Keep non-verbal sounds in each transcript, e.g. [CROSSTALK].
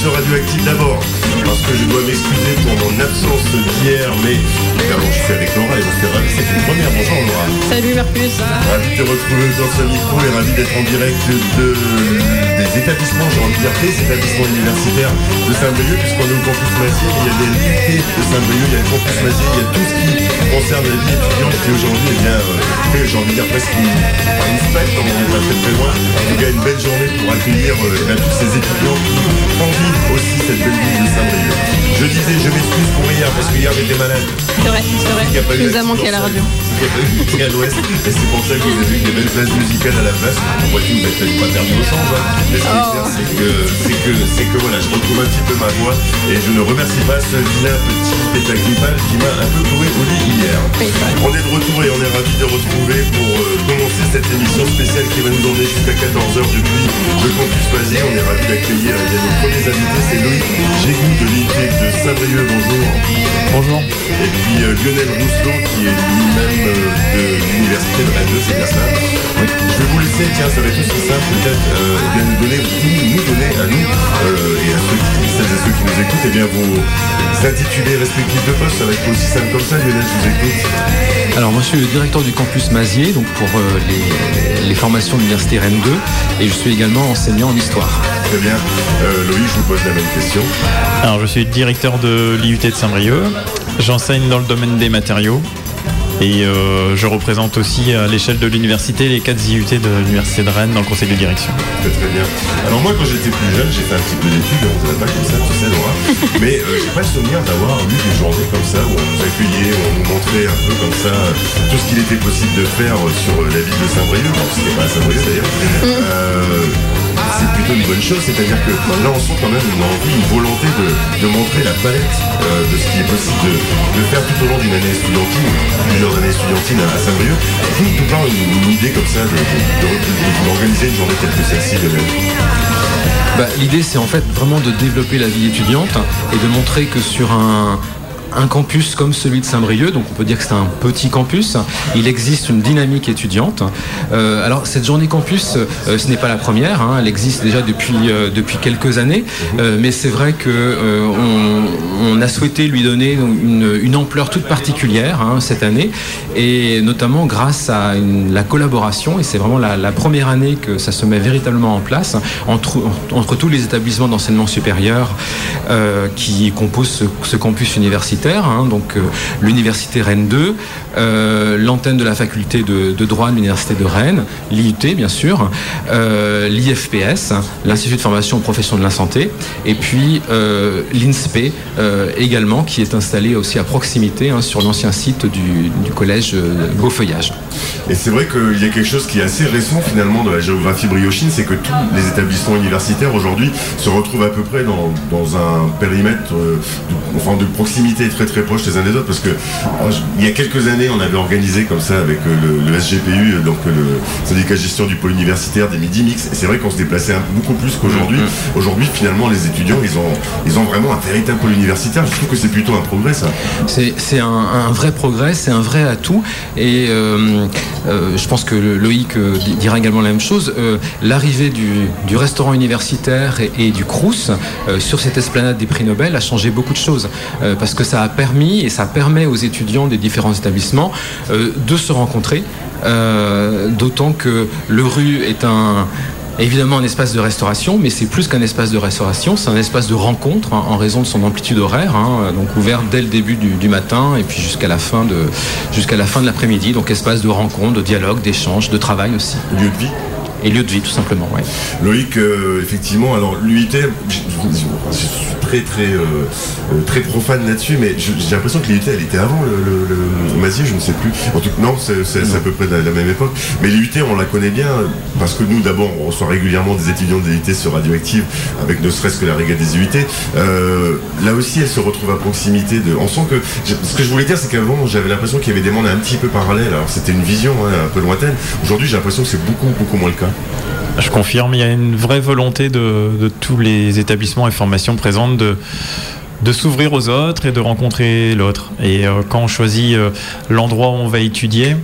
sur Radioactive d'abord, parce que je dois m'excuser pour mon absence d'hier, mais évidemment je suis avec Laura et on ravi, c'est une première, bonjour Laura. Salut Marcus. Ravi de te retrouver dans ce micro et ravi d'être en direct de, établissements, j'ai envie de dire des établissements universitaires de Saint-Brieuc, puisqu'on est au campus Massier, il y a des lycées de Saint-Brieuc, il y a le campus Massier, il y a tout ce qui concerne la vie étudiante qui aujourd'hui, eh bien, euh, fait, j'ai envie de dire presque une, une fête, comme on va très très loin, en tout cas une belle journée pour accueillir euh, eh bien, tous ces étudiants qui envivent aussi cette belle ville de Saint-Brieuc. Je disais, je m'excuse pour hier, parce que hier j'étais malade. C'est vrai, c'est vrai. Il a nous as manqué à la radio. Il a à l'ouest, et c'est pour ça que vous avez eu des belles places musicales à la place. Moi, vous n'avez peut-être pas perdu au change, hein. mais ce c'est que, c'est que, c'est que voilà, je retrouve un petit peu ma voix, et je ne remercie pas ce vilain petit grippal qui m'a un peu couru au lit hier. On est de retour et on est ravis de retrouver pour euh, commencer cette émission spéciale qui va nous emmener jusqu'à 14h depuis le campus Mazier. On est ravis d'accueillir eh bien, nos premiers invités, c'est Loïc Gégou de l'unité de Saint-Brieuc, bonjour. Bonjour. Et puis euh, Lionel Rousseau qui est lui-même de l'université de Rennes, c'est bien ça Oui. Je vais vous laisser, tiens, ça va être aussi simple peut-être, euh, eh bien, nous donner, vous, nous donner à nous euh, et à ceux qui, celles et ceux qui nous écoutent, eh bien, vos intitulés respectifs de poste. Ça va être aussi simple comme ça, Lionel, je vous écoute. Alors moi je suis le directeur du campus Mazier, donc pour euh, les, les formations de l'université Rennes 2, et je suis également enseignant en histoire. Très bien. Euh, Loïc, je vous pose la même question. Alors, je suis directeur de l'IUT de Saint-Brieuc. J'enseigne dans le domaine des matériaux. Et euh, je représente aussi à l'échelle de l'université les 4 IUT de l'université de Rennes dans le conseil de direction. Très très bien. Alors moi quand j'étais plus jeune, j'ai fait un petit peu d'études, on faisait pas comme ça, tu sais Laura. [LAUGHS] Mais euh, j'ai pas le souvenir d'avoir eu des journées comme ça où on nous accueillait, où on nous montrait un peu comme ça euh, tout ce qu'il était possible de faire euh, sur euh, la ville de Saint-Brieuc. C'était pas à Saint-Brieuc d'ailleurs. Euh, c'est plutôt une bonne chose, c'est-à-dire que là on sent quand même une envie, une volonté de, de montrer la palette euh, de ce qui est possible de, de faire tout au long d'une année estudiantine, plusieurs années estudiantines à, Saint-Brieuc. Tout, tout part une, une idée comme ça d'organiser une journée telle que celle-ci. Bah, L'idée c'est en fait vraiment de développer la vie étudiante et de montrer que sur un, un campus comme celui de Saint-Brieuc, donc on peut dire que c'est un petit campus, il existe une dynamique étudiante. Euh, alors cette journée campus, euh, ce n'est pas la première, hein, elle existe déjà depuis, euh, quelques années, mais c'est vrai que euh, on, on a souhaité lui donner une, ampleur toute particulière hein, cette année, et notamment grâce à la collaboration, et c'est vraiment la, première année que ça se met véritablement en place entre, tous les établissements d'enseignement supérieur qui composent ce campus universitaire, hein, donc euh, l'université Rennes 2, euh, l'antenne de la faculté de, droit de l'université de Rennes, l'IUT bien sûr, euh, l'IFPS, l'Institut de formation aux professions de la santé, et puis l'INSPE également, qui est installé aussi à proximité hein, sur l'ancien site du, du collège Beaufeuillage. Et c'est vrai qu'il y a quelque chose qui est assez récent finalement dans la géographie briochine, c'est que tous les établissements universitaires aujourd'hui se retrouvent à peu près dans, dans un périmètre euh, de, enfin, de proximité très très proche les uns des autres. Parce que alors, je- il y a quelques années, on avait organisé comme ça avec euh, le, le SGPU, donc euh, le syndicat de gestion du pôle universitaire des midi mix. Et c'est vrai qu'on se déplaçait un- beaucoup plus qu'aujourd'hui. Aujourd'hui, finalement, les étudiants, ils ont, ils ont vraiment un véritable pôle universitaire. Je trouve que c'est plutôt un progrès ça. C'est un, un vrai progrès, c'est un vrai atout. Et je pense que Loïc euh, di- dira également la même chose. Euh, L'arrivée du, restaurant universitaire et, du Crous euh, sur cette esplanade des prix Nobel a changé beaucoup de choses. Euh, parce que ça a permis et ça permet aux étudiants des différents établissements euh, de se rencontrer. Euh, D'autant que le rue est un, évidemment un espace de restauration, mais c'est plus qu'un espace de restauration, c'est un espace de rencontre hein, en raison de son amplitude horaire, hein, donc ouvert dès le début du, matin et puis jusqu'à la fin de l'après-midi, donc espace de rencontre, de dialogue, d'échange, de travail aussi, Lieu de. Et lieu de vie tout simplement. Ouais. Loïc, euh, effectivement, alors l'UIT, je, suis très très euh, euh, très profane là-dessus, mais j'ai l'impression que l'UIT elle était avant le, le, le Mazier, je ne sais plus. En tout cas, non, c'est à peu près de la, la même époque. Mais l'UIT, on la connaît bien parce que nous, d'abord, on reçoit régulièrement des étudiants de l'UIT sur Radioactive, avec ne serait-ce que la régate des UIT. Euh, là aussi, elle se retrouve à proximité de. On sent que ce que je voulais dire, c'est qu'avant, j'avais l'impression qu'il y avait des mondes un petit peu parallèles. Alors, c'était une vision hein, un peu lointaine. Aujourd'hui, j'ai l'impression que c'est beaucoup beaucoup moins le cas. Je confirme, il y a une vraie volonté de, tous les établissements et formations présentes de, s'ouvrir aux autres et de rencontrer l'autre. Et euh, quand on choisit euh, l'endroit où on va étudier,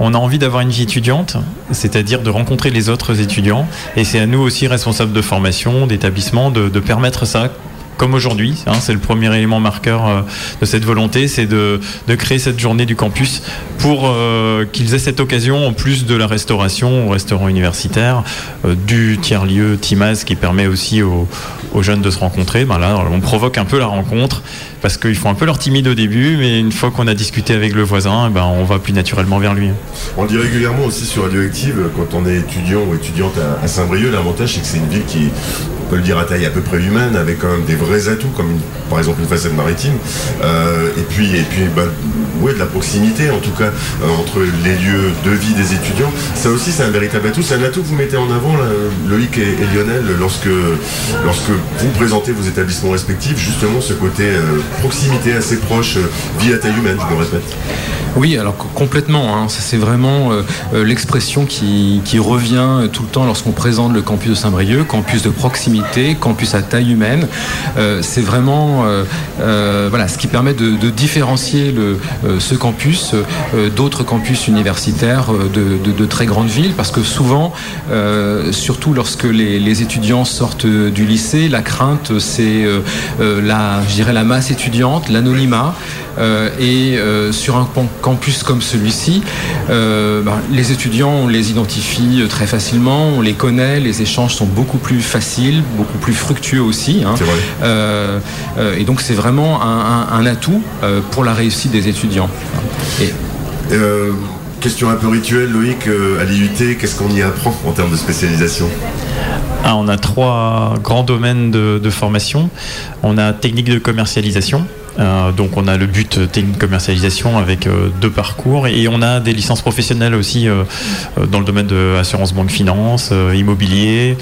on a envie d'avoir une vie étudiante, c'est-à-dire de rencontrer les autres étudiants. Et c'est à nous aussi, responsables de formation, d'établissement, de permettre ça comme aujourd'hui. Hein, c'est le premier élément marqueur euh, de cette volonté, c'est de, de, créer cette journée du campus pour euh, qu'ils aient cette occasion, en plus de la restauration au restaurant universitaire, euh, du tiers-lieu Timaz qui permet aussi aux, aux, jeunes de se rencontrer. Ben là, on provoque un peu la rencontre parce qu'ils font un peu leur timide au début, mais une fois qu'on a discuté avec le voisin, ben on va plus naturellement vers lui. On le dit régulièrement aussi sur Radioactive, quand on est étudiant ou étudiante à, Saint-Brieuc, l'avantage c'est que c'est une ville qui, on peut le dire à taille à peu près humaine, avec quand même des vrais atouts, comme par exemple une façade maritime, euh, et puis, et puis bah, ouais, de la proximité en tout cas euh, entre les lieux de vie des étudiants. Ça aussi c'est un véritable atout, c'est un atout que vous mettez en avant, Loïc et, et, Lionel, lorsque, lorsque vous présentez vos établissements respectifs, justement ce côté euh, proximité assez proche, vie à taille humaine, je me répète. Oui, alors complètement. Hein, c'est vraiment euh, l'expression qui, revient tout le temps lorsqu'on présente le campus de Saint-Brieuc, campus de proximité, campus à taille humaine. Euh, c'est vraiment euh, voilà, ce qui permet de, différencier le, ce campus d'autres campus universitaires de, très grandes villes, parce que souvent, surtout lorsque les, étudiants sortent du lycée, la crainte, c'est la, la masse étudiante, l'anonymat. Euh, et euh, sur un campus comme celui-ci, euh, bah, les étudiants, on les identifie très facilement, on les connaît, les échanges sont beaucoup plus faciles, beaucoup plus fructueux aussi. Hein. et donc c'est vraiment un, un, un atout pour la réussite des étudiants. Et... Question un peu rituelle, Loïc, à l'IUT, qu'est-ce qu'on y apprend en termes de spécialisation? Ah, On a trois grands domaines de, formation. On a technique de commercialisation, euh, donc on a le but technique commercialisation avec euh, deux parcours et on a des licences professionnelles aussi euh, dans le domaine de assurance banque finance, immobilier,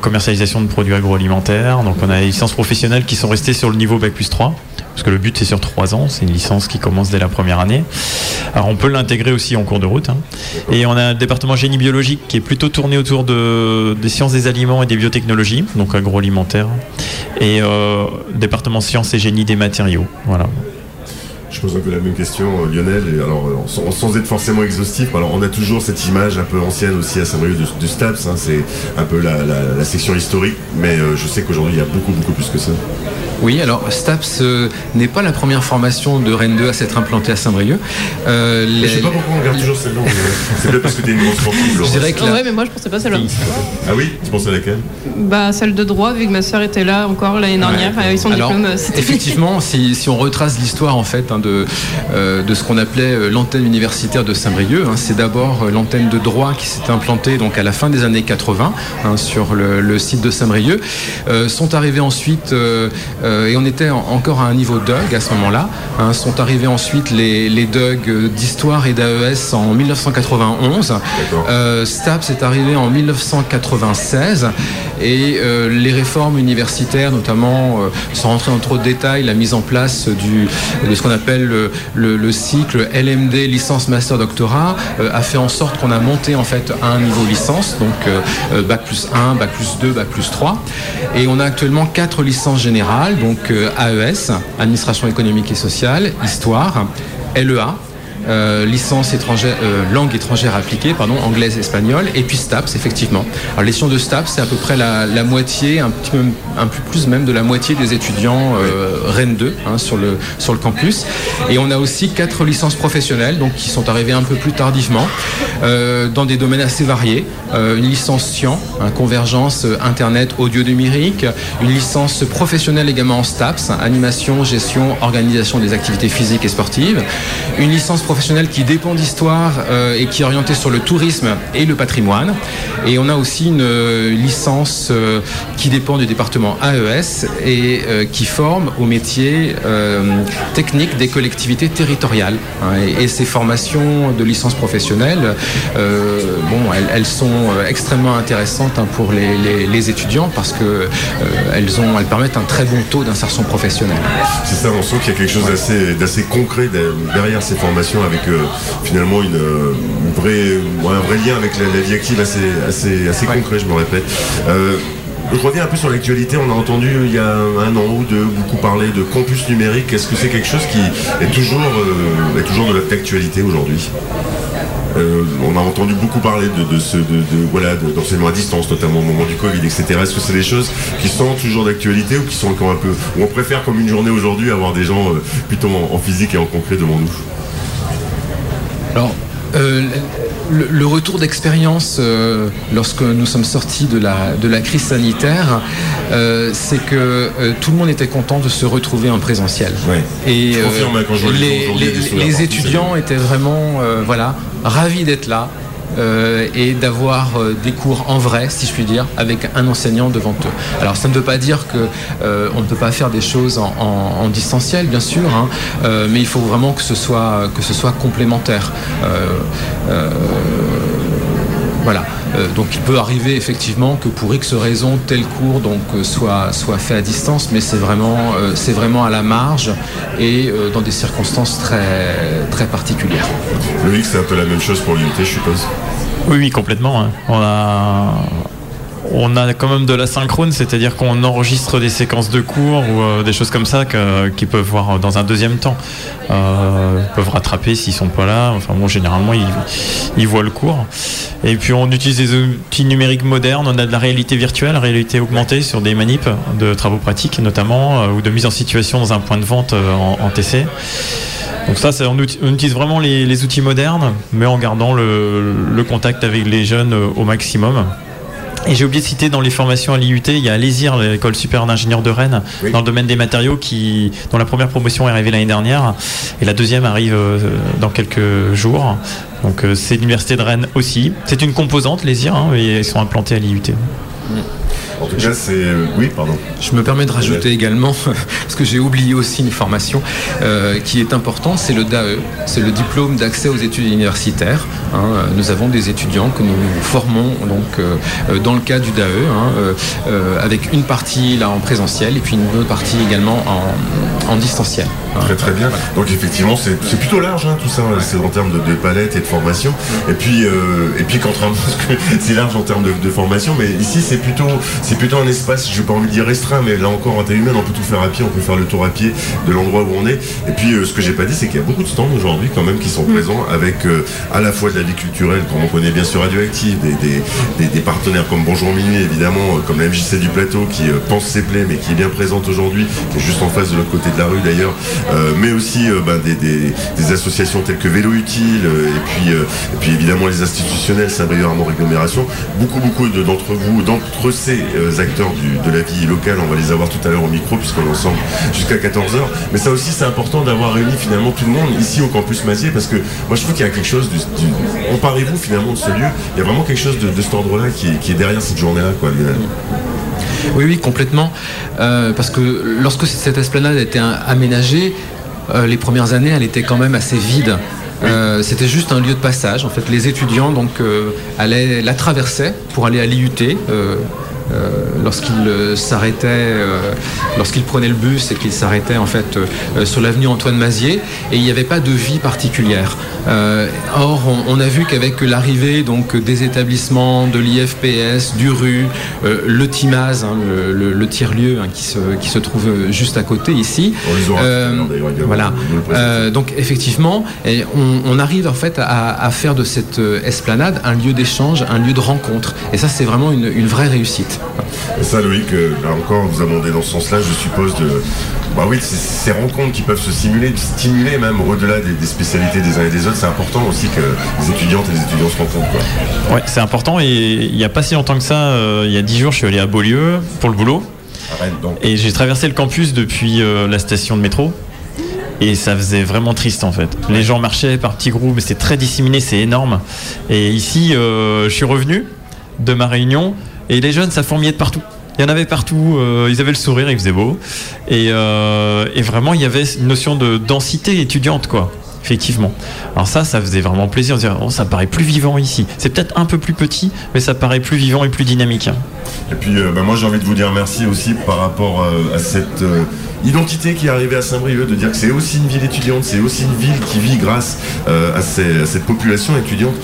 commercialisation de produits agroalimentaires. Donc on a des licences professionnelles qui sont restées sur le niveau bac plus 3 parce que le but c'est sur trois ans, c'est une licence qui commence dès la première année. Alors on peut l'intégrer aussi en cours de route. Hein. Et on a un département génie biologique qui est plutôt tourné autour de, des sciences des aliments et des biotechnologies, donc agroalimentaire, et euh, département sciences et génie des matériaux. Voilà. Je pose un peu la même question, Lionel. Et alors, sans, sans, être forcément exhaustif, alors on a toujours cette image un peu ancienne aussi à Saint-Brieuc du, du, STAPS. Hein, c'est un peu la, la, la, section historique, mais euh, je sais qu'aujourd'hui il y a beaucoup beaucoup plus que ça. Oui, alors STAPS euh, n'est pas la première formation de Rennes 2 à s'être implantée à Saint-Brieuc. Euh, les... Je sais pas pourquoi on regarde toujours celle-là. [LAUGHS] C'est peut-être parce que tu es une grosse sportive. Je dirais que la... ouais, mais moi je pensais pas celle-là. Ah oui Tu pensais à laquelle? Bah celle de droit, vu que ma soeur était là encore l'année dernière. Ouais. Avec son alors, diplôme. Effectivement, si, si, on retrace l'histoire en fait hein, de, euh, de ce qu'on appelait l'antenne universitaire de Saint-Brieuc, hein, c'est d'abord l'antenne de droit qui s'est implantée donc à la fin des années 80 hein, sur le, le, site de Saint-Brieuc. Euh, sont arrivés ensuite euh, et on était en, encore à un niveau DUG à ce moment-là. Hein, sont arrivés ensuite les, les DUG d'histoire et d'AES en 1991. Euh, STAPS est arrivé en 1996 et euh, les réformes universitaires, notamment, euh, sans rentrer dans trop de détails, la mise en place du, de ce qu'on appelle le, le, le, cycle LMD, licence, master, doctorat, a fait en sorte qu'on a monté en fait à un niveau licence, donc bac plus 1, bac plus 2, bac plus 3. Et on a actuellement quatre licences générales, donc AES, administration économique et sociale, histoire, LEA, euh, licence étrangère, euh, langue étrangère appliquée, pardon, anglaise, espagnole, et puis STAPS, effectivement. Alors, les sciences de STAPS, c'est à peu près la, la, moitié, un petit peu, un peu plus même de la moitié des étudiants euh, Rennes 2 hein, sur, le, sur le campus. Et on a aussi quatre licences professionnelles, donc qui sont arrivées un peu plus tardivement, dans des domaines assez variés. Une licence science, hein, convergence Internet, audio numérique, une licence professionnelle également en STAPS, animation, gestion, organisation des activités physiques et sportives, une licence professionnelle professionnel qui dépend d'histoire euh, et qui est orienté sur le tourisme et le patrimoine. Et on a aussi une euh, licence euh, qui dépend du département AES et qui forme au métier technique des collectivités territoriales. Hein, et, ces formations de licence professionnelle, bon, elles, sont extrêmement intéressantes hein, pour les, étudiants parce que elles, elles permettent un très bon taux d'insertion professionnelle. C'est ça, on sent qu'il y a quelque chose d'assez concret derrière ces formations avec euh, finalement une, une vraie, ouais, un vrai lien avec la, la, vie active assez, assez, assez ouais. concret, je me répète. Euh, je reviens un peu sur l'actualité. On a entendu il y a un an ou deux beaucoup parler de campus numérique. Est-ce que c'est quelque chose qui est toujours, euh, est toujours de l'actualité aujourd'hui? Euh, on a entendu beaucoup parler de, ce, de, voilà, d'enseignement à distance, notamment au moment du Covid, etc. Est-ce que c'est des choses qui sont toujours d'actualité ou qui sont encore un peu, ou on préfère comme une journée aujourd'hui avoir des gens euh, plutôt en, physique et en concret devant nous? Alors, euh, le, retour d'expérience lorsque nous sommes sortis de la, de la crise sanitaire, c'est que tout le monde était content de se retrouver en présentiel. Et les, les étudiants étaient vraiment voilà, ravi d'être là. Euh, et d'avoir euh, des cours en vrai, si je puis dire, avec un enseignant devant eux. Alors ça ne veut pas dire qu'on euh, ne peut pas faire des choses en, distanciel, bien sûr, hein, mais il faut vraiment que ce soit, que ce soit complémentaire. Voilà. Euh, donc il peut arriver effectivement que pour X raisons, tel cours donc, euh, soit, soit fait à distance, mais c'est vraiment, euh, c'est vraiment à la marge et dans des circonstances très, très particulières. Loïc, c'est un peu la même chose pour l'unité, je suppose. Oui, oui, complètement. Hein. On a on a quand même de la synchrone, c'est-à-dire qu'on enregistre des séquences de cours ou euh, des choses comme ça qu'ils peuvent voir dans un deuxième temps. Euh, ils peuvent rattraper s'ils sont pas là. Enfin bon, généralement ils, voient le cours. Et puis on utilise des outils numériques modernes. On a de la réalité virtuelle, réalité augmentée sur des manips de travaux pratiques notamment euh, ou de mise en situation dans un point de vente en, TC. Donc ça, on, utilise vraiment les, outils modernes, mais en gardant le contact avec les jeunes au maximum. Et j'ai oublié de citer dans les formations à l'IUT, il y a Lésir, l'école supérieure d'ingénieurs de Rennes, dans le domaine des matériaux, qui, dont la première promotion est arrivée l'année dernière, et la deuxième arrive euh, dans quelques jours. Donc euh, c'est l'université de Rennes aussi. C'est une composante, Lésir, hein, et ils sont implantés à l'IUT. En tout cas, c'est. Euh, oui, pardon. Je me permets de rajouter également, [LAUGHS] parce que j'ai oublié aussi une formation euh, qui est importante, c'est le DAE, c'est le diplôme d'accès aux études universitaires. Hein. Nous avons des étudiants que nous formons donc euh, dans le cas du DAE, hein, avec une partie là en présentiel et puis une autre partie également en, distanciel. Très très bien. Donc effectivement, c'est plutôt large hein, tout ça. C'est en termes de, de, palette et de formation. Et puis, et puis contrairement que [LAUGHS] c'est large en termes de, de formation, mais ici c'est plutôt c'est plutôt un espace, je n'ai pas envie de dire restreint, mais là encore en taille humaine, on peut tout faire à pied, on peut faire le tour à pied de l'endroit où on est. Et puis euh, ce que j'ai pas dit, c'est qu'il y a beaucoup de stands aujourd'hui quand même qui sont mm. présents avec euh, à la fois de la vie culturelle, comme on connaît bien sûr Radioactive, des, des, partenaires comme Bonjour Minuit évidemment, euh, comme la MJC du plateau qui pense ses plaies mais qui est bien présente aujourd'hui, qui est juste en face de l'autre côté de la rue d'ailleurs, mais aussi ben, des, associations telles que Vélo Utile et puis, et puis évidemment les institutionnels, Saint-Brieuc Armand Réglomération. Beaucoup beaucoup d'entre vous, d'entre ces euh, acteurs de la vie locale. On va les avoir tout à l'heure au micro puisqu'on est ensemble jusqu'à 14h. Mais ça aussi, c'est important d'avoir réuni finalement tout le monde ici au campus Mazier parce que moi je trouve qu'il y a quelque chose, du, emparez-vous finalement de ce lieu, il y a vraiment quelque chose de, cet ordre-là qui, est derrière cette journée-là. quoi. Oui, oui, complètement. Euh, parce que lorsque cette esplanade a été aménagée, euh, les premières années, elle était quand même assez vide. c'était juste un lieu de passage. En fait, les étudiants donc allaient la traversaient pour aller à l'IUT. Euh, lorsqu'il euh, s'arrêtait, euh, lorsqu'il prenait le bus et qu'il s'arrêtait en fait sur l'avenue Antoine Mazier, et il n'y avait pas de vie particulière. or, on, a vu qu'avec l'arrivée donc des établissements de l'IFPS, du RU, le TIMAS, hein, le, tiers-lieu hein, qui, se, qui se trouve juste à côté ici. voilà. donc effectivement, on, arrive en fait à, faire de cette esplanade un lieu d'échange, un lieu de rencontre. Et ça, c'est vraiment une vraie réussite. Et ça, Loïc, euh, là encore, vous demandé dans ce sens-là, je suppose, de. Bah oui, ces rencontres qui peuvent se simuler, stimuler même au-delà des, spécialités des uns et des autres, c'est important aussi que les étudiantes et les étudiants se rencontrent. Quoi. Ouais, c'est important et il n'y a pas si longtemps que ça, euh, il y a dix jours, je suis allé à Beaulieu pour le boulot. Et j'ai traversé le campus depuis euh, la station de métro. Et ça faisait vraiment triste en fait. Les gens marchaient par petits groupes, c'était très disséminé, c'est énorme. Et ici, je suis revenu de ma réunion. Et les jeunes, ça fourmillait de partout. Il y en avait partout, euh, ils avaient le sourire, il faisait beau. Euh, et, vraiment, il y avait une notion de densité étudiante, quoi. Effectivement. Alors ça, ça faisait vraiment plaisir. On oh, ça paraît plus vivant ici. C'est peut-être un peu plus petit, mais ça paraît plus vivant et plus dynamique. Et puis euh, bah, moi j'ai envie de vous dire merci aussi par rapport euh, à cette euh, identité qui est arrivée à Saint-Brieuc, de dire que c'est aussi une ville étudiante, c'est aussi une ville qui vit grâce à, ces- à cette population étudiante.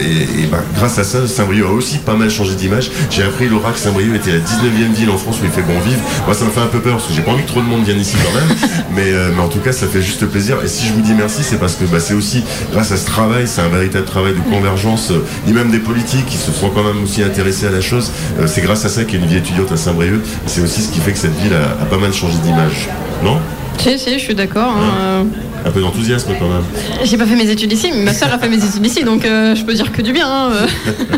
Et et, bah, grâce à ça, Saint-Brieuc a aussi pas mal changé d'image. J'ai appris Laura que Saint-Brieuc était la 19e ville en France où il fait bon vivre. Moi ça me fait un peu peur parce que j'ai pas envie que trop de monde vienne ici quand même. [LAUGHS] mais, mais en tout cas ça fait juste plaisir. Et si je vous dis merci, c'est parce que bah, c'est aussi grâce à ce travail, c'est un véritable travail de convergence, ni même des politiques qui se sont quand même aussi intéressés à la chose. Euh, c'est grâce à ça qu'il y a une vie étudiante à Saint-Brieuc. C'est aussi ce qui fait que cette ville a, a pas mal changé d'image. Non? Si, si, je suis d'accord. hein, euh, Un peu d'enthousiasme quand même. J'ai pas fait mes études ici, mais ma soeur a fait mes études ici, donc euh, je peux dire que du bien. hein, euh.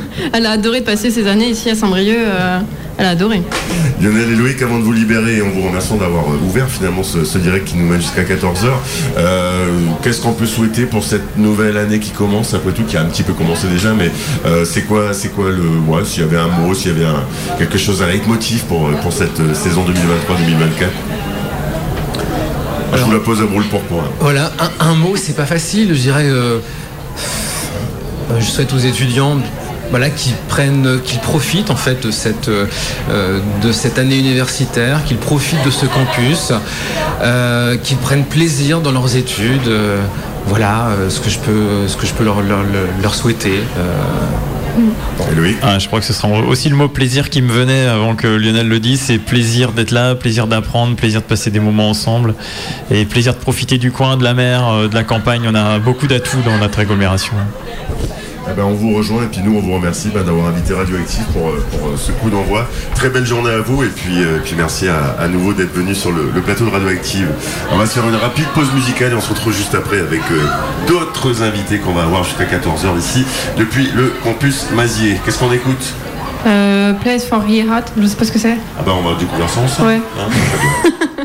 [LAUGHS] Elle a adoré de passer ses années ici à Saint-Brieuc. euh, elle a adoré. Lionel et Loïc, avant de vous libérer, en vous remerciant d'avoir ouvert finalement ce, ce direct qui nous mène jusqu'à 14h, qu'est-ce qu'on peut souhaiter pour cette nouvelle année qui commence, après tout, qui a un petit peu commencé déjà, mais c'est quoi, c'est quoi le, ouais, s'il y avait un mot, s'il y avait un- quelque chose, un leitmotiv pour, pour cette saison 2023-2024 Je vous la pose à brûle pour point. Voilà, un, un mot, c'est pas facile. Je dirais, euh, euh, je souhaite aux étudiants, voilà, qu'ils prennent, qu'ils profitent en fait de cette euh, de cette année universitaire, qu'ils profitent de ce campus, euh, qu'ils prennent plaisir dans leurs études. euh, voilà, ce que je peux, ce que je peux leur leur, leur- leur souhaiter. Ah, je crois que ce sera aussi le mot plaisir qui me venait avant que Lionel le dise. C'est plaisir d'être là, plaisir d'apprendre, plaisir de passer des moments ensemble et plaisir de profiter du coin, de la mer, euh, de la campagne. On a beaucoup d'atouts dans notre agglomération. Eh ben, on vous rejoint et puis nous on vous remercie bah, d'avoir invité Radioactif pour, euh, pour euh, ce coup d'envoi. Très belle journée à vous et puis, euh, puis merci à, à nouveau d'être venu sur le, le plateau de Radioactive. On va se faire une rapide pause musicale et on se retrouve juste après avec euh, d'autres invités qu'on va avoir jusqu'à 14h ici depuis le campus Mazier. Qu'est-ce qu'on écoute? Euh, Place for Hat, je sais pas ce que c'est. Ah bah on va découvrir ça ensemble. Ouais. Hein, [LAUGHS]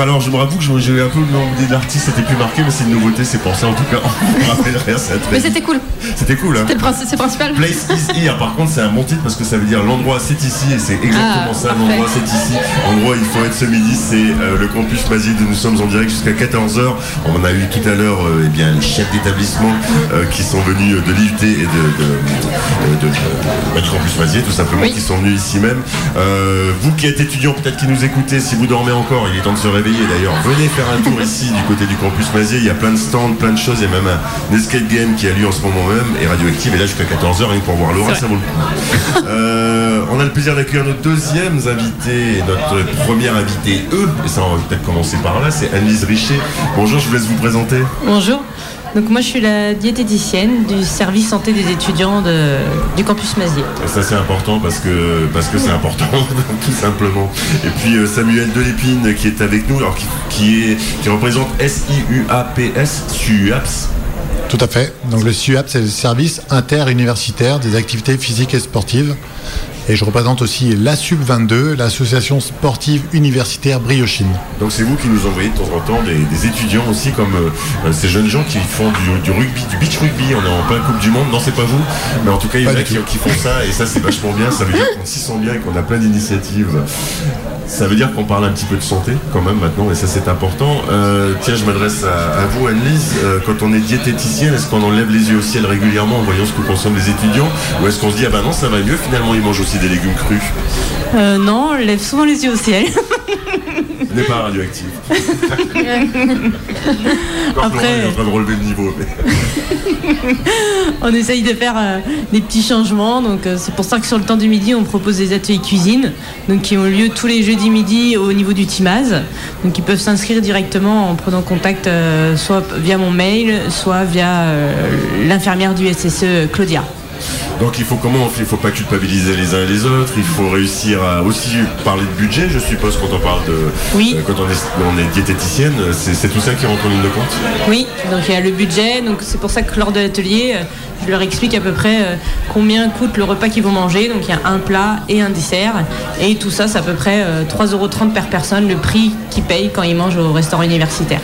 Alors, je me ravoue que j'ai un peu le nom de l'artiste, c'était plus marqué, mais c'est une nouveauté, c'est pour ça en tout cas. On me rappellerait ça très Mais c'était cool. C'était cool, hein. C'était le principal. Place is here. Par contre, c'est un bon titre parce que ça veut dire l'endroit c'est ici et c'est exactement Ah, ça. L'endroit c'est ici. Endroit il faut être ce midi. C'est euh, le campus Mazide. Nous sommes en direct jusqu'à 14h. On a eu tout à l'heure euh, eh bien les chefs d'établissement euh, qui sont venus de l'IUT et de, de, de- de- du campus Mazide tout simplement Oui. qui sont venus ici même. Euh, vous qui êtes étudiants peut-être qui nous écoutez, si vous dormez encore, il est temps de se réveiller d'ailleurs. Venez faire un tour ici du côté du campus Mazier. Il y a plein de stands, plein de choses. Il y a même un, escape game qui a lieu en ce moment même et Radioactive est là jusqu'à 14h rien que pour voir Laura, ça vaut le coup. Euh, on a le plaisir d'accueillir nos deuxièmes invités notre première invitée, eux, et ça on va peut-être commencer par là, c'est Annelise Richer. Bonjour, je vous laisse vous présenter. Bonjour. Donc moi je suis la diététicienne du service santé des étudiants de- du campus Mazier. Et ça c'est important parce que parce que c'est important [LAUGHS] tout simplement. Et puis euh, Samuel Delépine qui est avec nous, alors qui, qui est qui représente SIUAPS SUAPS. Tout à fait. Donc le SUAP, c'est le service interuniversitaire des activités physiques et sportives. Et je représente aussi l'ASUB 22, l'association sportive universitaire Briochine. Donc c'est vous qui nous envoyez de temps en temps des, des étudiants aussi comme euh, euh, ces jeunes gens qui font du, du rugby, du beach rugby. On est en plein Coupe du Monde. Non, c'est pas vous, mais en tout cas il y en a qui, qui font ça et ça c'est vachement bien. Ça veut dire qu'on s'y sent bien et qu'on a plein d'initiatives. Ça veut dire qu'on parle un petit peu de santé quand même maintenant et ça c'est important. Euh, tiens, je m'adresse à, vous Anne-Lise. Euh, quand on est diététicienne, est-ce qu'on enlève les yeux au ciel régulièrement en voyant ce que consomment les étudiants ou est-ce qu'on se dit ah bah non ça va mieux finalement ils mangent aussi des légumes crus Euh, non, on lève souvent les yeux au ciel. [LAUGHS] N'est pas radioactif. [LAUGHS] Encore Après- Florent est en train de relever le niveau. mais- [LAUGHS] on essaye de faire euh, des petits changements. Donc euh, c'est pour ça que sur le temps du midi, on propose des ateliers cuisine, donc qui ont lieu tous les jeudis midi au niveau du Timaz. Donc ils peuvent s'inscrire directement en prenant contact euh, soit via mon mail, soit via l'infirmière du SSE Claudia. Donc il faut comment Il faut pas culpabiliser les uns et les autres. Il faut réussir à aussi parler de budget, je suppose, quand on parle de. Oui. euh, quand on est, on est diététicienne, c'est tout ça qui rentre en ligne de compte? Oui, donc il y a le budget, donc c'est pour ça que lors de l'atelier, euh, je leur explique à peu près euh, combien coûte le repas qu'ils vont manger. Donc il y a un plat et un dessert, et tout ça c'est à peu près euh, 3,30€ par personne, le prix qu'ils payent quand ils mangent au restaurant universitaire.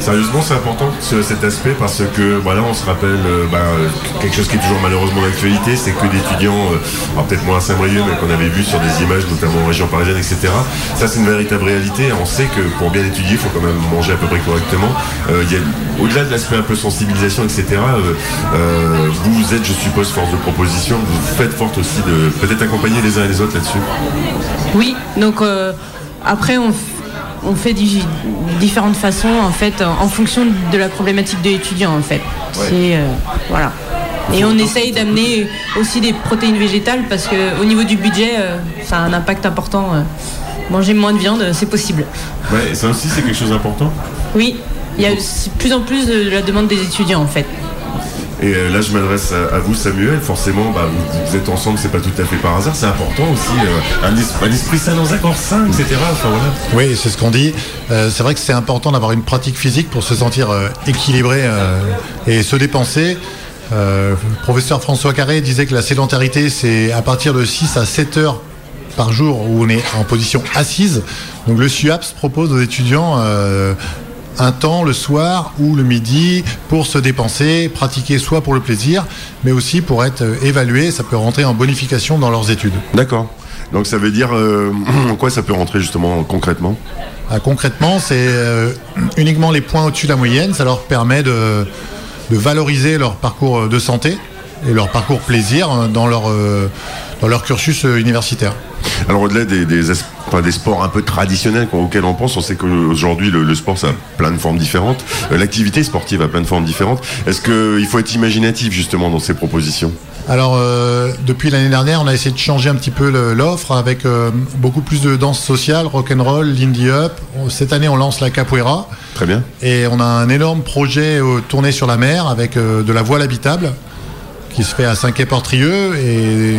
Sérieusement, c'est important ce- cet aspect parce que voilà, on se rappelle bah, euh, quelque chose qui est toujours malheureusement d'actualité, c'est que d'étudiants, euh, peut-être moins à Saint-Brieuc, mais qu'on avait vu sur des images, notamment en région parisienne, etc. Ça, c'est une véritable réalité. On sait que pour bien étudier, il faut quand même manger à peu près correctement. Euh, au-delà de l'aspect un peu sensibilisation, etc. euh, euh, vous êtes, je suppose, force de proposition. Vous faites forte aussi de peut-être accompagner les uns et les autres là-dessus. Oui, donc après on, fait di- différentes façons en fait en, fonction de la problématique de l'étudiant en fait. C'est euh, voilà. Et on essaye d'amener aussi des protéines végétales parce que au niveau du budget, euh, ça a un impact important. euh. manger moins de viande, c'est possible. Ouais, ça aussi, c'est quelque chose d'important. Oui, il y a de plus en plus de la demande des étudiants en fait. Et euh, là, je m'adresse à, vous, Samuel. Forcément, bah, vous, vous êtes ensemble, c'est pas tout à fait par hasard. C'est important aussi. euh, un, es- un esprit sain dans un corps sain, etc. Enfin, voilà. Oui, c'est ce qu'on dit. Euh, c'est vrai que c'est important d'avoir une pratique physique pour se sentir euh, équilibré euh, et se dépenser. Euh, le professeur François Carré disait que la sédentarité, c'est à partir de 6 à 7 heures par jour où on est en position assise. Donc le SUAPS propose aux étudiants euh, un temps le soir ou le midi pour se dépenser, pratiquer soit pour le plaisir, mais aussi pour être euh, évalué. Ça peut rentrer en bonification dans leurs études. D'accord. Donc, ça veut dire euh, [CLEARS THROAT] en quoi ça peut rentrer justement concrètement? Ah, concrètement, c'est euh, uniquement les points au-dessus de la moyenne. Ça leur permet de, de valoriser leur parcours de santé et leur parcours plaisir euh, dans leur, euh, dans leur cursus euh, universitaire. Alors, au-delà des, sports un peu traditionnels auxquels on pense, on sait qu'aujourd'hui, le, le sport, ça a plein de formes différentes. Euh, L'activité sportive a plein de formes différentes. Est-ce qu'il faut être imaginatif justement dans ces propositions? Alors, euh, depuis l'année dernière, on a essayé de changer un petit peu l'offre avec euh, beaucoup plus de danse sociale, rock'n'roll, lindy up. Cette année, on lance la capoeira. Très bien. Et on a un énorme projet euh, tourné sur la mer avec de la voile habitable qui se fait à Saint-Quay-Portrieux. Et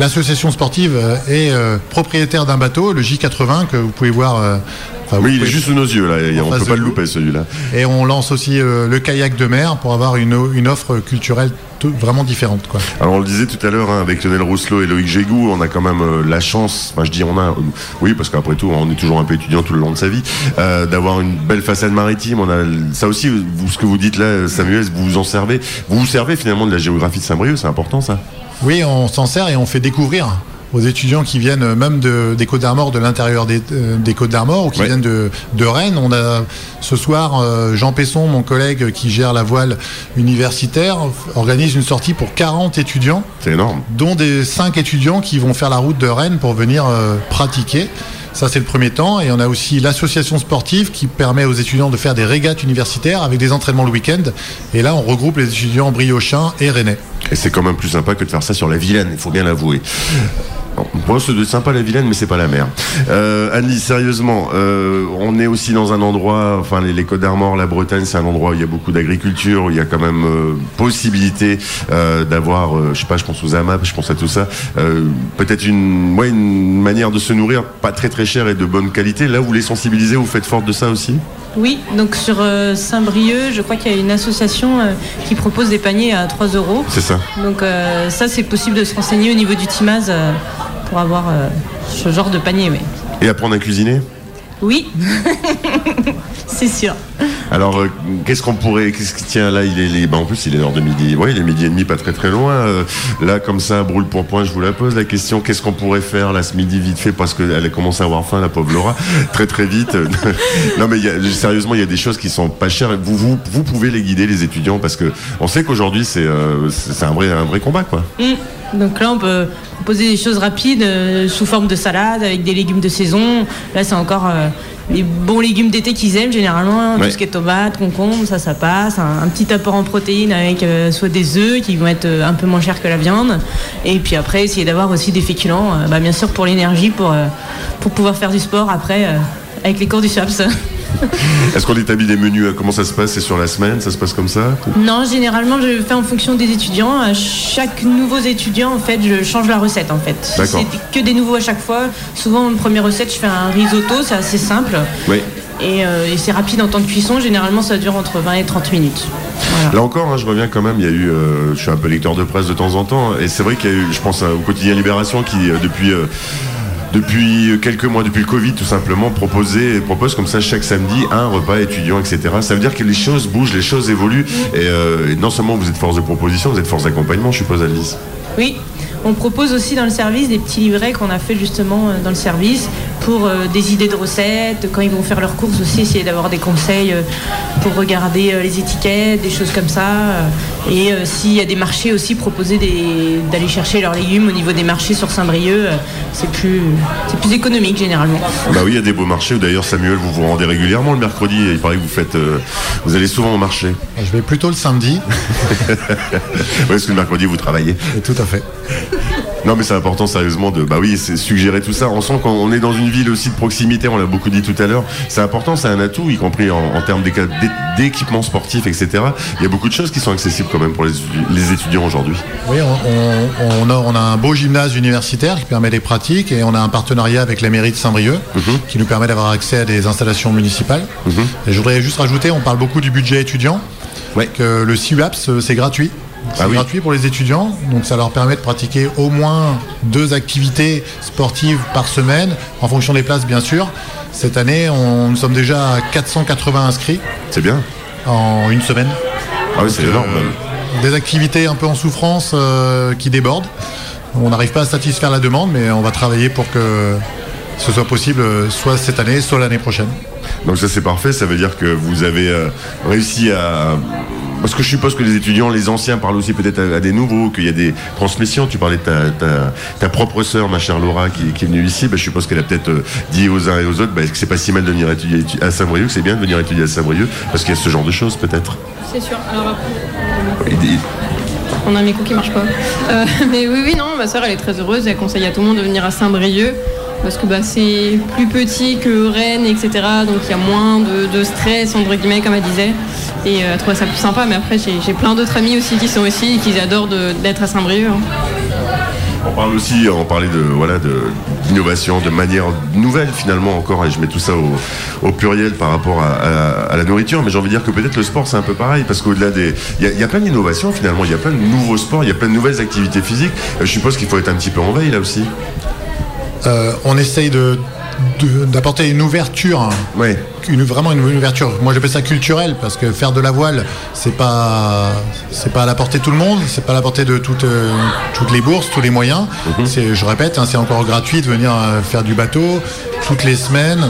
l'association sportive est euh, propriétaire d'un bateau, le J80, que vous pouvez voir euh, Enfin, vous Oui, il est juste sous nos yeux là. et On face peut pas le louper celui-là. Et on lance aussi euh, le kayak de mer pour avoir une, une offre culturelle tout- vraiment différente. Quoi. Alors on le disait tout à l'heure hein, avec Lionel Rousselot et Loïc Gégou, on a quand même euh, la chance, enfin je dis on a, euh, oui parce qu'après tout on est toujours un peu étudiant tout le long de sa vie, d'avoir une belle façade maritime. On a ça aussi, vous, ce que vous dites là, Samuel, vous vous en servez, vous vous servez finalement de la géographie de Saint-Brieuc, c'est important ça? Oui, on s'en sert et on fait découvrir aux étudiants qui viennent même de, des Côtes d'Armor, de l'intérieur des, euh, des Côtes d'Armor ou qui Ouais. viennent de, de Rennes. On a ce soir euh, Jean Pesson, mon collègue qui gère la voile universitaire, organise une sortie pour 40 étudiants, C'est énorme. dont des 5 étudiants qui vont faire la route de Rennes pour venir euh, pratiquer. Ça, c'est le premier temps. Et on a aussi l'association sportive qui permet aux étudiants de faire des régates universitaires avec des entraînements le week-end. Et là, on regroupe les étudiants briochins et rennais. Et c'est quand même plus sympa que de faire ça sur la Vilaine, il faut bien l'avouer. Bon, c'est sympa la Vilaine, mais c'est pas la mer. Euh, Annie, sérieusement, euh, on est aussi dans un endroit, enfin les, Côtes d'Armor, la Bretagne, c'est un endroit où il y a beaucoup d'agriculture, où il y a quand même euh, possibilité euh, d'avoir, je sais pas, je pense aux AMAP, je pense à tout ça, peut-être une, ouais, une manière de se nourrir pas très très chère et de bonne qualité. Là, vous les sensibilisez, vous faites forte de ça aussi? Oui, donc sur euh, Saint-Brieuc, je crois qu'il y a une association euh, qui propose des paniers à 3 euros. C'est ça. Donc euh, ça, c'est possible de se renseigner au niveau du Timaz pour avoir ce genre de panier. Et apprendre à cuisiner? Oui. [LAUGHS] c'est sûr. Alors, euh, qu'est-ce qu'on pourrait, qu'est-ce qui tient là Il est, les- bah, en plus, il est l'heure de midi. Ouais, il est midi et demi, pas très très loin. Euh, là, comme ça, brûle pour point, je vous la pose la question. Qu'est-ce qu'on pourrait faire là ce midi vite fait parce qu'elle a commencé à avoir faim, la pauvre Laura, [LAUGHS] très très vite. [LAUGHS] non, mais sérieusement, il y a des choses qui sont pas chères. Vous, pouvez les guider, les étudiants, parce que on sait qu'aujourd'hui, c'est, euh, un vrai, combat, quoi. Mm. Donc là, on peut proposer des choses rapides euh, sous forme de salade avec des légumes de saison. Là, c'est encore euh, les bons légumes d'été qu'ils aiment généralement. Ouais. Tout ce qui est tomates, concombres, ça, ça passe. Un, un petit apport en protéines avec euh, soit des œufs qui vont être euh, un peu moins chers que la viande. Et puis après, essayer d'avoir aussi des féculents, euh, bah, bien sûr pour l'énergie, pour, pour pouvoir faire du sport après avec les cours du SAPS. [LAUGHS] Est-ce qu'on établit des menus euh, Comment ça se passe? C'est sur la semaine Ça se passe comme ça? Non, généralement, je fais en fonction des étudiants. À chaque nouveau étudiant, en fait, je change la recette, en fait. C'est que des nouveaux à chaque fois, souvent, une première recette, je fais un risotto, c'est assez simple. Oui. Et, euh, et c'est rapide en temps de cuisson. Généralement, ça dure entre 20 et 30 minutes. Voilà. Là encore, hein, je reviens quand même. Il y a eu, euh, je suis un peu lecteur de presse de temps en temps, et c'est vrai qu'il y a eu, je pense au quotidien Libération qui euh, depuis euh, depuis quelques mois, depuis le Covid tout simplement, proposait, propose comme ça chaque samedi un repas étudiant, etc. Ça veut dire que les choses bougent, les choses évoluent, et, euh, et non seulement vous êtes force de proposition, vous êtes force d'accompagnement, je suppose, Alice. Oui. On propose aussi dans le service des petits livrets qu'on a fait justement euh, dans le service pour euh, des idées de recettes. Quand ils vont faire leurs courses aussi, essayer d'avoir des conseils euh, pour regarder euh, les étiquettes, des choses comme ça. euh, Et euh, s'il y a des marchés aussi, proposer d'aller chercher leurs légumes au niveau des marchés sur Saint-Brieuc. euh, C'est plus, c'est plus économique généralement. Bah oui, il y a des beaux marchés où d'ailleurs Samuel, vous vous rendez régulièrement le mercredi, et il paraît que vous faites, euh, vous allez souvent au marché. Je vais plutôt le samedi. [LAUGHS] Ouais, parce que le mercredi vous travaillez. Et tout à fait. Non mais c'est important sérieusement de bah oui c'est suggérer tout ça. On sent qu'on est dans une ville aussi de proximité, on l'a beaucoup dit tout à l'heure. C'est important, c'est un atout, y compris en, en termes d'éca- d'é- d'équipements sportifs, etc. Il y a beaucoup de choses qui sont accessibles quand même pour les, les étudiants aujourd'hui. Oui, on, a, on a un beau gymnase universitaire qui permet des pratiques et on a un partenariat avec la mairie de Saint-Brieuc qui nous permet d'avoir accès à des installations municipales. Et je voudrais juste rajouter, on parle beaucoup du budget étudiant, Ouais. que le CUAPS, euh, c'est gratuit. C'est Ah oui. gratuit pour les étudiants, donc ça leur permet de pratiquer au moins deux activités sportives par semaine, en fonction des places bien sûr. Cette année, on, nous sommes déjà à 480 inscrits C'est bien. en une semaine. Ah oui c'est énorme. euh, Des activités un peu en souffrance euh, qui débordent. On n'arrive pas à satisfaire la demande, mais on va travailler pour que ce soit possible euh, soit cette année, soit l'année prochaine. Donc ça c'est parfait, ça veut dire que vous avez réussi à... Parce que je suppose que les étudiants, les anciens parlent aussi peut-être à, à des nouveaux, qu'il y a des transmissions. Tu parlais de ta, ta, ta propre sœur, ma chère Laura, qui, qui est venue ici. Bah, je suppose qu'elle a peut-être euh, dit aux uns et aux autres bah, que c'est pas si mal de venir étudier étu- à Saint-Brieuc, que c'est bien de venir étudier à Saint-Brieuc, parce qu'il y a ce genre de choses peut-être. C'est sûr. Alors après, des- on a un micro qui marche pas. Euh, [LAUGHS] mais oui, oui, non, ma soeur, elle est très heureuse. Elle conseille à tout le monde de venir à Saint-Brieuc. Parce que bah, c'est plus petit que Rennes, etc. Donc il y a moins de, stress, entre guillemets, comme elle disait. Et euh, trouvait ça plus sympa. Mais après, j'ai plein d'autres amis aussi qui sont ici et qui adorent d'être à Saint-Brieuc. hein. On parle aussi, on parlait de voilà d'innovation, de manière nouvelle finalement encore, et je mets tout ça au, pluriel par rapport à, la nourriture, mais j'ai envie de dire que peut-être le sport c'est un peu pareil, parce qu'au-delà des, il y, a- il y a plein d'innovations finalement, il y a plein de nouveaux sports, il y a plein de nouvelles activités physiques. Euh, je suppose qu'il faut être un petit peu en veille là aussi. Euh, on essaye d'apporter une ouverture, hein. Une, vraiment une ouverture. Moi j'appelle ça culturel parce que faire de la voile, c'est pas c'est pas à la portée de tout le monde, c'est pas à la portée de toutes, euh, toutes les bourses, tous les moyens. C'est, je répète, hein, c'est encore gratuit de venir euh, faire du bateau toutes les semaines.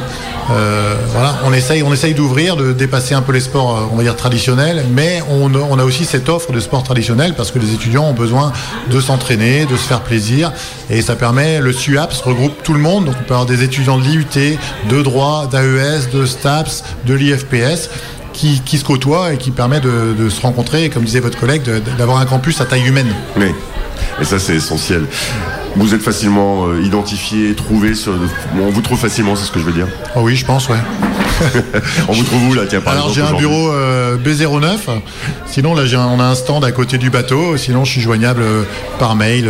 Euh, voilà, on essaye, on essaye d'ouvrir, de dépasser un peu les sports, on va dire traditionnels, mais on, a- on a aussi cette offre de sport traditionnel parce que les étudiants ont besoin de s'entraîner, de se faire plaisir, et ça permet, le SUAPS regroupe tout le monde, donc on peut avoir des étudiants de l'IUT, de droit, d'AES, de STAPS, de l'IFPS. Qui, qui se côtoient et qui permet de, de se rencontrer, et comme disait votre collègue, d'avoir un campus à taille humaine. Oui, et ça c'est essentiel. Vous êtes facilement euh, identifié, trouvé, sur... on vous trouve facilement, c'est ce que je veux dire. Oh oui, je pense, ouais. [LAUGHS] On vous trouve où là, tiens, par Alors j'ai un bureau euh, B09. Sinon là j'ai un- on a un stand à côté du bateau. Sinon je suis joignable euh, par mail.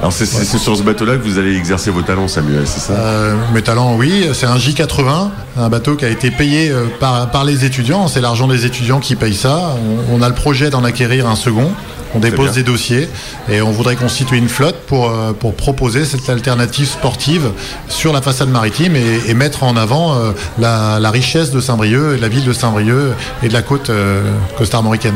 Alors c'est sur ce bateau-là que vous allez exercer vos talents, Samuel, c'est ça euh, mes talents, oui, c'est un J80, un bateau qui a été payé euh, par, les étudiants. C'est l'argent des étudiants qui paye ça. On a le projet d'en acquérir un second. On dépose des dossiers et on voudrait constituer une flotte pour, euh, pour proposer cette alternative sportive sur la façade maritime et, et mettre en avant euh, la, la richesse de Saint-Brieuc et de la ville de Saint-Brieuc et de la côte euh, costarmoricaine.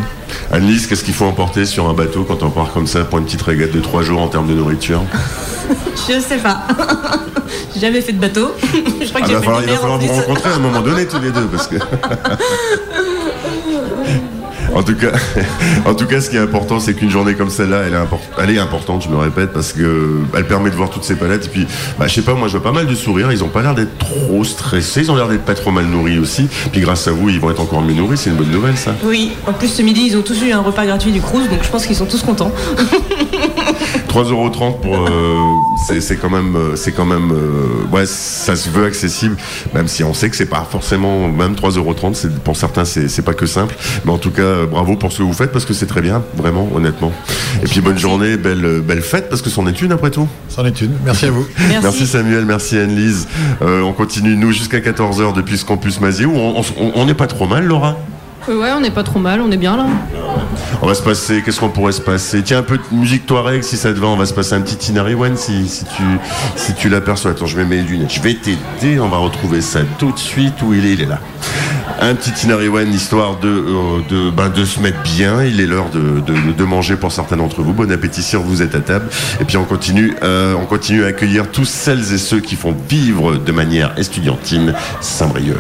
Annelise, qu'est-ce qu'il faut emporter sur un bateau quand on part comme ça pour une petite régate de trois jours en termes de nourriture? [LAUGHS] Je sais pas. [LAUGHS] J'ai jamais fait de bateau. [LAUGHS] Je crois Ah, que Il j'ai falloir, de il va falloir vous rencontrer à un moment donné tous les deux parce que. [LAUGHS] En tout, cas, ce qui est important, c'est qu'une journée comme celle-là, elle, est importante, je me répète, parce que elle permet de voir toutes ces palettes. Et puis, bah, je sais pas, moi, je vois pas mal de sourires. Ils ont pas l'air d'être trop stressés. Ils ont l'air d'être pas trop mal nourris aussi. Puis, grâce à vous, ils vont être encore mieux nourris. C'est une bonne nouvelle, ça. Oui, en plus ce midi ils ont tous eu un repas gratuit du Crous, donc je pense qu'ils sont tous contents. [LAUGHS] 3,30€ pour. euh, c'est- quand même. euh, C'est quand même. euh, ouais, ça se veut accessible, même si on sait que c'est pas forcément. Même 3,30€, c'est- pour certains, c'est pas que simple. Mais en tout cas, bravo pour ce que vous faites parce que c'est très bien, vraiment, honnêtement. Et puis bonne journée, belle, belle fête parce que c'en est une après tout. C'en est une. Merci à vous. Merci. Samuel, merci Anne-Lise. Euh, on continue, nous, jusqu'à 14h depuis ce campus Mazier où on n'est pas trop mal, Laura? Euh, ouais, on n'est pas trop mal, on est bien là. On va se passer, qu'est-ce qu'on pourrait se passer? Tiens, un peu de musique Touareg, si ça te va, on va se passer un petit Tinari One si, tu, l'aperçois. Attends, je mets mes lunettes, je vais t'aider, on va retrouver ça tout de suite. Où il est Il est là. Un petit Tinari One, histoire de, euh, de, ben, de se mettre bien. Il est l'heure de, de, de manger pour certains d'entre vous. Bon appétit si vous êtes à table. Et puis on continue, euh, on continue à accueillir tous celles et ceux qui font vivre de manière estudiantine Saint-Brieuc.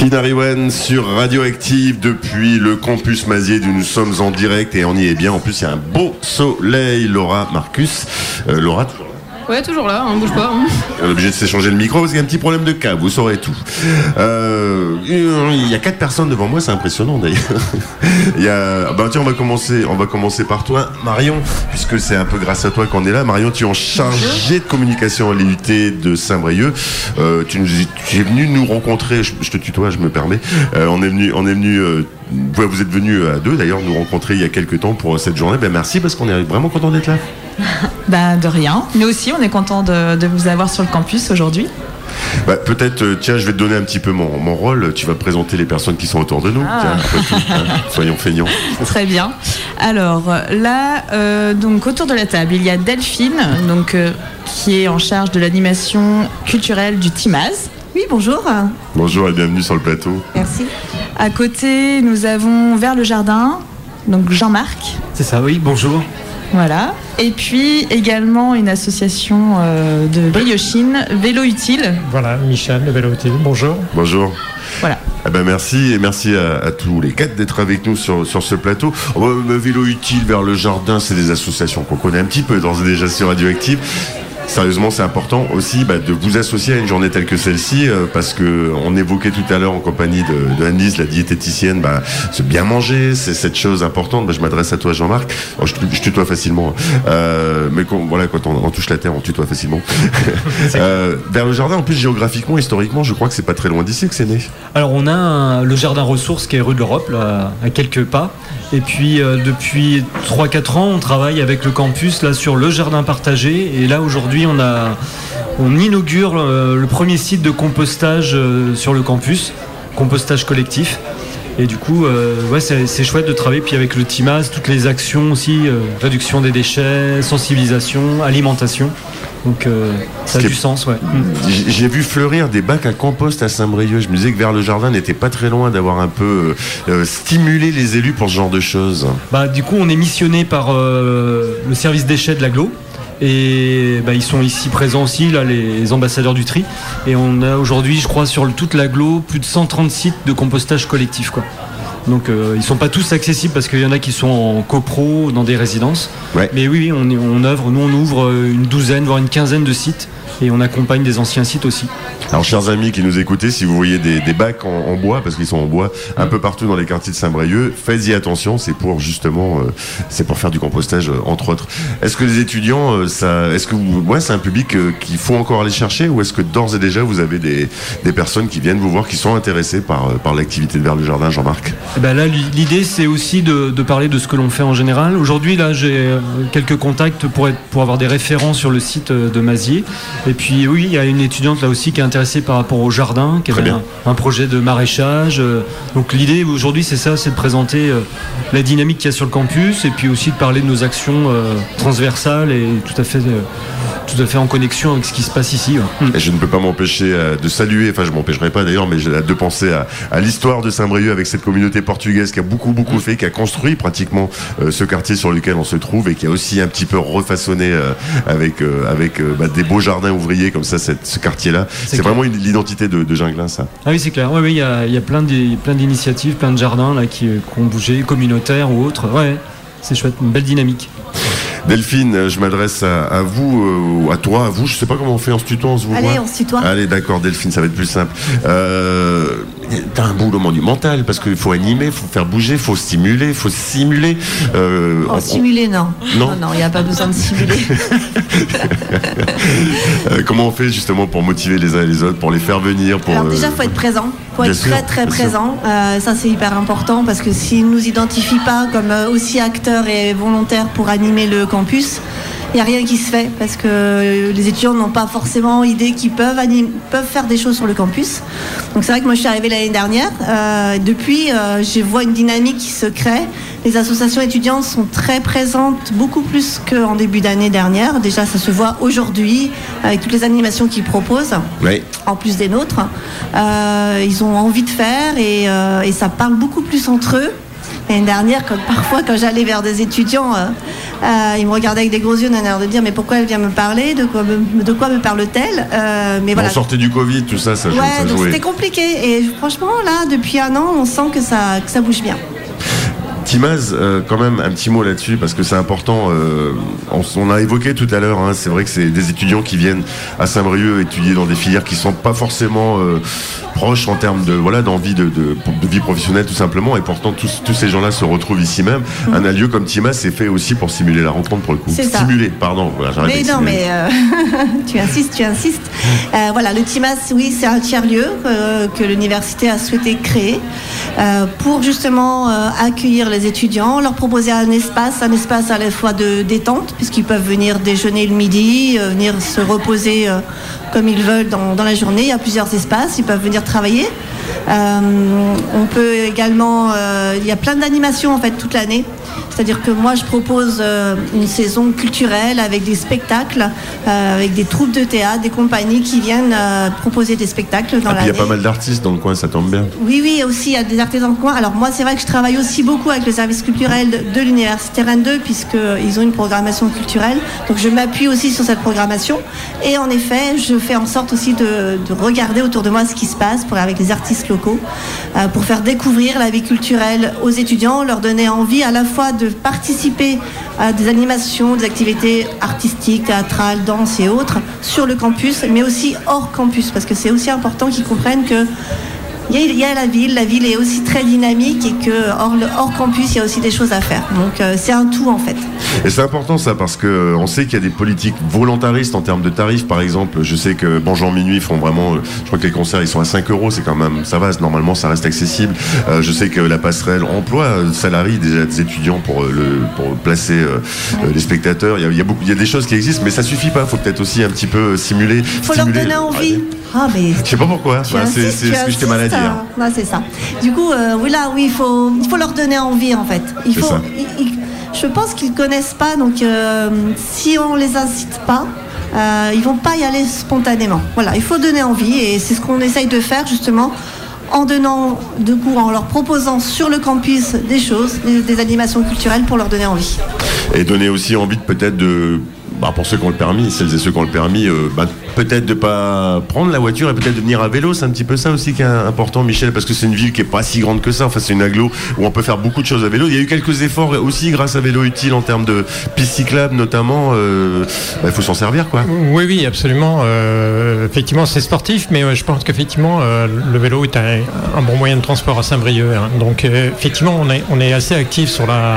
Kinariwen sur Radioactive depuis le campus Mazier d'où nous sommes en direct et on y est bien. En plus, il y a un beau soleil. Laura, Marcus. Euh, Laura, toujours Ouais, toujours là, on bouge pas. hein. On est obligé de s'échanger le micro parce qu'il y a un petit problème de câble, vous saurez tout. Euh, il y a quatre personnes devant moi, c'est impressionnant d'ailleurs. [LAUGHS] Il y a, bah tiens, on va commencer, on va commencer par toi, Marion, puisque c'est un peu grâce à toi qu'on est là. Marion, tu es en chargé de communication à l'unité de Saint-Brieuc. Euh, tu, es venu nous rencontrer, je, je te tutoie, je me permets. Euh, on est venu, on est venu. Euh, vous êtes venu à deux d'ailleurs nous rencontrer il y a quelques temps pour cette journée. Ben merci parce qu'on est vraiment content d'être là. [LAUGHS] Bah, de rien. Nous aussi, on est content de, de vous avoir sur le campus aujourd'hui. Bah, Peut-être, euh, tiens, je vais te donner un petit peu mon, mon rôle. Tu vas présenter les personnes qui sont autour de nous. Ah. Tiens, après tout, hein, [LAUGHS] soyons feignants. Très bien. Alors là, euh, donc autour de la table, il y a Delphine, donc euh, qui est en charge de l'animation culturelle du Timaz. Oui, bonjour. Bonjour et bienvenue sur le plateau. Merci. À côté, nous avons vers le jardin, donc Jean-Marc. C'est ça, oui, bonjour. Voilà. Et puis également une association euh, de briochines, Vélo Utile. Voilà, Michel, le vélo utile. Bonjour. Bonjour. Voilà. Eh ben merci et merci à, à tous les quatre d'être avec nous sur, sur ce plateau. Oh, bah, le vélo utile vers le jardin, c'est des associations qu'on connaît un petit peu d'ores et déjà sur Radioactive. Sérieusement, c'est important aussi bah, de vous associer à une journée telle que celle-ci, euh, parce que on évoquait tout à l'heure en compagnie de, de Annelise, la diététicienne, bah, se bien manger, c'est cette chose importante. Bah, je m'adresse à toi, Jean-Marc. Oh, je, je tutoie facilement, hein. Euh, mais quand, voilà, quand on, on touche la terre, on tutoie facilement. [LAUGHS] Euh, vers le jardin, en plus géographiquement, historiquement, je crois que c'est pas très loin d'ici que c'est né. Alors on a un- le jardin ressources qui est rue de l'Europe, à quelques pas. Et puis euh, depuis 3-4 ans, on travaille avec le campus là sur le jardin partagé. Et là aujourd'hui, on inaugure euh, le premier site de compostage euh, sur le campus, compostage collectif. Et du coup, euh, ouais, c'est chouette de travailler. Puis avec le TIMAS, toutes les actions aussi, euh, réduction des déchets, sensibilisation, alimentation. Donc euh, ça a du sens, ouais. J'ai vu fleurir des bacs à compost à Saint-Brieuc. Je me disais que vers le jardin n'était pas très loin d'avoir un peu euh, stimulé les élus pour ce genre de choses. Bah, du coup, on est missionné par euh, le service déchets de l'aglo. Et bah, ils sont ici présents aussi, là, les ambassadeurs du tri. Et on a aujourd'hui, je crois, sur toute l'aglo, plus de 130 sites de compostage collectif. Quoi. Donc euh, ils sont pas tous accessibles parce qu'il y en a qui sont en copro dans des résidences. Ouais. Mais oui, oui, on, on œuvre, nous on ouvre euh, une douzaine, voire une quinzaine de sites. Et on accompagne des anciens sites aussi. Alors, chers amis qui nous écoutez, si vous voyez des, des bacs en, en bois, parce qu'ils sont en bois un peu partout dans les quartiers de Saint-Brieuc, faites-y attention. C'est pour justement, euh, c'est pour faire du compostage euh, entre autres. Est-ce que les étudiants, euh, ça, est-ce que vous, ouais, c'est un public qu'il faut encore aller chercher, ou est-ce que d'ores et déjà vous avez des, des personnes qui viennent vous voir, qui sont intéressées par par l'activité de vers le jardin, Jean-Marc? Eh ben là, l'i- l'idée, c'est aussi de, de parler de ce que l'on fait en général. Aujourd'hui, là, j'ai quelques contacts pour, être, pour avoir des référents sur le site de Mazier. Et puis, oui, il y a une étudiante là aussi qui est intéressée par rapport au jardin, qui avait un, un projet de maraîchage. euh. Donc, l'idée aujourd'hui, c'est ça, c'est de présenter euh, la dynamique qu'il y a sur le campus et puis aussi de parler de nos actions euh, transversales et tout à fait, tout à fait en connexion avec ce qui se passe ici. ouais. Mm. Et je ne peux pas m'empêcher de saluer, enfin je m'empêcherai pas d'ailleurs, mais de penser à, à l'histoire de Saint-Brieuc avec cette communauté portugaise qui a beaucoup beaucoup fait, qui a construit pratiquement euh, ce quartier sur lequel on se trouve et qui a aussi un petit peu refaçonné euh, avec euh, avec bah, des beaux jardins ouvriers comme ça cette- ce quartier-là. C'est vraiment l'identité de, de Ginglin ça. Ah oui, c'est clair. Oui, oui, il y a, il y a plein d'i- plein d'initiatives, plein de jardins là, qui, qui ont bougé, communautaires ou autres. Ouais, c'est chouette, une belle dynamique. Delphine, euh, je m'adresse à, à vous, euh, ou à toi, à vous. Je sais pas comment on fait, on se tutoie, on se Allez, on se tutoie. Allez, d'accord, Delphine, ça va être plus simple. Euh, T'as un boulot monumental parce qu'il faut animer, il faut faire bouger, il faut stimuler, il faut simuler. Euh, Oh, on- simuler, non. Non. non, il n'y a pas besoin de simuler. [LAUGHS] euh, comment on fait justement pour motiver les uns et les autres, pour les faire venir pour, Alors euh, déjà, il faut être présent. Il faut bien être sûr, très très présent. Ça, c'est hyper important parce que s'ils ne nous identifient pas comme aussi acteurs et volontaires pour animer le campus, il n'y a rien qui se fait parce que les étudiants n'ont pas forcément idée qu'ils peuvent, faire des choses sur le campus. Donc c'est vrai que moi je suis arrivée l'année dernière. Euh, depuis, euh, je vois une dynamique qui se crée. Les associations étudiantes sont très présentes, beaucoup plus qu'en début d'année dernière. Déjà, ça se voit aujourd'hui avec toutes les animations qu'ils proposent Ouais. en plus des nôtres. Euh, ils ont envie de faire et, et ça parle beaucoup plus entre eux. L'année dernière, quand, parfois, quand j'allais vers des étudiants, euh, euh, ils me regardaient avec des gros yeux, d'un air de dire Mais pourquoi elle vient me parler? De quoi me, de quoi me parle-t-elle? Euh, Mais voilà. On sortait du Covid, tout ça, ça, Ouais, ça donc jouait. c'était compliqué. Et franchement, là, depuis un an, on sent que ça, que ça bouge bien. Timaz, euh, quand même un petit mot là-dessus parce que c'est important. euh, on, a évoqué tout à l'heure, hein, c'est vrai que c'est des étudiants qui viennent à Saint-Brieuc étudier dans des filières qui sont pas forcément euh, proches en termes de voilà d'envie de, de, de vie professionnelle tout simplement. Et pourtant tous, tous ces gens-là se retrouvent ici même. Un lieu comme Timaz, c'est fait aussi pour simuler la rencontre pour le coup. Stimuler, pardon. Voilà, Mais non, simuler. mais [LAUGHS] tu insistes, tu insistes. Voilà, le TIMAS, oui, c'est un tiers-lieu que l'université a souhaité créer pour justement accueillir les étudiants, leur proposer un espace, un espace à la fois de détente, puisqu'ils peuvent venir déjeuner le midi, euh, venir se reposer euh, comme ils veulent dans, dans la journée. Il y a plusieurs espaces, ils peuvent venir travailler. Euh, on peut également, euh, il y a plein d'animations en fait toute l'année. C'est-à-dire que moi je propose euh, une saison culturelle avec des spectacles, avec des troupes de théâtre, des compagnies qui viennent proposer des spectacles dans Ah, il y a pas mal d'artistes dans le coin, ça tombe bien. Oui, oui, aussi, il y a des artisans de coin. Alors moi, c'est vrai que je travaille aussi beaucoup avec le service culturel de, de l'Université Rennes 2, puisqu'ils ont une programmation culturelle. Donc je m'appuie aussi sur cette programmation. Et en effet, je fais en sorte aussi de, de regarder autour de moi ce qui se passe avec les artistes locaux, euh, pour faire découvrir la vie culturelle aux étudiants, leur donner envie à la fois de participer à des animations, des activités artistiques, théâtrales, danse et autres sur le campus, mais aussi hors campus, parce que c'est aussi important qu'ils comprennent que il y, a, il y a la ville, la ville est aussi très dynamique et que hors, le- hors campus, il y a aussi des choses à faire. Donc euh, c'est un tout en fait. Et c'est important ça parce que euh, on sait qu'il y a des politiques volontaristes en termes de tarifs. Par exemple, je sais que Bonjour Minuit font vraiment, euh, je crois que les concerts ils sont à 5 euros, c'est quand même, ça va, normalement ça reste accessible. Euh, je sais que la passerelle emploie euh, salarie déjà des étudiants pour le pour placer euh, les spectateurs. Il y, a, il y a beaucoup, il y a des choses qui existent, mais ça suffit pas. Faut peut-être aussi un petit peu simuler. Il faut leur donner envie. Ah mais Je sais pas pourquoi. Voilà, c'est ce que j'étais mal à dire. hein. Ouais, c'est ça. Du coup, euh, oui là, oui, il faut, il faut leur donner envie en fait. Il faut, ça. il- il- je pense qu'ils connaissent pas, donc euh, si on les incite pas. Euh, ils vont pas y aller spontanément. Voilà, il faut donner envie et c'est ce qu'on essaye de faire justement en donnant de cours, en leur proposant sur le campus des choses, des, des animations culturelles pour leur donner envie. et donner aussi envie peut-être de bah, pour ceux qui ont le permis, celles et ceux qui ont le permis, euh, bah, peut-être de pas prendre la voiture et peut-être de venir à vélo, c'est un petit peu ça aussi qui est important, Michel, parce que c'est une ville qui est pas si grande que ça. Enfin, c'est une aglo où on peut faire beaucoup de choses à vélo. Il y a eu quelques efforts aussi grâce à Vélo Utile en termes de pistes cyclables, notamment. euh, bah, il faut s'en servir, quoi. Oui, oui, absolument. Euh, effectivement, c'est sportif, mais je pense qu'effectivement, le vélo est un, bon moyen de transport à Saint-Brieuc. hein. Donc, effectivement, on est, on est assez actif sur la,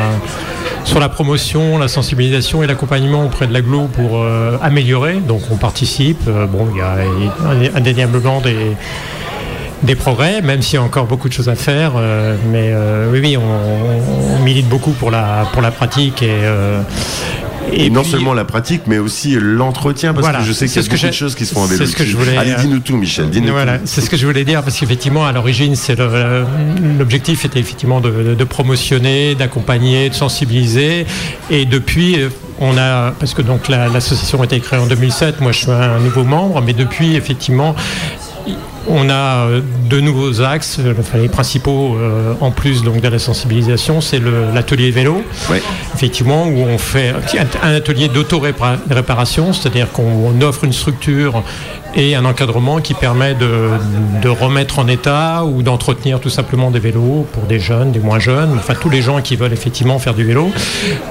sur la promotion, la sensibilisation et l'accompagnement auprès de l'agglo pour euh, améliorer. Donc, on participe. Euh, bon, il y a indéniablement des progrès, même s'il y a encore beaucoup de choses à faire. euh, mais oui, oui, on, milite beaucoup pour la, pour la pratique et, Et, non puis- seulement la pratique, mais aussi l'entretien, parce Voilà. que je sais qu'il y C'est a ce beaucoup de choses qui se font c'est vélo. ce que je voulais, Allez, euh, dis-nous tout, Michel. Voilà, tout. c'est ce que je voulais dire parce qu'effectivement, à l'origine, c'est l'objectif était effectivement de, promotionner, d'accompagner, de sensibiliser. Et depuis, euh, on a, parce que donc la- l'association a été créée en 2007, moi je suis un nouveau membre, mais depuis, effectivement, on a euh, deux nouveaux axes, euh, enfin, les principaux euh, en plus donc de la sensibilisation, c'est l'atelier vélo, effectivement où on fait un- atelier d'auto-réparation, c'est-à-dire qu'on offre une structure et un encadrement qui permet de, de remettre en état ou d'entretenir tout simplement des vélos pour des jeunes, des moins jeunes, enfin tous les gens qui veulent effectivement faire du vélo.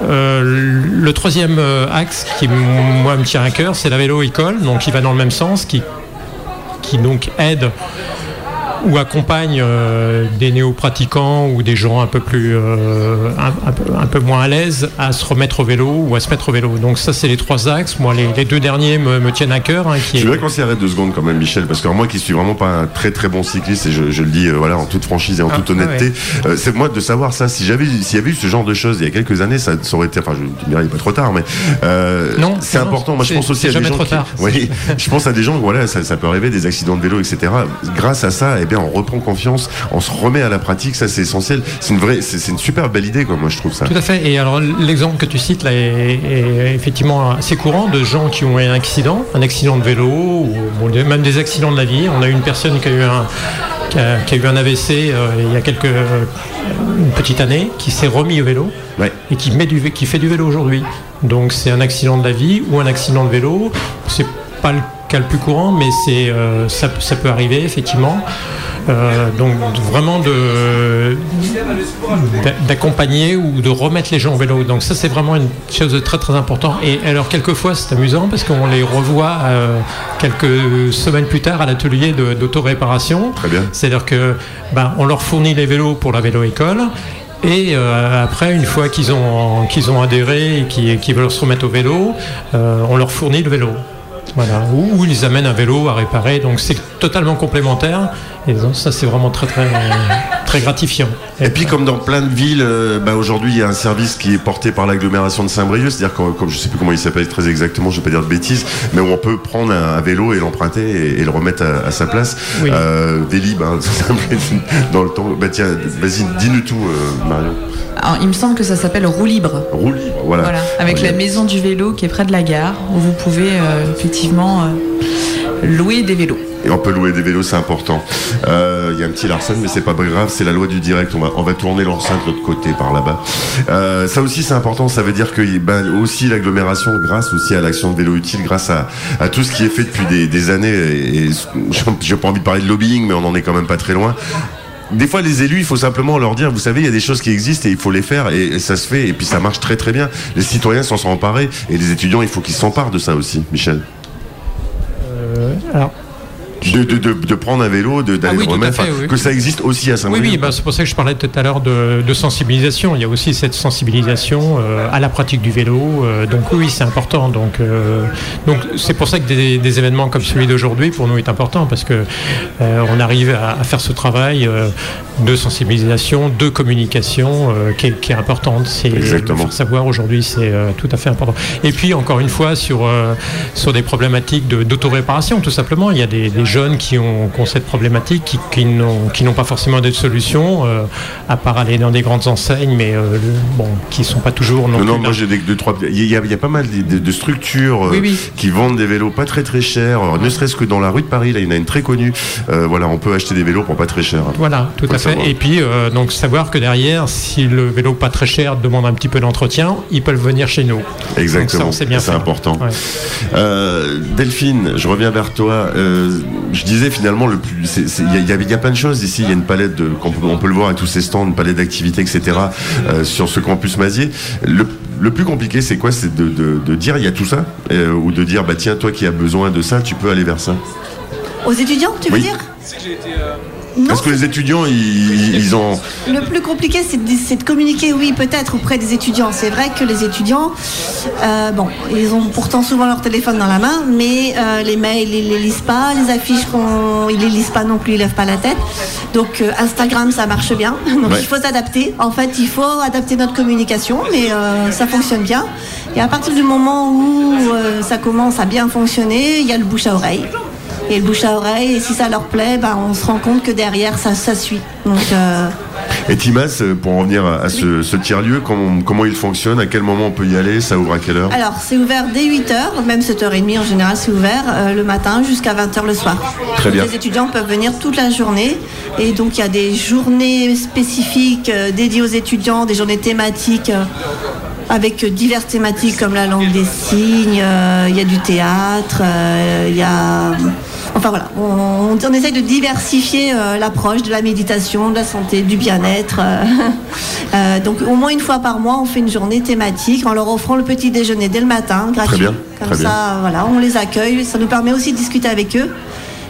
Euh, le troisième axe qui moi me tient à cœur, c'est la vélo-école, donc qui va dans le même sens, qui qui donc aide ou accompagne euh, des néo-pratiquants ou des gens un peu plus euh, un, un peu, un peu moins à l'aise à se remettre au vélo ou à se mettre au vélo. Donc ça c'est les trois axes. Moi les, les deux derniers me, me tiennent à cœur. hein, qui Je est- voudrais qu'on s'y arrête deux secondes quand même, Michel, parce que moi qui suis vraiment pas un très très bon cycliste, et je, je le dis euh, voilà en toute franchise et en Ah, toute honnêteté, ouais. euh, c'est moi de savoir ça. Si j'avais, s'il y avait eu ce genre de choses il y a quelques années, ça, ça aurait été, enfin, je dirais, il est pas trop tard, mais Non, c'est important. Moi, je pense aussi à des gens trop qui, tard. [LAUGHS] oui, je pense à des gens, voilà, ça, ça peut arriver, des accidents de vélo, etc. Grâce à ça, eh bien, on reprend confiance, on se remet à la pratique, ça c'est essentiel. C'est une vraie, c'est une super belle idée, quoi. Moi, je trouve ça. Tout à fait. Et alors l'exemple que tu cites là est, est effectivement assez courant de gens qui ont eu un accident, un accident de vélo ou bon, même des accidents de la vie. On a eu une personne qui a eu un qui a, qui a eu un AVC euh, il y a quelques une petite année, qui s'est remis au vélo et qui, met du, qui fait du vélo aujourd'hui. Donc c'est un accident de la vie ou un accident de vélo. C'est pas le cas le plus courant, mais c'est euh, ça, ça peut arriver effectivement. Euh, donc vraiment de d'accompagner ou de remettre les gens au vélo. Donc ça c'est vraiment une chose de très très important. Et alors quelquefois c'est amusant parce qu'on les revoit euh, quelques semaines plus tard à l'atelier d'autoréparation. Très bien. C'est-à-dire que ben, on leur fournit les vélos pour la vélo-école. Et euh, après, une fois qu'ils ont, qu'ils ont adhéré et qu'ils veulent se remettre au vélo, euh, on leur fournit le vélo. Voilà. Ou, ou ils amènent un vélo à réparer. Donc c'est totalement complémentaire. Et donc, ça, c'est vraiment très, très, [LAUGHS] très gratifiant. Et puis comme dans plein de villes, euh, bah, aujourd'hui il y a un service qui est porté par l'agglomération de Saint-Brieuc, c'est-à-dire que comme je sais plus comment il s'appelle très exactement, je vais pas dire de bêtises, mais où on peut prendre un, un vélo et l'emprunter et, et le remettre à, à sa place. Oui. Euh, Vélib, hein, s'appelle dans le temps. Bah tiens, vas-y, dis-nous tout, euh, Marion. Alors, il me semble que ça s'appelle Roue Libre. Roue libre, voilà. Voilà, avec Roue la libre. maison du vélo qui est près de la gare, où vous pouvez euh, effectivement euh, louer des vélos. Et on peut louer des vélos, c'est important. Euh, Il y a un petit Larsen, mais c'est pas grave, c'est la loi du direct. On va, on va tourner l'enceinte de l'autre côté, par là-bas. Euh, ça aussi, c'est important. Ça veut dire que ben, aussi l'agglomération, grâce aussi à l'action de vélo utile, grâce à, à tout ce qui est fait depuis des, des années. Et, et j'ai pas envie de parler de lobbying, mais on en est quand même pas très loin. Des fois, les élus, il faut simplement leur dire, vous savez, il y a des choses qui existent et il faut les faire et, ça se fait et puis ça marche très très bien. Les citoyens s'en sont emparés et les étudiants, il faut qu'ils s'emparent de ça aussi, Michel. Euh, alors, De, de, de, de prendre un vélo, d'aller Ah oui, le remettre, fait, oui. que ça existe aussi à Oui, Saint-Brieuc. oui, bah, c'est pour ça que je parlais tout à l'heure de, sensibilisation. Il y a aussi cette sensibilisation euh, à la pratique du vélo. euh, donc oui, c'est important. Donc euh, donc c'est pour ça que des, des événements comme celui d'aujourd'hui pour nous est important parce que euh, on arrive à, à faire ce travail de sensibilisation, de communication euh, qui, est, qui est importante. C'est Exactement. le faire savoir aujourd'hui, c'est euh, tout à fait important. Et puis encore une fois sur euh, sur des problématiques de- d'autoréparation, tout simplement. Il y a des, des jeunes qui ont, qui ont cette problématique, qui, qui n'ont qui n'ont pas forcément de solution, euh, à part aller dans des grandes enseignes, mais euh, le- bon, qui sont pas toujours non, Non, non, plus moi j'ai des deux, trois. Il y, a, il y a pas mal de, de- de structures euh, Oui, oui. qui vendent des vélos pas très très chers. Alors, ne serait-ce que dans la rue de Paris, là, il y en a une très connue. Euh, voilà, on peut acheter des vélos pour pas très cher. Voilà, tout à le fait. Et puis, euh, donc savoir que derrière, si le vélo pas très cher demande un petit peu d'entretien, ils peuvent venir chez nous. Exactement. Sait bien c'est important. Ouais. Euh, Delphine, je reviens vers toi. Euh, je disais finalement le plus. c'est- c'est- Il y, a- y y plein de choses ici. Il y a une palette de. qu'on peut- On peut le voir avec tous ces stands, une palette d'activités, etc. euh, sur ce campus Mazier. Le, le plus compliqué, c'est quoi? C'est de, de- de dire il y a tout ça euh, ou de dire bah tiens toi qui as besoin de ça, tu peux aller vers ça. Aux étudiants, tu veux Oui. dire? Parce que les étudiants, ils, ils ont. Le plus compliqué, c'est de, communiquer, oui, peut-être auprès des étudiants. C'est vrai que les étudiants, euh, bon, ils ont pourtant souvent leur téléphone dans la main, mais euh, les mails, ils les lisent pas, les affiches, ils les lisent pas non plus, ils lèvent pas la tête. Donc euh, Instagram, ça marche bien. [LAUGHS] Donc Ouais. il faut s'adapter. En fait, il faut adapter notre communication, mais ça fonctionne bien. Et à partir du moment où ça commence à bien fonctionner, il y a le bouche à oreille. Et le bouche à oreille, et si ça leur plaît, ben, on se rend compte que derrière, ça, ça suit. Donc, euh, Et Timas, pour en revenir à, ce, ce tiers-lieu, comment, comment il fonctionne À quel moment on peut y aller Ça ouvre à quelle heure? Alors, c'est ouvert dès 8h, même 7h30 en général, c'est ouvert euh, le matin jusqu'à 20h le soir. Très bien. Les étudiants peuvent venir toute la journée. Et donc, il y a des journées spécifiques euh, dédiées aux étudiants, des journées thématiques. avec diverses thématiques comme la langue des signes, euh, il y a du théâtre, euh, il y a... Enfin voilà, on, on essaye de diversifier euh, l'approche de la méditation, de la santé, du bien-être. euh. [LAUGHS] Euh, donc au moins une fois par mois, on fait une journée thématique en leur offrant le petit déjeuner dès le matin, gratuit. bien, Comme très ça, bien. voilà, on les accueille. Ça nous permet aussi de discuter avec eux.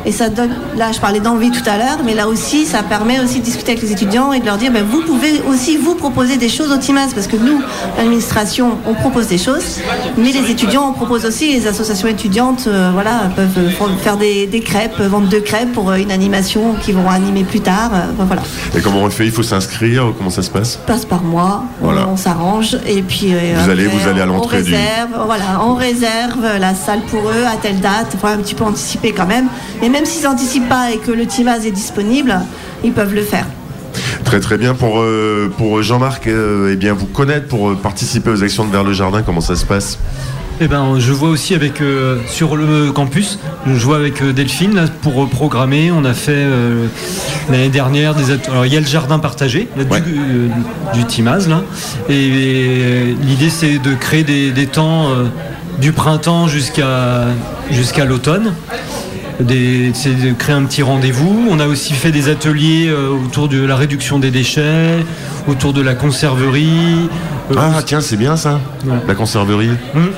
Et ça donne, là je parlais d'envie tout à l'heure, mais là aussi ça permet aussi de discuter avec les étudiants et de leur dire, ben, vous pouvez aussi vous proposer des choses au TIMAS, parce que nous, l'administration, on propose des choses, mais les étudiants, on propose aussi, les associations étudiantes, euh, voilà, peuvent euh, faire des, des crêpes, vendre de crêpes pour euh, une animation qu'ils vont animer plus tard. euh, voilà, Et comment on le fait? Il faut s'inscrire? Comment ça se passe? Passe par mois, Voilà. on, on s'arrange et puis euh, Vous allez- vous allez à on l'entrée du- réserve, voilà, on réserve la salle pour eux à telle date, faut un petit peu anticiper quand même. Même s'ils n'anticipent pas et que le Timaz est disponible, ils peuvent le faire. Très très bien. Pour, euh, pour Jean-Marc, euh, eh bien, vous connaître, pour euh, participer aux actions de Vers le Jardin, comment ça se passe? Eh ben, je vois aussi avec euh, sur le campus, je vois avec Delphine là, pour programmer. On a fait euh, l'année dernière des alors il y a le jardin partagé là, du, euh, du Timaz là, et, euh, l'idée c'est de créer des, des temps euh, du printemps jusqu'à jusqu'à l'automne. Des- C'est de créer un petit rendez-vous. On a aussi fait des ateliers euh, autour de la réduction des déchets, autour de la conserverie. Euh, Ah tiens, c'est bien ça, la conserverie.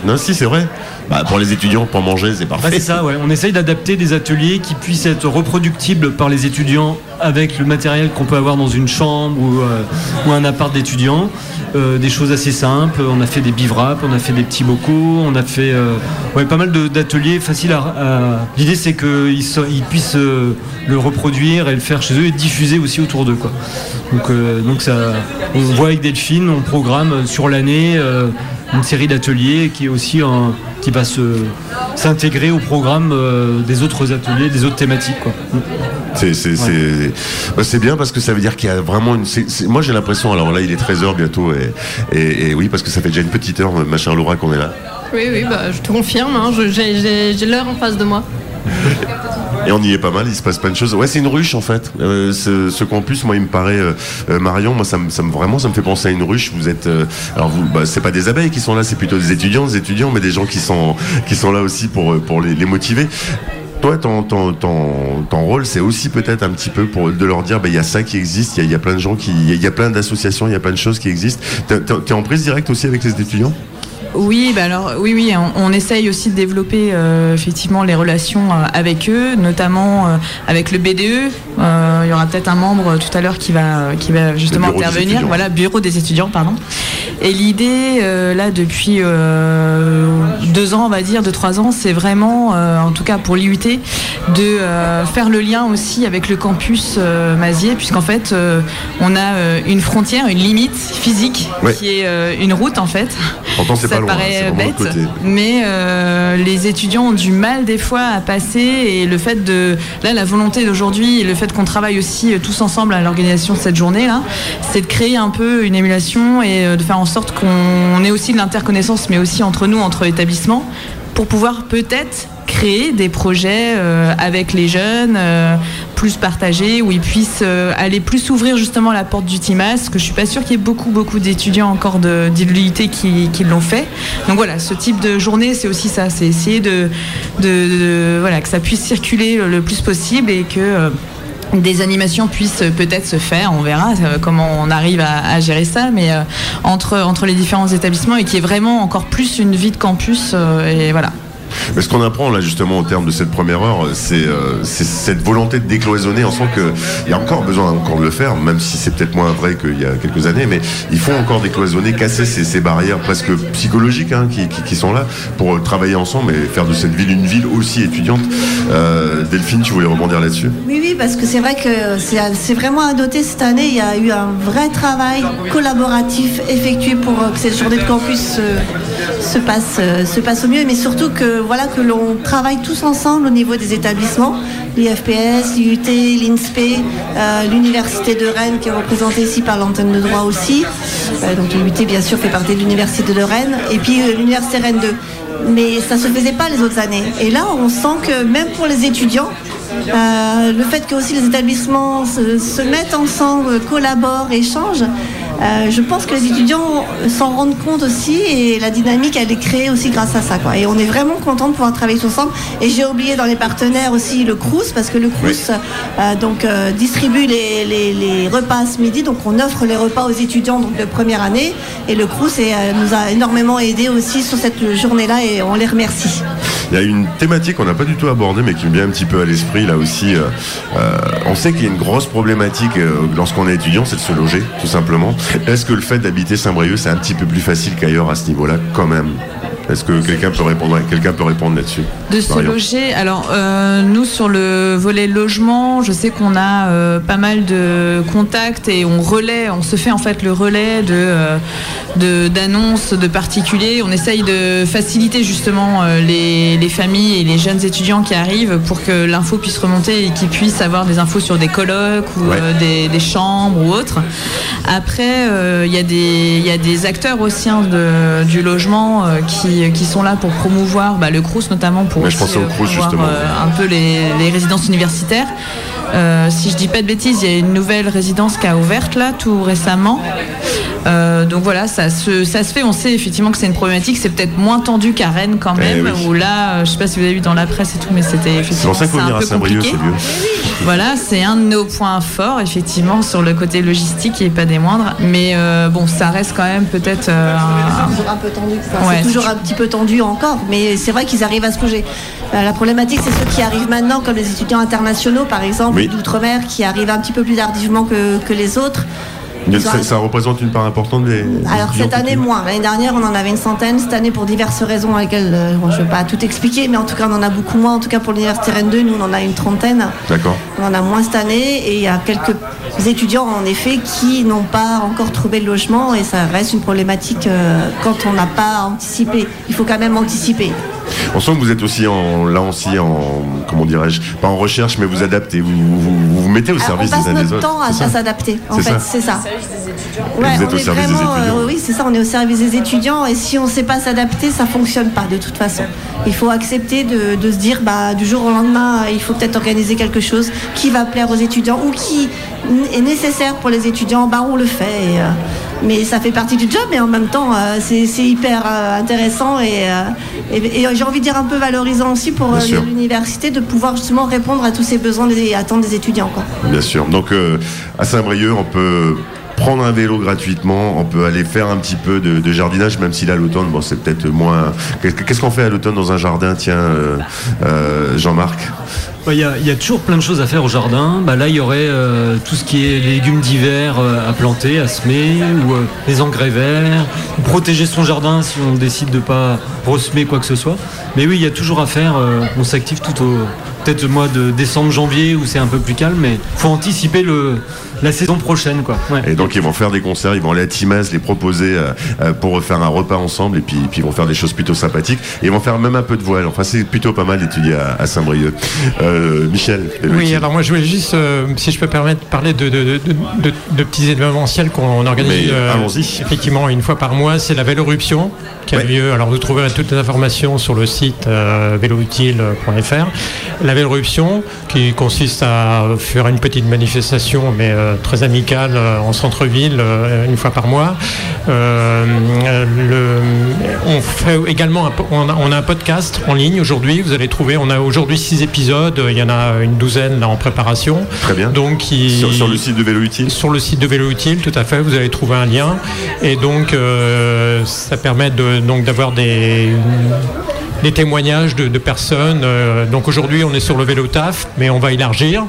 Non, si, c'est vrai. Bah, pour les étudiants, pour manger, c'est Bah, parfait. c'est ça, ouais. On essaye d'adapter des ateliers qui puissent être reproductibles par les étudiants avec le matériel qu'on peut avoir dans une chambre ou, euh, ou un appart d'étudiants. Euh, des choses assez simples. On a fait des bivraps, on a fait des petits bocaux, on a fait euh, ouais, pas mal d'ateliers faciles à. L'idée c'est qu'ils puissent euh, le reproduire et le faire chez eux et diffuser aussi autour d'eux. Donc, donc ça, on voit avec Delphine, on programme sur l'année une série d'ateliers qui est aussi un- qui va se s'intégrer au programme euh, des autres ateliers, des autres thématiques. Quoi. C'est c'est- c'est- bah, c'est bien parce que ça veut dire qu'il y a vraiment une. c'est- c'est- moi j'ai l'impression, alors là il est 13h bientôt, et, et- et oui, parce que ça fait déjà une petite heure, ma chère Laura, qu'on est là. Oui, oui, bah, je te confirme, hein, je- j'ai- j'ai j'ai l'heure en face de moi. Et on y est pas mal, il se passe plein de choses. Ouais, c'est une ruche en fait. Euh, ce, ce campus, moi, il me paraît, euh, euh, Marion, moi, ça me, ça me- vraiment, ça me fait penser à une ruche. Vous êtes, euh, alors vous, bah, c'est pas des abeilles qui sont là, c'est plutôt des étudiants, des étudiants, mais des gens qui sont, qui sont là aussi pour, euh, pour les, motiver. Toi, ton, ton, ton, rôle, c'est aussi peut-être un petit peu pour de leur dire, bah, il y a ça qui existe, il y a, plein de gens il y a- plein d'associations, il y a plein de choses qui existent. T'es t'es en prise directe aussi avec les étudiants? Oui, bah alors oui, oui, on, on essaye aussi de développer euh, effectivement les relations euh, avec eux, notamment euh, avec le BDE. Euh, il y aura peut-être un membre tout à l'heure qui va qui va justement intervenir. Voilà, bureau des étudiants, pardon. Et l'idée euh, là depuis euh, deux ans, on va dire, deux trois ans, c'est vraiment, euh, en tout cas pour l'IUT, de euh, faire le lien aussi avec le campus euh, Mazier, puisqu'en fait euh, on a euh, une frontière, une limite physique Ouais. qui est euh, une route en fait. Pourtant, c'est Ça pas loin, paraît c'est vraiment bête, mais euh, les étudiants ont du mal des fois à passer et le fait de là la volonté d'aujourd'hui et le fait qu'on travaille aussi euh, tous ensemble à l'organisation de cette journée là, c'est de créer un peu une émulation et euh, de faire en sorte qu'on ait aussi de l'interconnaissance, mais aussi entre nous, entre établissements, pour pouvoir peut-être créer des projets euh, avec les jeunes euh, plus partagés où ils puissent euh, aller plus s'ouvrir justement la porte du TIMAS que je suis pas sûre qu'il y ait beaucoup beaucoup d'étudiants encore de qui, qui l'ont fait donc voilà ce type de journée c'est aussi ça c'est essayer de, de, voilà que ça puisse circuler le, plus possible et que des animations puissent peut-être se faire, on verra comment on arrive à, gérer ça, mais entre, entre les différents établissements et qui est vraiment encore plus une vie de campus et voilà. Mais ce qu'on apprend là justement au terme de cette première heure, c'est euh, cette volonté de décloisonner. On sent qu'il y a encore besoin encore de le faire, même si c'est peut-être moins vrai qu'il y a quelques années, mais il faut encore décloisonner, casser ces, barrières presque psychologiques hein, qui, sont là pour travailler ensemble et faire de cette ville une ville aussi étudiante. Euh, Delphine, tu voulais rebondir là-dessus? Oui, oui, parce que c'est vrai que c'est vraiment à noter cette année. Il y a eu un vrai travail collaboratif effectué pour euh, que cette journée de campus se, se passe, euh, se passe au mieux, mais surtout que voilà que l'on travaille tous ensemble au niveau des établissements, l'IFPS, l'IUT, l'INSPE, euh, l'université de Rennes qui est représentée ici par l'antenne de droit aussi. Euh, donc l'IUT bien sûr fait partie de l'université de Rennes et puis euh, l'université Rennes 2 mais ça se faisait pas les autres années. Et là, on sent que même pour les étudiants, le fait que aussi les établissements se, se mettent ensemble, collaborent, échangent, euh, je pense que les étudiants s'en rendent compte aussi et la dynamique elle est créée aussi grâce à ça. Quoi. Et on est vraiment content de pouvoir travailler tous ensemble. Et j'ai oublié dans les partenaires aussi le Crous parce que le Crous euh, donc euh, distribue les, les- les repas ce midi. Donc on offre les repas aux étudiants donc de première année et le Crous est, nous a énormément aidé aussi sur cette journée-là et on les remercie. Il y a une thématique qu'on n'a pas du tout abordée, mais qui me vient un petit peu à l'esprit là aussi. Euh, euh, on sait qu'il y a une grosse problématique euh, lorsqu'on est étudiant, c'est de se loger, tout simplement. Est-ce que le fait d'habiter Saint-Brieuc, c'est un petit peu plus facile qu'ailleurs à ce niveau-là, quand même? Est-ce que quelqu'un peut répondre, quelqu'un peut répondre là-dessus De se Marion loger. Alors, euh, nous, sur le volet logement, je sais qu'on a euh, pas mal de contacts et on relaie, on se fait en fait le relais de, euh, d'annonces de, particuliers. On essaye de faciliter justement les, les familles et les jeunes étudiants qui arrivent pour que l'info puisse remonter et qu'ils puissent avoir des infos sur des colloques ou Ouais. des, des chambres ou autres. Après, il y, a des- il y a des acteurs aussi hein, de- du logement qui, qui, qui sont là pour promouvoir bah, le Crous notamment pour Ouais, je aussi, pensais au euh, Crous, justement. euh, un peu les, les résidences universitaires. Euh, si je dis pas de bêtises, il y a une nouvelle résidence qui a ouverte là tout récemment. Euh, donc voilà, ça se, ça se fait. On sait effectivement que c'est une problématique. C'est peut-être moins tendu qu'à Rennes quand Eh même, oui. où là, euh, je sais pas si vous avez vu dans la presse et tout, mais c'était C'est effectivement pour ça qu'il faut c'est un venir à peu Saint-Brieuc, compliqué. c'est mieux. Voilà, c'est un de nos points forts, effectivement, sur le côté logistique et pas des moindres. Mais euh, bon, ça reste quand même peut-être euh, un- C'est toujours un peu tendu. Enfin, Ouais, c'est toujours c'est- un petit peu tendu encore, mais c'est vrai qu'ils arrivent à se bouger. La problématique, c'est ceux qui arrivent maintenant, comme les étudiants internationaux, par exemple, Oui. d'outre-mer, qui arrivent un petit peu plus tardivement que, que les autres. Ça, représente une part importante des. Alors des cette année moins. L'année dernière on en avait une centaine. Cette année pour diverses raisons à lesquelles euh, bon, je ne vais pas tout expliquer, mais en tout cas on en a beaucoup moins. En tout cas pour l'université Rennes 2, nous on en a une trentaine. D'accord. On en a moins cette année et il y a quelques étudiants en effet qui n'ont pas encore trouvé de logement et ça reste une problématique euh, quand on n'a pas anticipé. Il faut quand même anticiper. On sent que vous êtes aussi en, là aussi en, comment dirais-je, pas en recherche, mais vous adaptez, vous vous, vous, vous mettez au service on passe des uns des notre autres. temps à, s'adapter. En C'est fait, ça. c'est ça. vous êtes on au est service des vraiment, étudiants. euh, oui, c'est ça. On est au service des étudiants et si on ne sait pas s'adapter, ça fonctionne pas de toute façon. Il faut accepter de, de se dire, bah, du jour au lendemain, euh, il faut peut-être organiser quelque chose qui va plaire aux étudiants ou qui est nécessaire pour les étudiants. Bah, on le fait. et, euh, mais ça fait partie du job, mais en même temps, euh, c'est hyper euh, intéressant et, euh, et- et j'ai envie de dire un peu valorisant aussi pour l'université de pouvoir justement répondre à tous ces besoins et attentes des étudiants. Quoi. Bien sûr. Donc euh, à Saint-Brieuc, on peut prendre un vélo gratuitement, on peut aller faire un petit peu de, de jardinage, même si là l'automne, bon, c'est peut-être moins. Qu'est-ce qu'est-ce qu'on fait à l'automne dans un jardin, tiens, euh, euh, Jean-Marc? Bah, Il y, a- toujours plein de choses à faire au jardin. Bah, là, il y aurait euh, tout ce qui est légumes d'hiver euh, à planter, à semer, ou euh, les engrais verts, protéger son jardin si on décide de pas ressemer quoi que ce soit. Mais oui, il y a toujours à faire. euh, on s'active tout au peut-être le mois de décembre, janvier où c'est un peu plus calme, mais faut anticiper le, la saison prochaine, quoi. Et donc ils vont faire des concerts, ils vont aller à Timaz, les proposer euh, euh, pour faire un repas ensemble, et puis, ils vont faire des choses plutôt sympathiques. Et ils vont faire même un peu de voile. Enfin, c'est plutôt pas mal d'étudier à, Saint-Brieuc. Euh, Michel. Oui, alors moi je voulais juste, euh, si je peux permettre, parler de, de, de, de- petits événementiels qu'on organise euh, effectivement une fois par mois. C'est la Véloruption qui a lieu. Alors vous trouverez toutes les informations sur le site euh, véloutile.fr. La Véloruption qui consiste à faire une petite manifestation, mais euh, très amicale euh, en centre-ville euh, une fois par mois. Euh, le- on fait également un, po- on a, on a un podcast en ligne aujourd'hui. Vous allez trouver, on a aujourd'hui six épisodes. Il y en a une douzaine là en préparation. Très bien. Donc qui- Sur, sur le site de Vélo Utile? Sur le site de Vélo Utile, tout à fait, vous allez trouver un lien. Et donc, euh, ça permet de, donc d'avoir des, des témoignages de, de personnes. Euh, donc aujourd'hui, on est sur le vélo taf, mais on va élargir.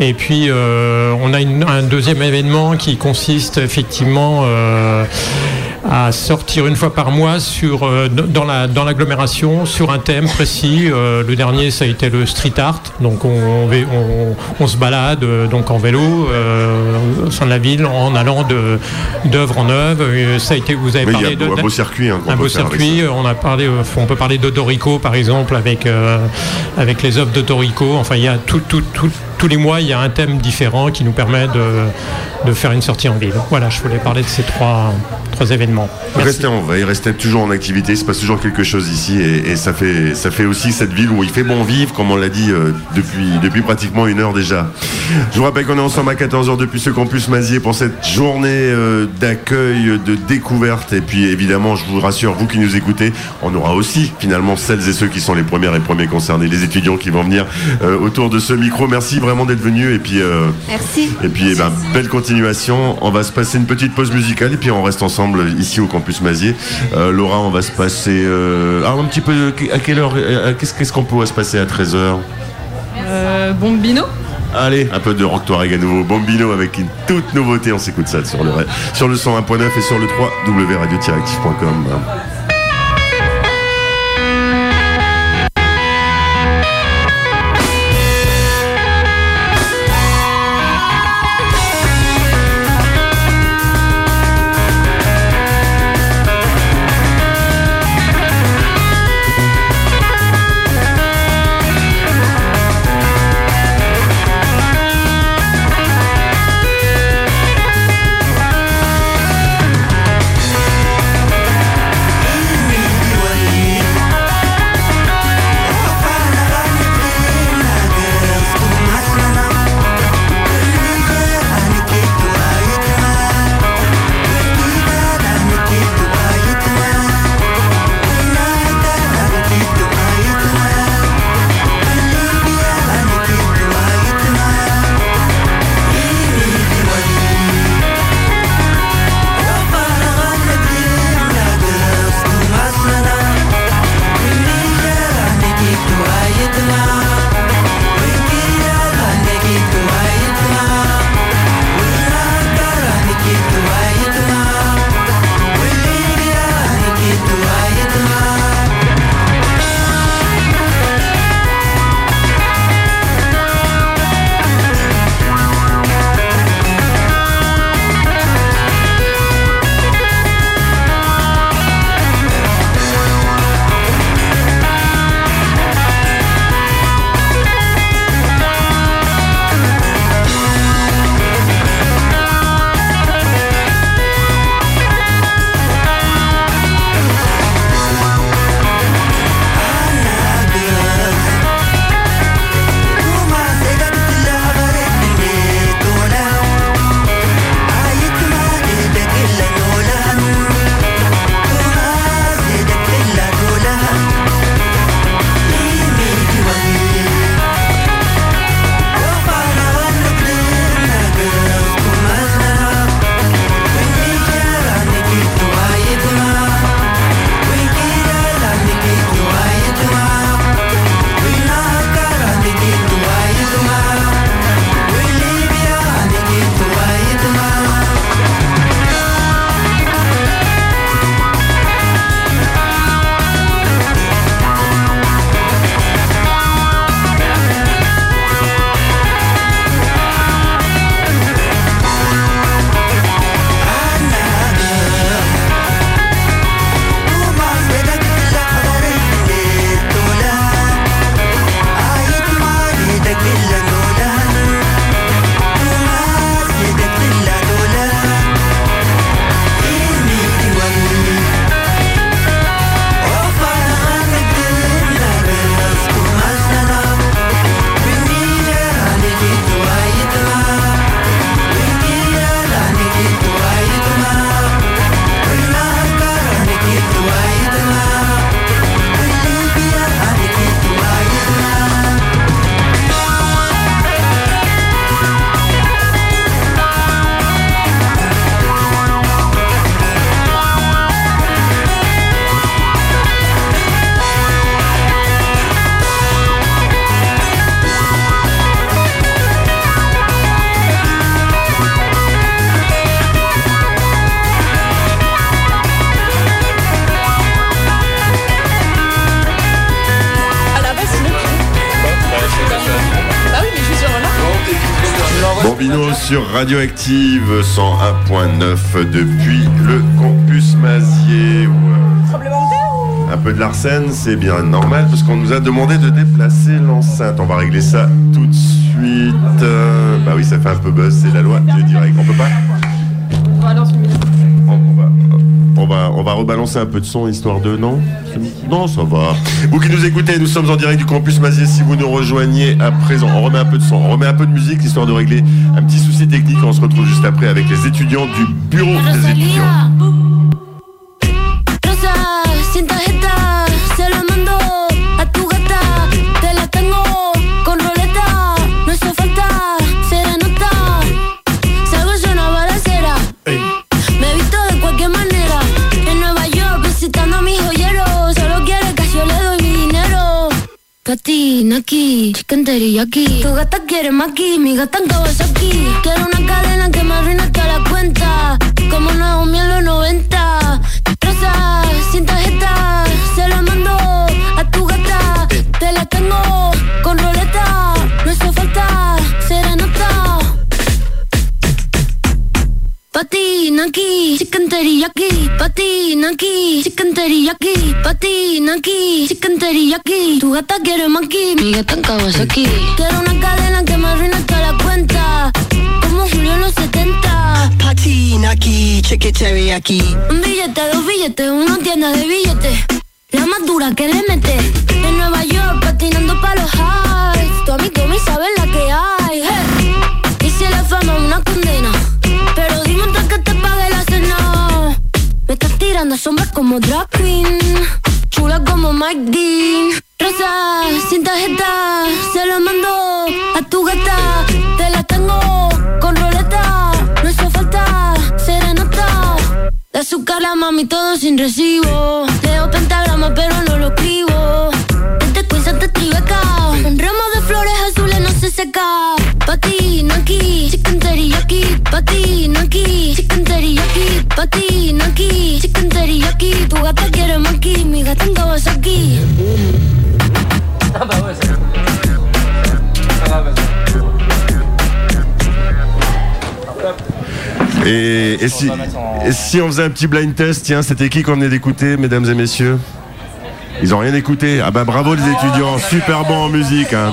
Et puis, euh, on a une- un deuxième événement qui consiste effectivement euh, à sortir une fois par mois sur, euh, dans, la, dans l'agglomération sur un thème précis. Euh, le dernier, ça a été le street art. Donc, on, on, on se balade euh, donc en vélo au sein de la ville en allant de, d'œuvre en œuvre. Ça a été, vous avez Oui, il y parlé a de, un beau circuit, hein, un beau circuit. On a parlé, on peut parler d'Odorico par exemple avec euh, avec les œuvres d'Odorico. Enfin, il y a tout, tout, tout- tous les mois, il y a un thème différent qui nous permet de, de faire une sortie en ville. Voilà, je voulais parler de ces trois, trois événements. Restez en veille, restez toujours en activité, il se passe toujours quelque chose ici et, et ça, fait, ça fait aussi cette ville où il fait bon vivre, comme on l'a dit euh, depuis, depuis pratiquement une heure déjà. Je vous rappelle qu'on est ensemble à 14h depuis ce campus Mazier pour cette journée euh, d'accueil, de découverte et puis évidemment, je vous rassure, vous qui nous écoutez, on aura aussi finalement celles et ceux qui sont les premières et premiers concernés, les étudiants qui vont venir euh, autour de ce micro. Merci vraiment d'être venus et puis... euh, Merci. et puis, eh ben, belle continuation. On va se passer une petite pause musicale et puis on reste ensemble ici au campus Mazier. Euh, Laura, on va se passer. euh, ah, un petit peu. À quelle heure euh, Qu'est-ce qu'est-ce qu'on pourrait se passer à 13h Euh, Bombino Allez, un peu de rock Touareg à nouveau. Bombino avec une toute nouveauté. On s'écoute ça sur le, sur le 101.9 et sur le 3 wradio-actif.com. Radioactive 101.9 depuis le campus Mazier. Un peu de l'arsène, c'est bien normal parce qu'on nous a demandé de déplacer l'enceinte. On va régler ça tout de suite. Euh, bah oui, ça fait un peu buzz, c'est la loi du direct. On peut pas on va, on va rebalancer un peu de son histoire de non? Non, ça va. Vous qui nous écoutez, nous sommes en direct du campus Mazier. Si vous nous rejoignez à présent, on remet un peu de son, on remet un peu de musique histoire de régler un petit souci technique. On se retrouve juste après avec les étudiants du bureau des étudiants. Tu gata quiere maki, mi gata en Kawasaki Quiero una cadena que me arruine toda la cuenta Como Naomi en los 90 Rosa, sin tarjeta, se la mando a tu gata Te la tengo con roleta, no hizo falta serenata Patina aquí, chicken teriyaki. Patina aquí, chicken teriyaki. Patina aquí, chicken teriyaki. Tu gata quiere maki, Quiero una cadena que me arruine toda la cuenta. Como Julio en los 70. Patina aquí, chicken teriyaki. Un billete, dos billetes, una tienda de billetes. La más dura que le mete. En Nueva York, patinando pa' los highs. Tu amigo me sabe la que hay. hey. Y si la fama una condena. Pero dime antes que te pague la cena. Me estás tirando sombras como drag queen. Chula como Mike Dean. Rosa, sin tarjeta, se lo mando a tu gata. Te la tengo con roleta. No hizo falta serenata. De azúcar la mami todo sin recibo. Leo pentagrama pero no lo escribo. Este quiz te tribeca. Un ramo de flores azules no se seca. Patina aquí, chicken teriyaki. Patina aquí, chicken et si on faisait un petit blind test, tiens, c'était qui qu'on venait d'écouter, mesdames et messieurs? Ils ont rien écouté. Ah bah bravo les étudiants, super bon en musique. hein.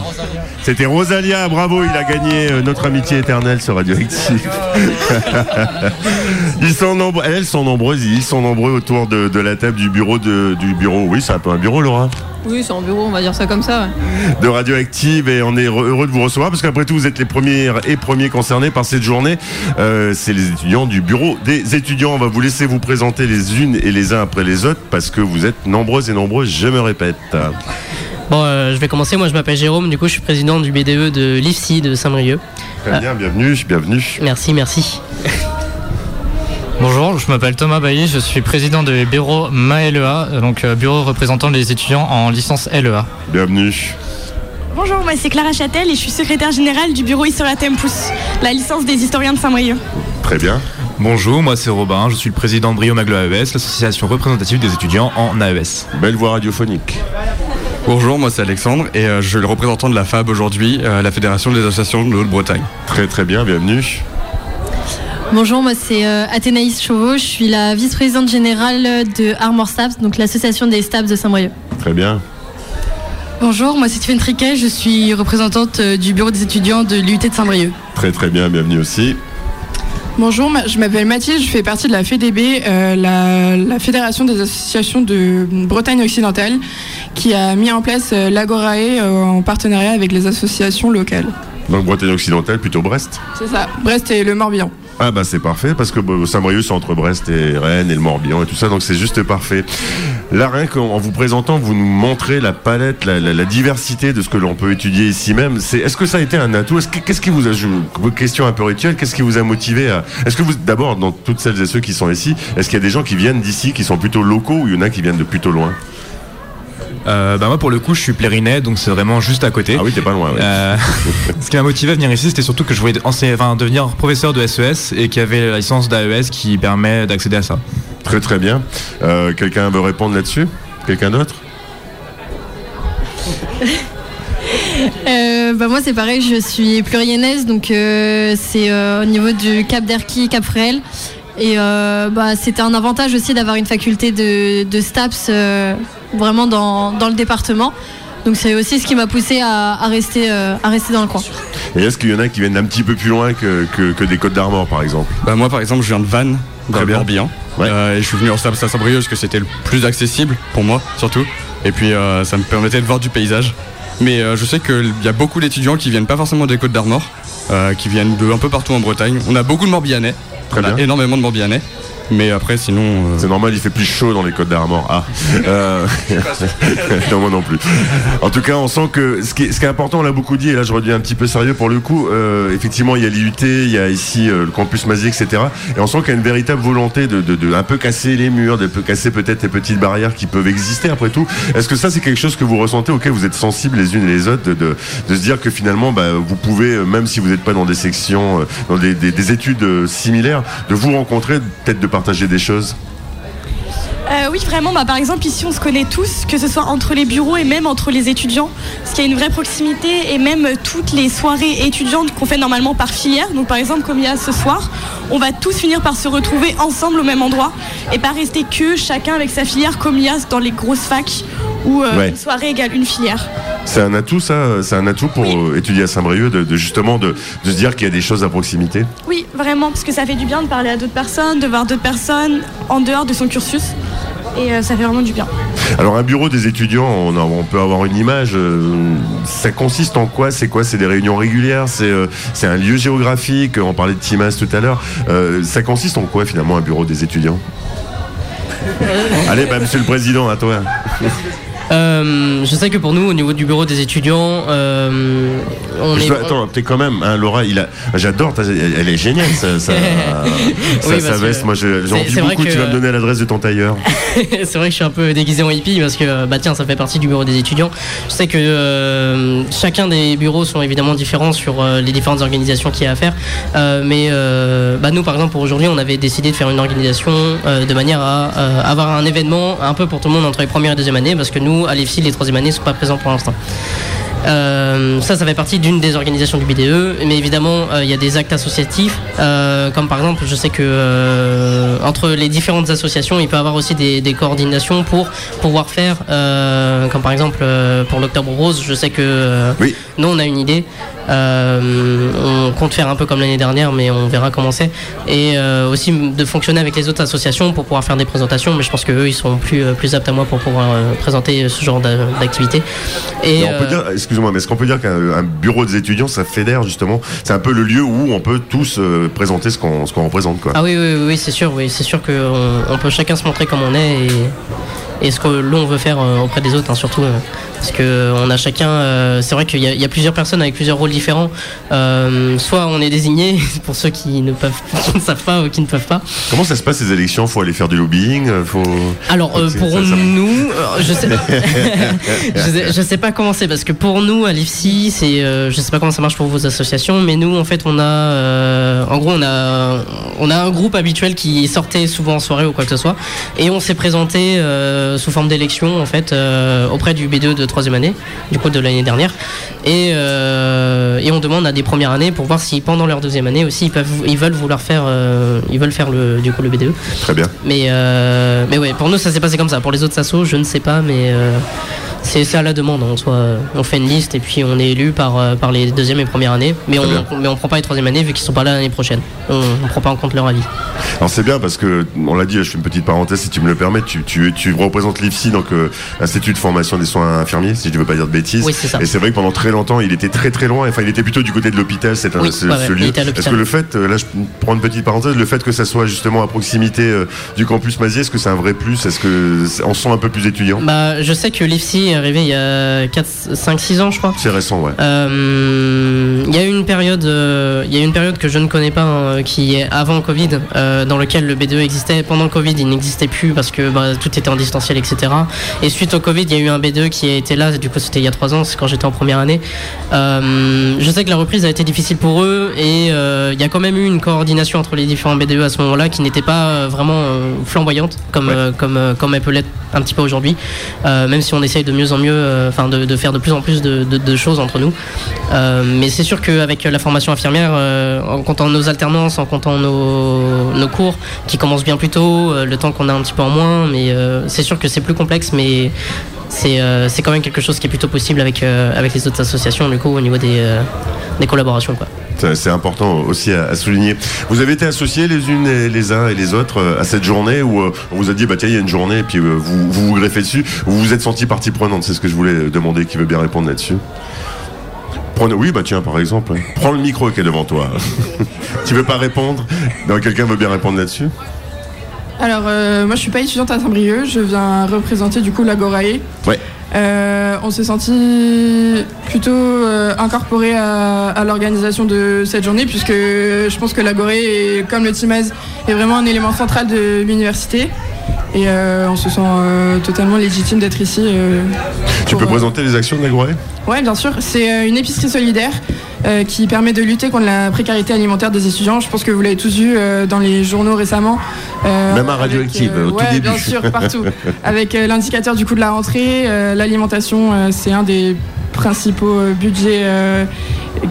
C'était Rosalia, bravo, il a gagné euh, notre amitié éternelle sur Radioactive. [LAUGHS] ils sont nombreux, elles sont nombreuses, ils sont nombreux autour de, de la table du bureau de, du bureau. Oui, c'est un peu un bureau, Laura Oui, c'est en bureau, on va dire ça comme ça. ouais. de Radioactive et on est re- heureux de vous recevoir parce qu'après tout vous êtes les premiers et premiers concernés par cette journée. Euh, c'est les étudiants du bureau des étudiants. On va vous laisser vous présenter les unes et les uns après les autres parce que vous êtes nombreuses et nombreux, je me répète. Bon, euh, je vais commencer. Moi, je m'appelle Jérôme. Du coup, je suis président du BDE de l'IFSI de Saint-Brieuc. Très bien, bienvenue, bienvenue. Merci, merci. [LAUGHS] Bonjour, je m'appelle Thomas Bailly, je suis président du bureau MALEA, donc euh, bureau représentant les étudiants en licence E LEA. Bienvenue. Bonjour, moi c'est Clara Châtel et je suis secrétaire générale du bureau Historia Tempus, la licence des historiens de Saint-Brieuc. Très bien. Bonjour, moi c'est Robin, je suis le président de Brio Maglo AES, l'association représentative des étudiants en AES. Belle voix radiophonique. Bonjour, moi c'est Alexandre et euh, je suis le représentant de la FAB aujourd'hui, euh, la Fédération des associations de Haute-Bretagne. Très très bien, bienvenue. Bonjour, moi c'est euh, Athénaïs Chauveau, je suis la vice-présidente générale de Armor Stabs, donc l'association des Stabs de Saint-Brieuc. Très bien. Bonjour, moi c'est Tiffaine Triquet, je suis représentante euh, du bureau des étudiants de l'UT de Saint-Brieuc. Très très bien, bienvenue aussi. Bonjour, je m'appelle Mathilde, je fais partie de la FEDB, euh, la, la Fédération des associations de Bretagne occidentale, qui a mis en place euh, l'Agorae euh, en partenariat avec les associations locales. Donc Bretagne occidentale, plutôt Brest. C'est ça, Brest et le Morbihan. Ah bah c'est parfait parce que bah, Saint-Brieuc c'est entre Brest et Rennes et le Morbihan et tout ça donc c'est juste parfait. Là rien qu'en en vous présentant vous nous montrez la palette, la, diversité de ce que l'on peut étudier ici même. Est-ce que ça a été un atout? Est-ce que- Qu'est-ce qui vous a Question un peu rituelle? Qu'est-ce qui vous a motivé à Est-ce que vous d'abord dans toutes celles et ceux qui sont ici, est-ce qu'il y a des gens qui viennent d'ici qui sont plutôt locaux ou il y en a qui viennent de plutôt loin? Euh, bah moi pour le coup je suis Plérinet donc c'est vraiment juste à côté. Ah oui t'es pas loin. Euh, [LAUGHS] ce qui m'a motivé à venir ici c'était surtout que je voulais enseigner- enfin, devenir professeur de SES et qu'il y avait la licence d'AES qui permet d'accéder à ça. Très très bien. Euh, Quelqu'un veut répondre là-dessus? Quelqu'un d'autre? [LAUGHS] Euh, bah, moi c'est pareil, je suis pluriennaise, donc euh, c'est euh, au niveau du Cap d'Erquy, Cap Fréhel. Et euh, bah, c'était un avantage aussi d'avoir une faculté de, de STAPS euh, vraiment dans, dans le département. Donc c'est aussi ce qui m'a poussé à, à rester, euh, à rester dans le coin. Et est-ce qu'il y en a qui viennent d'un petit peu plus loin que, que, que des Côtes d'Armor, par exemple? Bah moi par exemple je viens de Vannes, dans Très le. Morbihan. Euh, et je suis venu en STAPS à Saint-Brieuc parce que c'était le plus accessible pour moi surtout. Et puis euh, ça me permettait de voir du paysage. Mais euh, je sais qu'il y a beaucoup d'étudiants qui viennent pas forcément des Côtes d'Armor, euh, qui viennent de un peu partout en Bretagne. On a beaucoup de Morbihanais, on a énormément de Morbihanais. Mais après sinon... euh, C'est normal, il fait plus chaud dans les Côtes d'Armor. Ah. [LAUGHS] Euh, [LAUGHS] non, moi non plus. En tout cas, on sent que ce qui est, ce qui est important, on l'a beaucoup dit, et là je redeviens un petit peu sérieux pour le coup. euh, effectivement, il y a l'IUT, il y a ici le campus Mazier, etc. Et on sent qu'il y a une véritable volonté de, de, de un peu casser les murs, de peu casser peut-être les petites barrières qui peuvent exister après tout. Est-ce que ça, c'est quelque chose que vous ressentez, auquel vous êtes sensibles les unes et les autres, de, de, de se dire que finalement, bah, vous pouvez, même si vous n'êtes pas dans des sections, dans des, des, des études similaires, de vous rencontrer, peut-être de partager des choses Euh, oui, vraiment. Bah, par exemple, ici, on se connaît tous, que ce soit entre les bureaux et même entre les étudiants, parce qu'il y a une vraie proximité et même euh, toutes les soirées étudiantes qu'on fait normalement par filière. Donc, par exemple, comme il y a ce soir, on va tous finir par se retrouver ensemble au même endroit et pas rester que chacun avec sa filière, comme il y a dans les grosses facs où euh, Ouais. une soirée égale une filière. C'est un atout, ça C'est un atout pour euh, étudier à Saint-Brieuc, de, de justement de, de se dire qu'il y a des choses à proximité Oui, vraiment, parce que ça fait du bien de parler à d'autres personnes, de voir d'autres personnes en dehors de son cursus. Et euh, ça fait vraiment du bien. Alors, un bureau des étudiants, on, a- on peut avoir une image. euh, ça consiste en quoi? C'est quoi? C'est des réunions régulières? C'est euh, un lieu géographique? On parlait de Timas tout à l'heure. Euh, ça consiste en quoi, finalement, un bureau des étudiants? Allez, bah, monsieur le président, à toi. [LAUGHS] Euh, je sais que pour nous, au niveau du bureau des étudiants, euh, on Je est. dois- attends, t'es quand même, hein, Laura, il a, j'adore, elle, est géniale, ça, ça, [LAUGHS] Oui, veste. Moi, c'est vrai beaucoup. Tu vas me donner l'adresse de ton tailleur. [LAUGHS] c'est vrai que je suis un peu déguisé en hippie parce que bah tiens ça fait partie du bureau des étudiants. Je sais que euh, chacun des bureaux sont évidemment différents sur les différentes organisations qu'il y a à faire. Mais bah nous par exemple pour aujourd'hui on avait décidé de faire une organisation de manière à avoir un événement un peu pour tout le monde entre les premières et deuxième années parce que nous à l'EFSI les troisième années sont pas présents pour l'instant. Euh, ça, ça fait partie d'une des organisations du BDE, mais évidemment, euh, il y a des actes associatifs, euh, comme par exemple, je sais que entre les différentes associations, il peut y avoir aussi des, des coordinations pour pouvoir faire, comme par exemple pour l'Octobre Rose, je sais que nous, on a une idée. On compte faire un peu comme l'année dernière, mais on verra comment c'est. Et aussi de fonctionner avec les autres associations pour pouvoir faire des présentations, mais je pense qu'eux, ils sont plus, plus aptes à moi pour pouvoir présenter ce genre d'a- d'activité. Et Mais on peut dire, excuse-moi, mais est-ce qu'on peut dire qu'un un bureau des étudiants, ça fédère justement? C'est un peu le lieu où on peut tous euh, présenter ce qu'on représente. Ah oui, oui, oui, c'est sûr, oui, c'est sûr qu'on on peut chacun se montrer comme on est et, ce que l'on veut faire euh, auprès des autres, hein, surtout. euh, parce que on a chacun, euh, c'est vrai qu'il y, a- il y a plusieurs personnes avec plusieurs rôles différents. Euh, soit on est désigné [LAUGHS] pour ceux qui ne peuvent, [LAUGHS] qui ne savent pas ou qui ne peuvent pas. Comment ça se passe ces élections? Faut aller faire du lobbying euh, Faut. Alors pour ça- ça- nous, je sais, [LAUGHS] je sais, je sais pas comment c'est parce que pour nous à l'IFSI, c'est, je sais pas comment ça marche pour vos associations, mais nous en fait on a, en gros on a, on a un groupe habituel qui sortait souvent en soirée ou quoi que ce soit, et on s'est présenté sous forme d'élection en fait auprès du B2 de troisième année, du coup de l'année dernière, et euh, et on demande à des premières années pour voir si pendant leur deuxième année aussi ils peuvent, ils veulent vouloir faire, euh, ils veulent faire le, du coup le B2. Très bien. Mais, euh, mais ouais, pour nous, ça s'est passé comme ça. Pour les autres assos, je ne sais pas, mais c'est à la demande. On, soit, on fait une liste et puis on est élu par, par les deuxième et première années. Mais on, on prend pas les troisième années vu qu'ils sont pas là l'année prochaine. On, on prend pas en compte leur avis. Alors c'est bien parce que on l'a dit, je fais une petite parenthèse si tu me le permets. Tu, tu, tu représentes l'IFSI, donc euh, Institut de formation des soins infirmiers, si je ne veux pas dire de bêtises. Oui, c'est ça. Et c'est vrai que pendant très longtemps, il était très très loin. Enfin, il était plutôt du côté de l'hôpital. C'est un Oui, ce, ouais, lieu. Est-ce que le fait, euh, là, je prends une petite parenthèse, le fait que ça soit justement à proximité euh, du campus Mazier, est-ce que c'est un vrai plus? Est-ce que on se sent un peu plus étudiant? Bah, je sais que l'IFSI est arrivé il y a 5-6 ans, je crois. C'est récent, ouais. Euh, Il y a eu une période, il y a eu une période que je ne connais pas, hein, qui est avant Covid, euh, dans lequel le B2 existait. Pendant le Covid, il n'existait plus parce que bah, tout était en distanciel, etc. Et suite au Covid, il y a eu un B2 qui a été là. Du coup, c'était il y a trois ans, c'est quand j'étais en première année. Euh, je sais que la reprise a été difficile pour eux et euh, il y a quand même eu une coordination entre les différents B2 à ce moment-là qui n'était pas euh, vraiment flamboyante comme comme comme elle peut l'être un petit peu aujourd'hui. Même si on essaye de mieux en mieux, enfin de, de faire de plus en plus de, de- de choses entre nous. Mais c'est sûr qu'avec la formation infirmière, en comptant nos alternances, en comptant nos, nos cours qui commencent bien plus tôt, euh, le temps qu'on a un petit peu en moins, mais euh, c'est sûr que c'est plus complexe, mais c'est euh, c'est quand même quelque chose qui est plutôt possible avec, avec les autres associations du coup au niveau des, des collaborations. Quoi. C'est important aussi à, souligner. Vous avez été associés les unes et les uns et les autres à cette journée où on vous a dit bah tiens il y a une journée et puis vous, vous vous greffez dessus. Vous vous êtes senti partie prenante, c'est ce que je voulais demander. Qui veut bien répondre là-dessus Prenez, oui bah tiens par exemple, prends le micro qui est devant toi. [LAUGHS] tu veux pas répondre? Quelqu'un veut bien répondre là-dessus? Alors, euh, moi, je suis pas étudiante à Saint-Brieuc, je viens représenter du coup l'Agorae. Ouais. Euh, on s'est senti plutôt euh, incorporé à, à l'organisation de cette journée, puisque je pense que l'Agorae, est, comme le TIMAS, est vraiment un élément central de l'université. Et euh, on se sent totalement légitime d'être ici. Tu peux présenter les actions de l'Agroé Ouais, bien sûr. C'est une épicerie solidaire euh, qui permet de lutter contre la précarité alimentaire des étudiants. Je pense que vous l'avez tous vu euh, dans les journaux récemment. Euh, Même à Radioactive, au tout début. bien sûr, partout. avec l'indicateur du coût de la rentrée, l'alimentation, c'est un des principaux euh, budgets euh,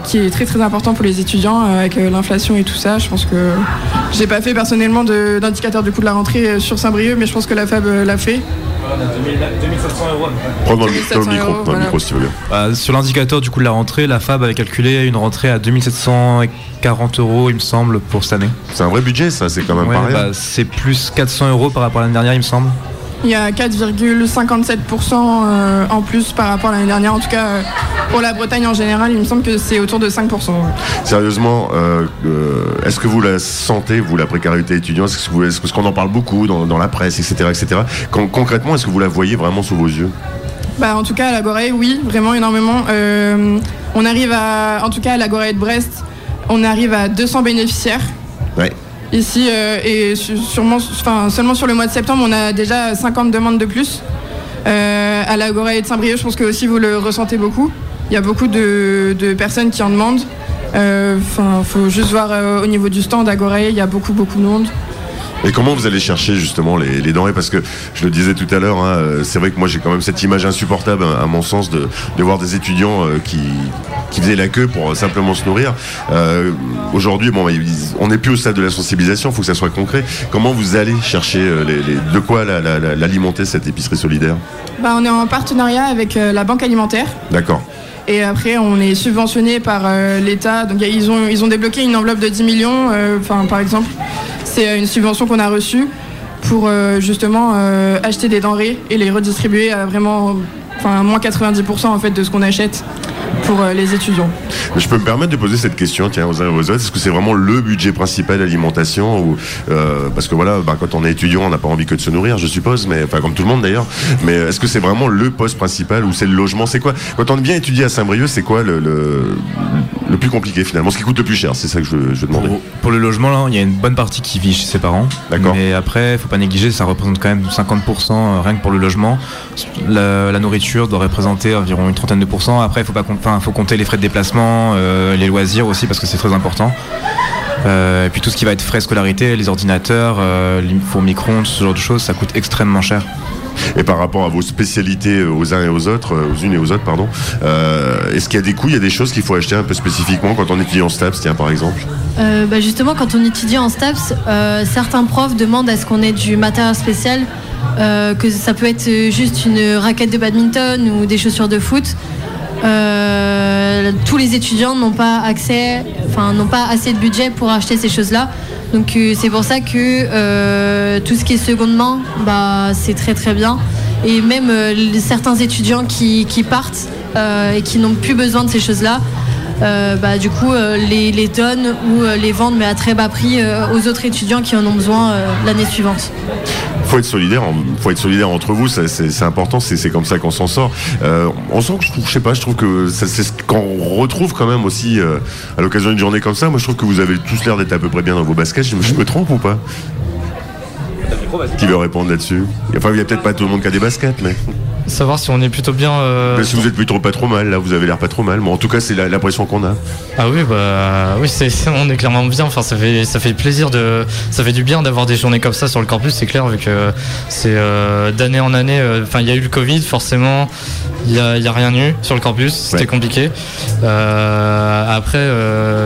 qui est très très important pour les étudiants euh, avec l'inflation et tout ça. Je pense que j'ai pas fait personnellement de- d'indicateur du coût de la rentrée sur Saint-Brieuc, mais je pense que la FAB l'a fait. 2700 euros. Prends dans le, 2700 dans le micro, euros, dans le voilà. micro si tu veux bien. Euh, sur l'indicateur du coup de la rentrée, la FAB avait calculé une rentrée à 2740 euros, il me semble, pour cette année. C'est un vrai budget, ça, c'est quand même Ouais, pas rien. bah, c'est plus 400 euros par rapport à l'année dernière, il me semble. Il y a 4,57% euh, en plus par rapport à l'année dernière. En tout cas, euh, pour la Bretagne en général, il me semble que c'est autour de 5%. ouais. Sérieusement, euh, est-ce que vous la sentez, vous, la précarité étudiante? Est-ce qu'on en parle beaucoup dans, dans la presse, etc., etc. Con- concrètement, est-ce que vous la voyez vraiment sous vos yeux? Bah, en tout cas, à la Gorée, oui, vraiment énormément. Euh, on arrive à, en tout cas, à la Gorée de Brest, on arrive à 200 bénéficiaires. Ouais. Ici, euh, et sûrement, enfin, seulement sur le mois de septembre, on a déjà 50 demandes de plus. Euh, à la Gorée de Saint-Brieuc, je pense que aussi vous le ressentez beaucoup. Il y a beaucoup de, personnes qui en demandent. Enfin, faut juste voir euh, au niveau du stand à Gorée, il y a beaucoup, beaucoup de monde. Et comment vous allez chercher justement les, les denrées? Parce que je le disais tout à l'heure, hein, euh, c'est vrai que moi j'ai quand même cette image insupportable, à mon sens, de, de voir des étudiants euh, qui, qui faisaient la queue pour euh, simplement se nourrir. Euh, Aujourd'hui, bon, ils- on n'est plus au stade de la sensibilisation, il faut que ça soit concret. Comment vous allez chercher les, les- de quoi la- la- la- l'alimenter cette épicerie solidaire? Bah, on est en partenariat avec la Banque alimentaire. D'accord. Et après, on est subventionné par euh, l'État. Donc, y a- ils ont, ils ont débloqué une enveloppe de 10 millions, euh, par exemple. C'est une subvention qu'on a reçue pour euh, justement euh, acheter des denrées et les redistribuer à vraiment, enfin, moins 90% en fait de ce qu'on achète pour euh, les étudiants. Je peux me permettre de poser cette question, tiens, aux uns et aux autres. Est-ce que c'est vraiment le budget principal d'alimentation ou euh, parce que voilà, bah, quand on est étudiant, on n'a pas envie que de se nourrir, je suppose, mais enfin comme tout le monde d'ailleurs. Mais est-ce que c'est vraiment le poste principal ou c'est le logement? C'est quoi? Quand on vient étudier à Saint-Brieuc, c'est quoi le, le, le plus compliqué finalement? Ce qui coûte le plus cher, c'est ça que je, je demandais. Pour, pour le logement, là, il y a une bonne partie qui vit chez ses parents. D'accord. Mais après, faut pas négliger, ça représente quand même 50% euh, rien que pour le logement. La, la nourriture doit représenter environ une trentaine de pourcents. Après, il faut pas, enfin, faut compter les frais de déplacement, euh, les loisirs aussi parce que c'est très important. Euh, et puis tout ce qui va être frais scolarité, les ordinateurs, euh, les fours micro-ondes, ce genre de choses, ça coûte extrêmement cher. Et par rapport à vos spécialités euh, aux uns et aux autres, aux unes et aux autres, pardon, euh, est-ce qu'il y a des coûts, il y a des choses qu'il faut acheter un peu spécifiquement quand on étudie en STAPS, tiens par exemple? Euh, bah, justement, quand on étudie en STAPS, euh, certains profs demandent à ce qu'on ait du matériel spécial, euh, que ça peut être juste une raquette de badminton ou des chaussures de foot. Euh, tous les étudiants n'ont pas accès, n'ont pas assez de budget pour acheter ces choses-là. Donc euh, c'est pour ça que euh, tout ce qui est seconde main, bah, c'est très très bien. Et même certains étudiants qui, partent et qui n'ont plus besoin de ces choses-là, bah, du coup, euh, les, les donnent ou euh, les vendent, mais à très bas prix, euh, aux autres étudiants qui en ont besoin euh, l'année suivante. faut être solidaire, faut être solidaire entre vous, c'est important, c'est comme ça qu'on s'en sort. Euh, on sent que je trouve, je sais pas, je trouve que c'est ce qu'on retrouve quand même aussi euh, à l'occasion d'une journée comme ça. Moi, je trouve que vous avez tous l'air d'être à peu près bien dans vos baskets. Je, me- je me trompe ou pas? Qui veut répondre là-dessus? Enfin, il y a peut-être pas tout le monde qui a des baskets, mais savoir si on est plutôt bien. euh, que vous êtes plutôt pas trop mal, là, vous avez l'air pas trop mal. Bon, en tout cas, c'est l'impression qu'on a. Ah oui, bah oui, c'est, on est clairement bien. Enfin, ça fait, ça fait plaisir de, ça fait du bien d'avoir des journées comme ça sur le campus. C'est clair, vu que c'est euh, d'année en année. euh, Enfin, il y a eu le Covid, forcément. Il y a, il y a rien eu sur le campus. C'était compliqué. Après,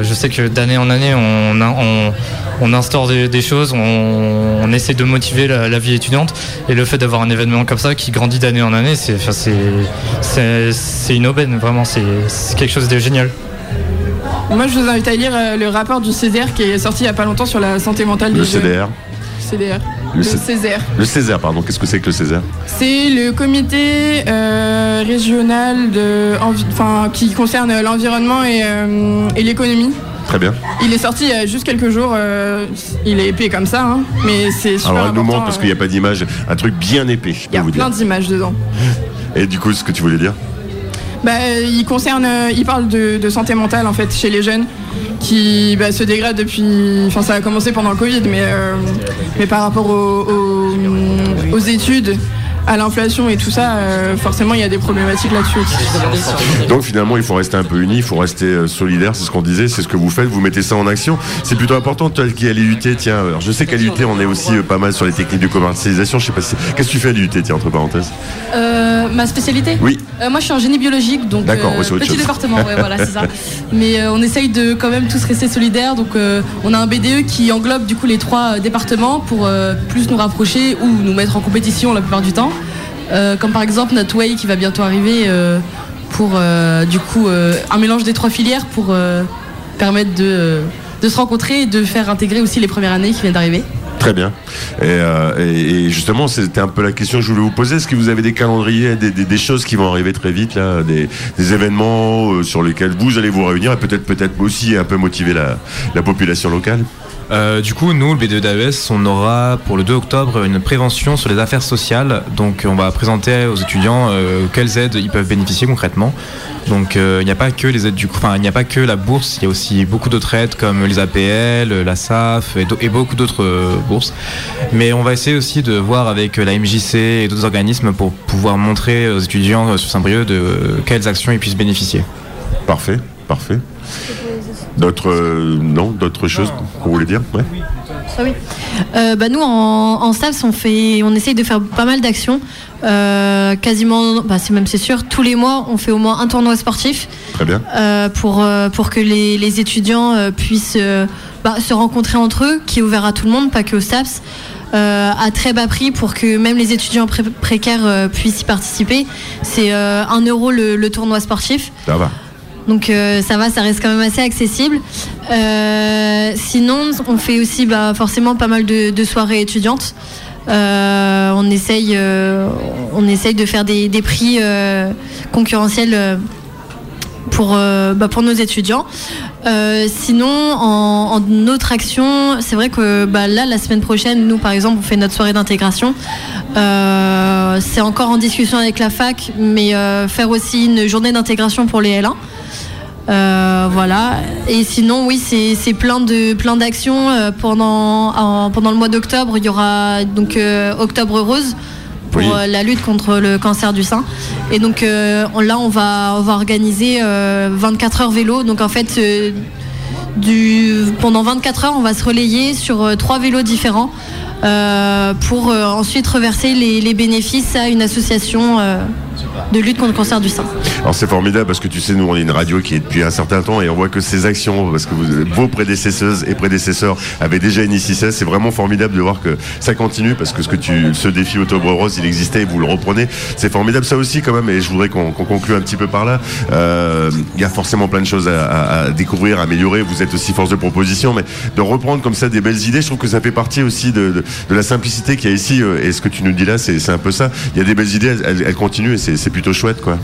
je sais que d'année en année, on, a- on, on instaure des, des choses, on, on essaie de motiver la, la vie étudiante. Et le fait d'avoir un événement comme ça qui grandit d'année en année, c'est, une aubaine. Vraiment, c'est, quelque chose de génial. Moi, je vous invite à lire euh, le rapport du CDR qui est sorti il y a pas longtemps sur la santé mentale Le des jeunes. CDR. CDR. Le Le, C- CESER. Le Césaire, pardon. Qu'est-ce que c'est que le Césaire C'est le comité euh, régional de, enfin, qui concerne l'environnement et, euh, et l'économie. Très bien. Il est sorti il y a juste quelques jours. euh, il est épais comme ça, hein, mais c'est super Alors, il nous manque parce euh, qu'il n'y a pas d'image. Un truc bien épais, Il y a vous plein d'images dedans. Et du coup, ce que tu voulais dire Bah, il concerne, euh, il parle de, de santé mentale en fait chez les jeunes qui bah, se dégradent depuis. Enfin, ça a commencé pendant le Covid, mais euh, mais par rapport aux, aux- aux études, à l'inflation et tout ça, euh, forcément, il y a des problématiques là-dessus. aussi. Donc finalement, il faut rester un peu unis, il faut rester euh, solidaire, c'est ce qu'on disait, c'est ce que vous faites, vous mettez ça en action. C'est plutôt important, toi qui es à l'IUT, tiens, alors, je sais qu'à l'IUT, on est aussi euh, pas mal sur les techniques de commercialisation, je sais pas si... Qu'est-ce que tu fais à l'IUT, tiens, entre parenthèses? Euh, ma spécialité? Oui. Euh, moi je suis en génie biologique, donc D'accord, ouais, petit chose. département, ouais, voilà, c'est ça. [LAUGHS] Mais euh, on essaye de quand même tous rester solidaires, donc euh, on a un BDE qui englobe du coup les trois départements pour euh, plus nous rapprocher ou nous mettre en compétition la plupart du temps. Euh, comme par exemple notre Way qui va bientôt arriver euh, pour euh, du coup un mélange des trois filières pour permettre de, de se rencontrer et de faire intégrer aussi les premières années qui viennent d'arriver. Très bien. Et, justement, c'était un peu la question que je voulais vous poser. Est-ce que vous avez des calendriers, des, choses qui vont arriver très vite, là, des, événements sur lesquels vous allez vous réunir et peut-être peut-être aussi un peu motiver la population locale? Euh, du coup, nous, le B2 d'AES, on aura pour le 2 octobre une prévention sur les affaires sociales. Donc, on va présenter aux étudiants euh, quelles aides ils peuvent bénéficier concrètement. Donc, euh, il n'y a pas que les aides du, enfin, il n'y a pas que la bourse. Il y a aussi beaucoup d'autres aides comme les APL, la SAF et, et beaucoup d'autres bourses. Mais on va essayer aussi de voir avec la MJC et d'autres organismes pour pouvoir montrer aux étudiants sur Saint-Brieuc de quelles actions ils puissent bénéficier. Parfait, parfait. D'autres, euh, non, d'autres choses qu'on voulait dire ouais. Ah oui. Euh, bah nous en, en STAPS on fait on essaye de faire pas mal d'actions Euh, quasiment bah c'est même c'est sûr tous les mois on fait au moins un tournoi sportif Très bien. euh, pour pour que les, les étudiants puissent euh, bah, se rencontrer entre eux qui est ouvert à tout le monde pas que au STAPS euh, à très bas prix pour que même les étudiants pré- précaires euh, puissent y participer c'est euh, 1 euro le, le tournoi sportif Ça va. Donc euh, ça va, ça reste quand même assez accessible. Euh, sinon, on fait aussi bah, forcément pas mal de, soirées étudiantes. Euh, on, essaye, de faire des, prix concurrentiels pour, bah, pour nos étudiants. Sinon, en, autre action, c'est vrai que bah, là, la semaine prochaine, nous, par exemple, on fait notre soirée d'intégration. C'est encore en discussion avec la fac, mais faire aussi une journée d'intégration pour les L1. Euh, voilà. Et sinon, oui, c'est plein de plein d'actions euh, pendant en- pendant le mois d'octobre. Il y aura donc euh, Octobre Rose pour Oui. la lutte contre le cancer du sein. Et donc on- là, on va on va organiser euh, 24 heures vélo. Donc en fait, du pendant 24 heures, on va se relayer sur trois vélos différents. pour ensuite reverser les, les bénéfices à une association de lutte contre le cancer du sein. Alors c'est formidable parce que tu sais, nous on est une radio qui est depuis un certain temps et on voit que ces actions, parce que vos prédécesseuses et prédécesseurs avaient déjà initié ça, c'est vraiment formidable de voir que ça continue parce que ce que tu, ce défi Octobre Rose, il existait et vous le reprenez. C'est formidable ça aussi quand même et je voudrais qu'on conclue un petit peu par là. Euh, Il y a forcément plein de choses à, découvrir, à améliorer. Vous êtes aussi force de proposition, mais de reprendre comme ça des belles idées, je trouve que ça fait partie aussi de, de- la simplicité qu'il y a ici. euh, Et ce que tu nous dis là, c'est un peu ça. Il y a des belles idées, elles continuent et c'est plutôt chouette quoi.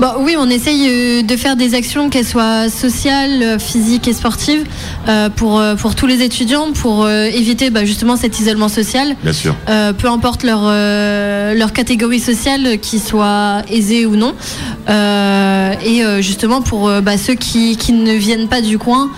Bon, oui, on essaye euh, de faire des actions, qu'elles soient sociales, euh, physiques et sportives, euh, pour, pour tous les étudiants, pour euh, éviter bah, justement cet isolement social. Bien sûr. Euh, peu importe leur, leur catégorie sociale, qu'ils soient aisés ou non. Et justement pour bah, ceux qui, qui ne viennent pas du coin,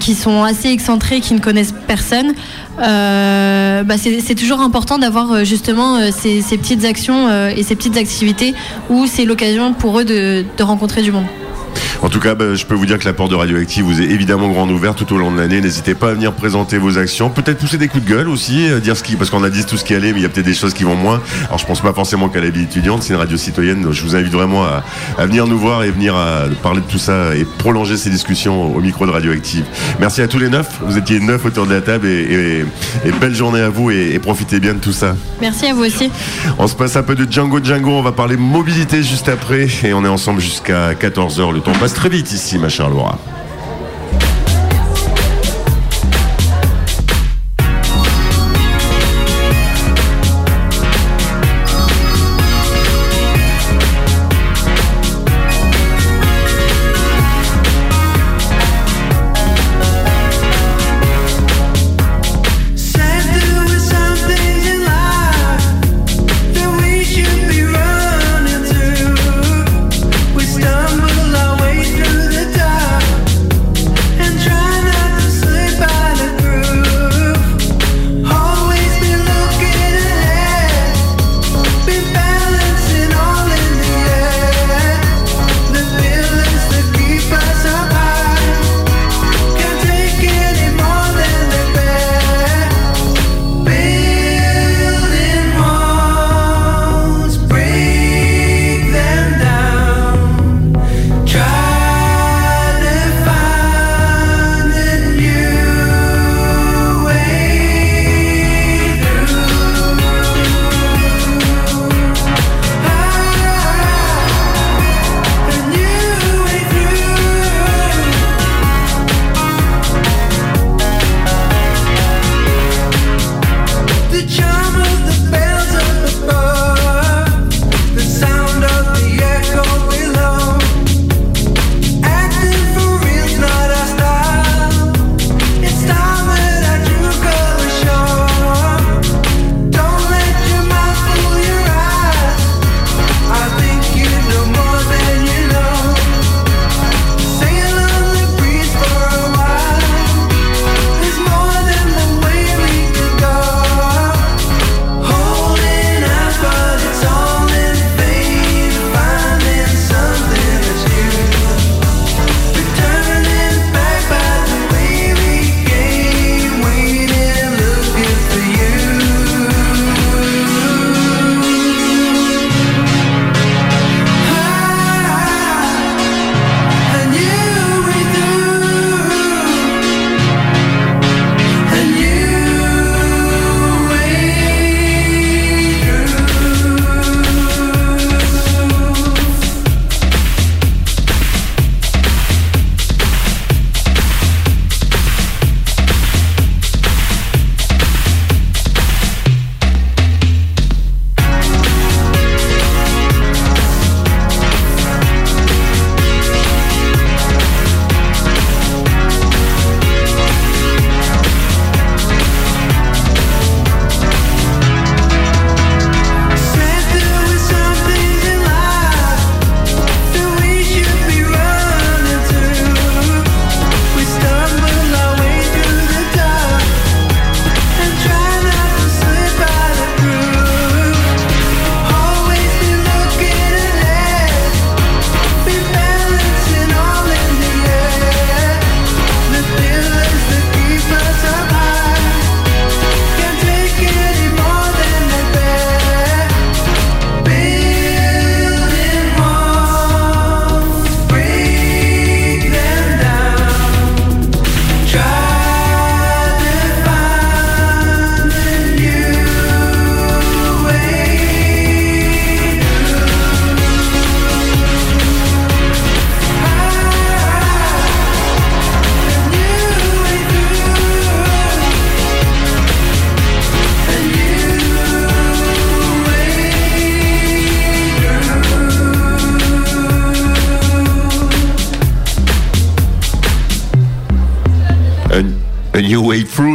qui sont assez excentrés, qui ne connaissent personne, euh, bah, c'est toujours important d'avoir euh, justement euh, ces, petites actions et ces petites activités où c'est l'occasion pour eux de rencontrer du monde. En tout cas, bah, je peux vous dire que la porte de Radioactive vous est évidemment grande ouverte tout au long de l'année. N'hésitez pas à venir présenter vos actions, peut-être pousser des coups de gueule aussi, euh, dire ce qui, parce qu'on a dit tout ce qui allait, mais il y a peut-être des choses qui vont moins. Alors je pense pas forcément qu'à la vie étudiante, c'est une radio citoyenne. donc je vous invite vraiment à, à venir nous voir et venir à parler de tout ça et prolonger ces discussions au micro de Radioactive. Merci à tous les neuf. Vous étiez neuf autour de la table et, et- et belle journée à vous et, et profitez bien de tout ça. Merci à vous aussi. On se passe un peu de Django Django, on va parler mobilité juste après et on est ensemble jusqu'à 14h. Le temps passe très vite ici, ma chère Laura.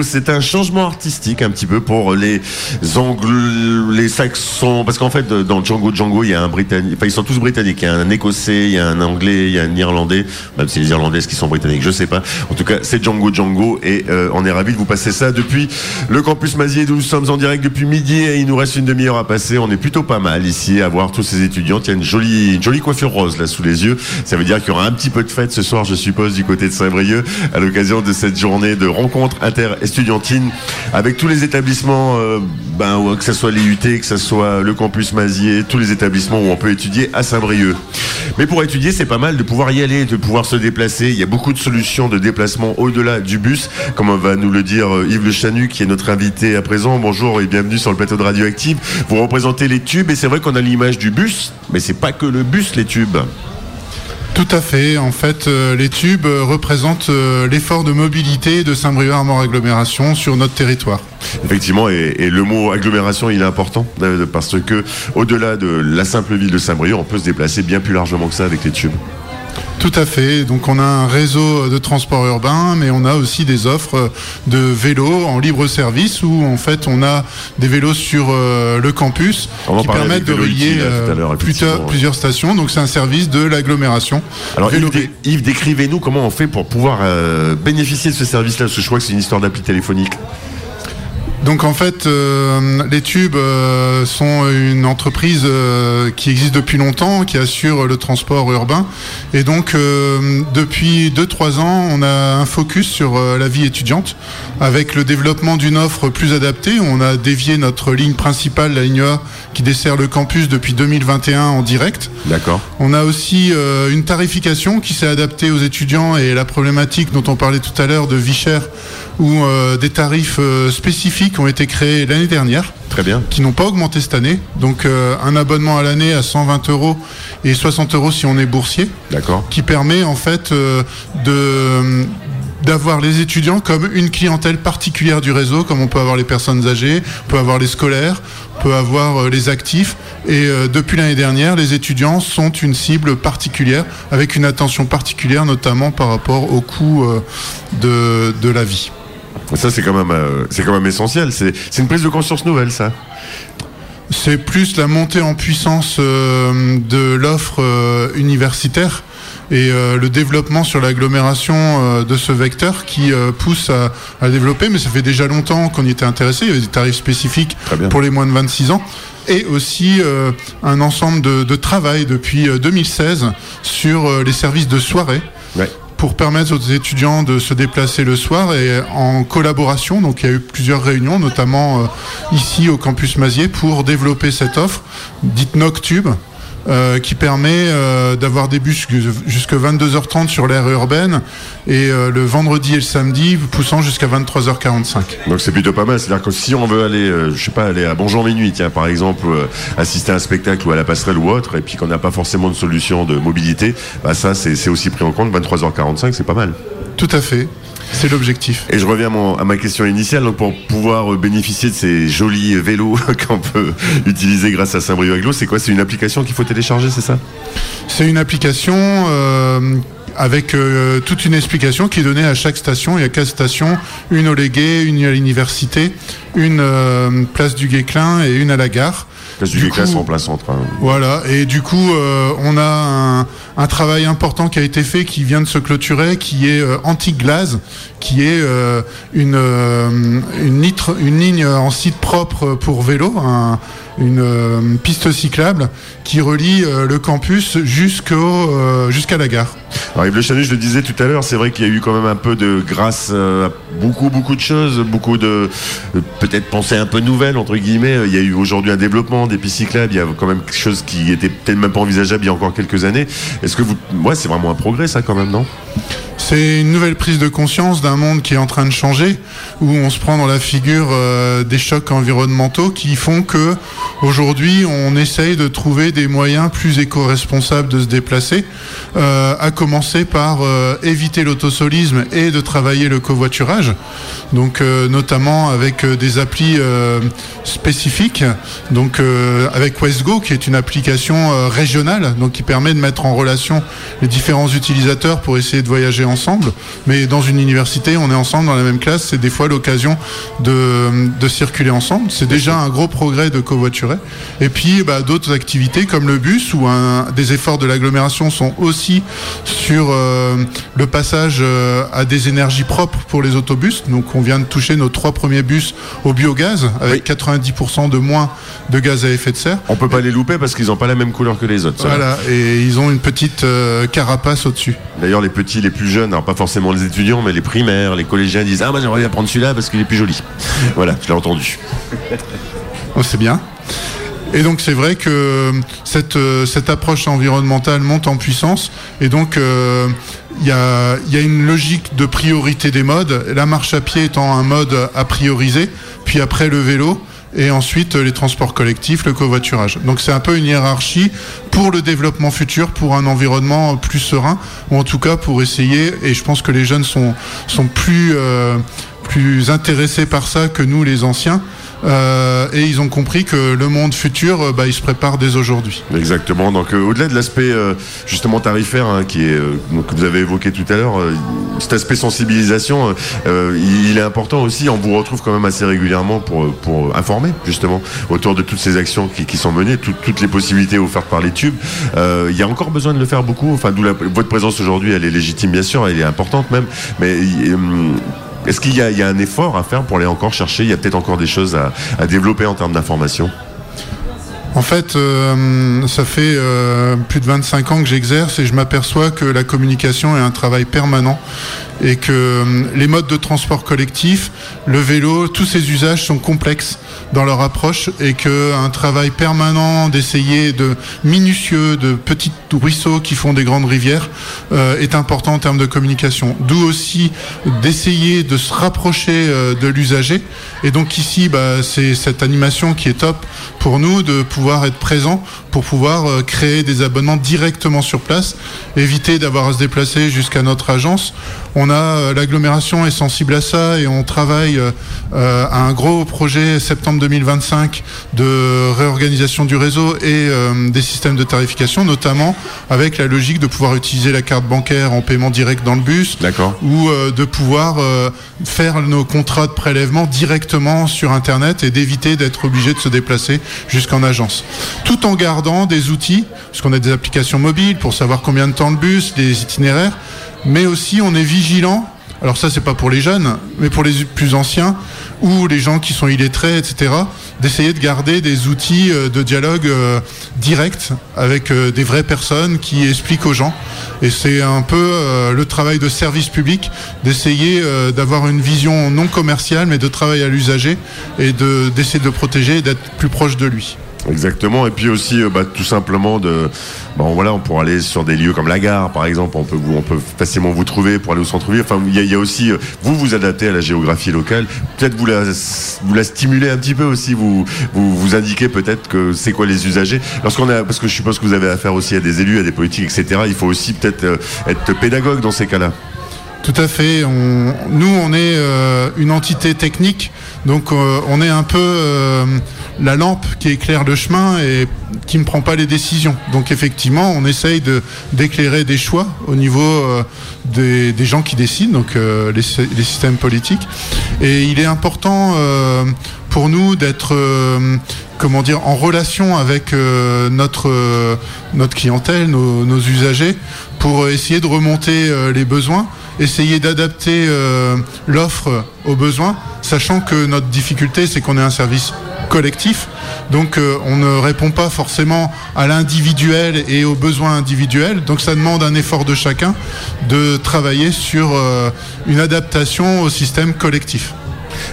C'est un changement artistique un petit peu pour les anglo, les saxons, parce qu'en fait dans Django Django il y a un britannique, enfin ils sont tous britanniques. Il y a un écossais, il y a un anglais, il y a un irlandais, même si les irlandaises qui sont britanniques, je sais pas. En tout cas c'est Django Django et euh, on est ravis de vous passer ça depuis le campus Mazier nous sommes en direct depuis midi et il nous reste une demi-heure à passer. On est plutôt pas mal ici à voir tous ces étudiants. Il y a une jolie, coiffure rose là sous les yeux. Ça veut dire qu'il y aura un petit peu de fête ce soir, je suppose, du côté de Saint-Brieuc à l'occasion de cette journée de inter-estudiantine avec tous les établissements, euh, ben, que ce soit les UT, que ce soit le campus Mazier, tous les établissements où on peut étudier à Saint-Brieuc. Mais pour étudier, c'est pas mal de pouvoir y aller, de pouvoir se déplacer. Il y a beaucoup de solutions de déplacement au-delà du bus, comme va nous le dire euh, Yves Le Chanu, qui est notre invité à présent. Bonjour et bienvenue sur le plateau de Radioactive. Vous représentez les tubes et c'est vrai qu'on a l'image du bus, mais c'est pas que le bus, les tubes. Tout à fait. En fait, euh, les tubes euh, représentent euh, l'effort de mobilité de Saint-Brieuc-Armor Agglomération sur notre territoire. Effectivement, et, le mot agglomération, il est important parce que au-delà de la simple ville de Saint-Brieuc, on peut se déplacer bien plus largement que ça avec les tubes. Tout à fait. Donc on a un réseau de transport urbain, mais on a aussi des offres de vélos en libre service où en fait on a des vélos sur euh, le campus qui permettent de relier euh, plusieurs, stations. Donc c'est un service de l'agglomération. Alors Vélo Yves, dé- Yves, décrivez-nous comment on fait pour pouvoir euh, bénéficier de ce service-là, parce que je crois que c'est une histoire d'appli téléphonique. Donc en fait, euh, les tubes euh, sont une entreprise euh, qui existe depuis longtemps, qui assure le transport urbain. Et donc depuis 2-3 ans, on a un focus sur la vie étudiante, avec le développement d'une offre plus adaptée. On a dévié notre ligne principale, la ligne A, qui dessert le campus depuis 2021 en direct. D'accord. On a aussi euh, une tarification qui s'est adaptée aux étudiants et la problématique dont on parlait tout à l'heure de vie chère, où euh, des tarifs euh, spécifiques ont été créés l'année dernière. Très bien. Qui n'ont pas augmenté cette année. Donc un abonnement à l'année à 120 euros et 60 euros si on est boursier. D'accord. Qui permet en fait de d'avoir les étudiants comme une clientèle particulière du réseau, comme on peut avoir les personnes âgées, on peut avoir les scolaires, peut avoir euh, les actifs. Et euh, depuis l'année dernière, les étudiants sont une cible particulière, avec une attention particulière, notamment par rapport au coût euh, de, de la vie. Ça, c'est quand même, euh, c'est quand même essentiel. C'est, c'est une prise de conscience nouvelle, ça. C'est plus la montée en puissance euh, de l'offre euh, universitaire et euh, le développement sur l'agglomération euh, de ce vecteur qui euh, pousse à, développer. Mais ça fait déjà longtemps qu'on y était intéressé. Il y avait des tarifs spécifiques pour les moins de 26 ans. Et aussi euh, un ensemble de, de travail depuis euh, 2016 sur euh, les services de soirée pour permettre aux étudiants de se déplacer le soir et en collaboration. Donc il y a eu plusieurs réunions, notamment ici au campus Mazier, pour développer cette offre dite Noctube. Euh, qui permet euh, d'avoir des bus jusqu'à 22h30 sur l'aire urbaine et euh, le vendredi et le samedi poussant jusqu'à 23h45. Donc c'est plutôt pas mal. C'est-à-dire que si on veut aller, je sais pas, aller à Bonjour Minuit, tiens, par exemple, assister à un spectacle ou à la passerelle ou autre, et puis qu'on n'a pas forcément de solution de mobilité, bah ça, c'est, c'est aussi pris en compte. 23h45, c'est pas mal. Tout à fait. C'est l'objectif. Et je reviens à, mon- à ma question initiale. Donc pour pouvoir euh, bénéficier de ces jolis vélos [LAUGHS] qu'on peut utiliser grâce à Saint-Brieuc Aglo, c'est quoi? C'est une application qu'il faut télécharger, c'est ça? C'est une application euh, avec euh, toute une explication qui est donnée à chaque station. Il y a quatre stations, une au Légué, une à l'université, une euh, place du Guéclin et une à la gare. Place du, Guéclin, c'est en plein centre. hein. Voilà, et du coup, euh, on a un, un travail important qui a été fait, qui vient de se clôturer, qui est euh, Anti-Glaze, qui est euh, une, euh, une, litre- une ligne en site propre pour vélo, un- une euh, piste cyclable qui relie euh, le campus euh, jusqu'à la gare. Alors Yves Le Chanu, je le disais tout à l'heure, c'est vrai qu'il y a eu quand même un peu de grâce à beaucoup beaucoup de choses, beaucoup de peut-être pensées un peu nouvelles entre guillemets. Il y a eu aujourd'hui un développement des pistes cyclables, il y a quand même quelque chose qui était peut-être même pas envisageable il y a encore quelques années. Est-ce que vous, c'est vraiment un progrès ça quand même, non? C'est une nouvelle prise de conscience d'un monde qui est en train de changer, où on se prend dans la figure euh, des chocs environnementaux qui font que aujourd'hui on essaye de trouver des moyens plus éco-responsables de se déplacer, euh, à commencer par euh, éviter l'autosolisme et de travailler le covoiturage, donc notamment avec des applis spécifiques, donc avec Westgo qui est une application régionale, donc qui permet de mettre en relation les différents utilisateurs pour essayer de voyager ensemble. Mais dans une université, on est ensemble dans la même classe. C'est des fois l'occasion de, de circuler ensemble. C'est déjà un gros progrès de covoiturer. Et puis bah, d'autres activités comme le bus où un, des efforts de l'agglomération sont aussi sur euh, le passage euh, à des énergies propres pour les autobus. Donc on vient de toucher nos trois premiers bus au biogaz avec 90% de moins de gaz à effet de serre. On peut pas les louper parce qu'ils n'ont pas la même couleur que les autres. Voilà, et ils ont une petite euh, carapace au-dessus. D'ailleurs, les petits, les plus jeunes, alors pas forcément les étudiants, mais les primaires, les collégiens disent Ah, moi j'aimerais bien prendre celui-là parce qu'il est plus joli. [LAUGHS] voilà, je l'ai entendu. Oh, c'est bien. Et donc c'est vrai que cette, euh, cette approche environnementale monte en puissance et donc euh, il y, a, il y a une logique de priorité des modes, la marche à pied étant un mode à prioriser, puis après le vélo et ensuite euh, les transports collectifs, le covoiturage. Donc c'est un peu une hiérarchie pour le développement futur, pour un environnement plus serein, ou en tout cas pour essayer, et je pense que les jeunes sont, sont plus, euh, plus intéressés par ça que nous les anciens, euh, et ils ont compris que le monde futur, euh, bah, il se prépare dès aujourd'hui. Exactement. Donc, euh, au-delà de l'aspect euh, justement tarifaire hein, qui est euh, donc, que vous avez évoqué tout à l'heure, euh, cet aspect sensibilisation, il, est important aussi. On vous retrouve quand même assez régulièrement pour pour informer justement autour de toutes ces actions qui, qui sont menées, tout- toutes les possibilités offertes par les tubes. Il y a encore besoin de le faire beaucoup. Enfin, d'où votre présence aujourd'hui, elle est légitime bien sûr, elle est importante même, mais est-ce qu'il y, a- un effort à faire pour aller encore chercher Il y a peut-être encore des choses à, à développer en termes d'information? En fait, euh, ça fait euh, plus de 25 ans que j'exerce et je m'aperçois que la communication est un travail permanent et que euh, les modes de transport collectif, le vélo, tous ces usages sont complexes dans leur approche et qu'un travail permanent d'essayer de minutieux, de petits ruisseaux qui font des grandes rivières euh, est important en termes de communication. D'où aussi d'essayer de se rapprocher euh, de l'usager. Et donc ici, bah, c'est cette animation qui est top pour nous de pouvoir être présent pour pouvoir créer des abonnements directement sur place, éviter d'avoir à se déplacer jusqu'à notre agence. A euh, l'agglomération est sensible à ça et on travaille euh, euh, à un gros projet septembre 2025 de réorganisation du réseau et euh, des systèmes de tarification, notamment avec la logique de pouvoir utiliser la carte bancaire en paiement direct dans le bus, ou euh, de pouvoir faire nos contrats de prélèvement directement sur Internet et d'éviter d'être obligé de se déplacer jusqu'en agence. Tout en gardant des outils, parce qu'on a des applications mobiles pour savoir combien de temps le bus, les itinéraires, mais aussi on est vigilant. Alors ça c'est pas pour les jeunes, mais pour les plus anciens ou les gens qui sont illettrés, etc. D'essayer de garder des outils euh, de dialogue euh, direct avec euh, des vraies personnes qui expliquent aux gens. Et c'est un peu le travail de service public d'essayer d'avoir une vision non commerciale, mais de travail à l'usager et de d'essayer de protéger et d'être plus proche de lui. Exactement, et puis aussi euh, bah, tout simplement de, bon voilà, on pourrait aller sur des lieux comme la gare, par exemple, on peut on peut facilement vous trouver pour aller au centre-ville. Enfin, il y, y a aussi euh, vous vous adaptez à la géographie locale, peut-être vous la vous la stimulez un petit peu aussi, vous vous, vous indiquez peut-être que c'est quoi les usagers. Lorsqu'on a, parce que je suppose que vous avez affaire aussi à des élus, à des politiques, etc. Il faut aussi peut-être euh, être pédagogue dans ces cas-là. Tout à fait. Nous, on est euh, une entité technique, donc euh, on est un peu euh, la lampe qui éclaire le chemin et qui ne prend pas les décisions. Donc effectivement, on essaye d'éclairer des choix au niveau des, gens qui décident, donc les, sy- les systèmes politiques. Et il est important pour nous d'être comment dire en relation avec euh, notre euh, notre clientèle, nos, usagers, pour essayer de remonter euh, les besoins, essayer d'adapter euh, l'offre aux besoins, sachant que notre difficulté c'est qu'on est un service collectif, donc euh, on ne répond pas forcément à l'individuel et aux besoins individuels, donc ça demande un effort de chacun de travailler sur euh, une adaptation au système collectif.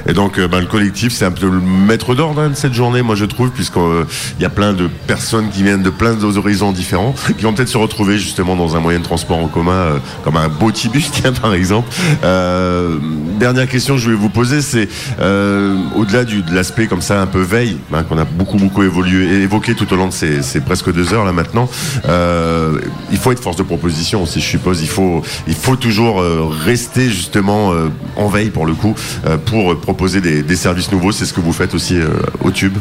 Et donc, euh, ben, le collectif, c'est un peu le maître d'ordre hein, de cette journée, moi je trouve, puisqu'il y a plein de personnes qui viennent de plein d'horizons différents, qui vont peut-être se retrouver justement dans un moyen de transport en commun, euh, comme un beau tibus, [LAUGHS] tiens, par exemple. Euh, dernière question que je voulais vous poser, c'est euh, au-delà de l'aspect comme ça un peu veille, hein, qu'on a beaucoup beaucoup évolué, évoqué tout au long de ces, ces presque deux heures là maintenant, euh, il faut être force de proposition aussi, je suppose. Il faut, il faut toujours euh, rester justement euh, en veille pour le coup, euh, pour proposer des, services nouveaux. C'est ce que vous faites aussi euh, au Tube.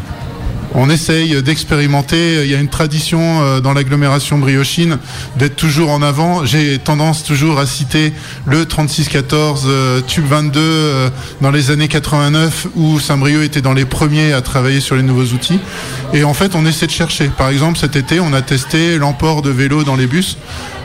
On essaye d'expérimenter. Il y a une tradition euh, dans l'agglomération briochine d'être toujours en avant. J'ai tendance toujours à citer le 3614 euh, Tube 22 euh, dans les années 89 où Saint-Brieuc était dans les premiers à travailler sur les nouveaux outils. Et en fait, on essaie de chercher. Par exemple, cet été, on a testé l'emport de vélo dans les bus.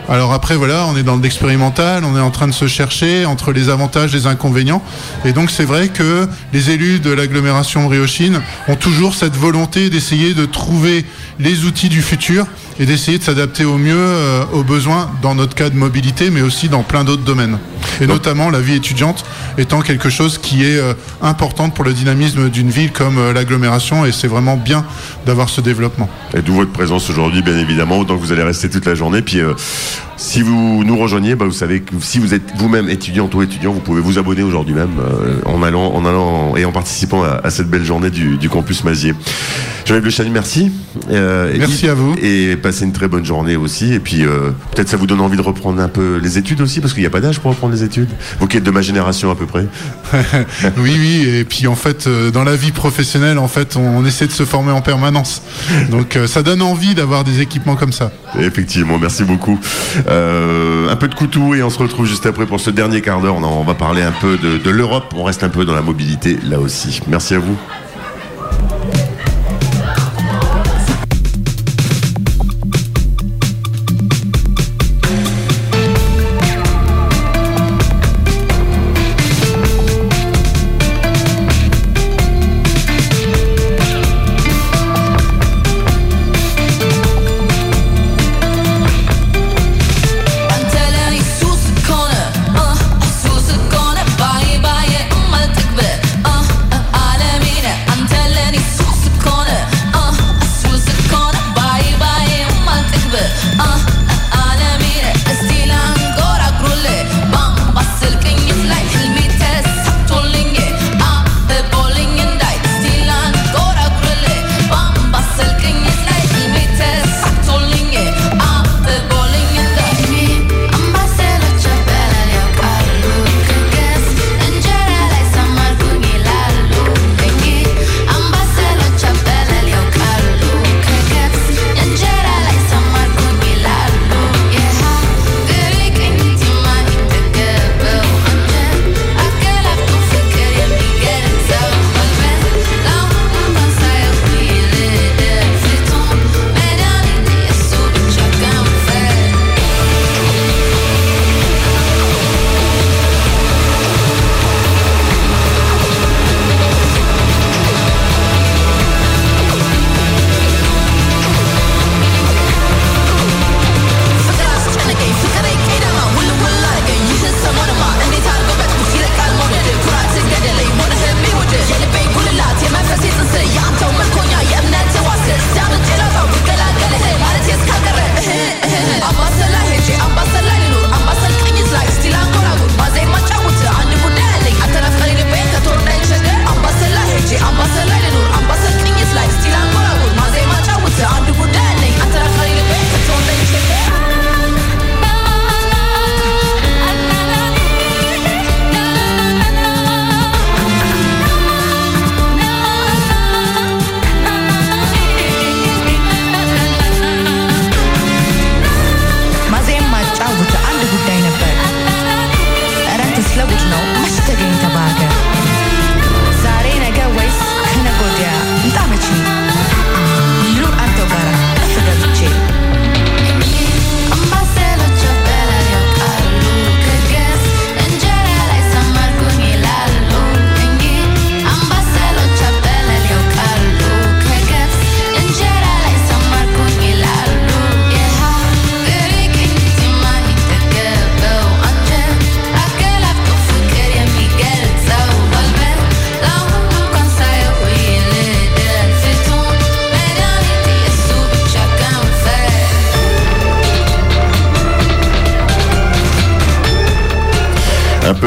Alors après, voilà, on est dans l'expérimental, on est en train de se chercher entre les avantages et les inconvénients. Et donc c'est vrai que les élus de l'agglomération briochine ont toujours cette volonté d'essayer de trouver les outils du futur et d'essayer de s'adapter au mieux euh, aux besoins dans notre cas de mobilité, mais aussi dans plein d'autres domaines. Et notamment la vie étudiante étant quelque chose qui est euh, importante pour le dynamisme d'une ville comme euh, l'agglomération, et c'est vraiment bien d'avoir ce développement. Et d'où votre présence aujourd'hui, bien évidemment, autant que vous allez rester toute la journée. Puis euh, si vous nous rejoignez, bah, vous savez que si vous êtes vous-même étudiante ou étudiant, vous pouvez vous abonner aujourd'hui même euh, en allant, en allant et en participant à, à cette belle journée du, du campus Mazier. Jean-Yves Le Chanu, merci. Euh, Merci et- à vous. Et passez une très bonne journée aussi. Et puis euh, peut-être ça vous donne envie de reprendre un peu les études aussi, parce qu'il n'y a pas d'âge pour reprendre les études. Vous qui êtes de ma génération à peu près. [LAUGHS] oui, oui, et puis en fait, dans la vie professionnelle, en fait, on, on essaie de se former en permanence. Donc ça donne envie d'avoir des équipements comme ça. Effectivement, merci beaucoup. Euh, un peu de coutou et on se retrouve juste après pour ce dernier quart d'heure. On, va parler un peu de l'Europe. On reste un peu dans la mobilité là aussi. Merci à vous.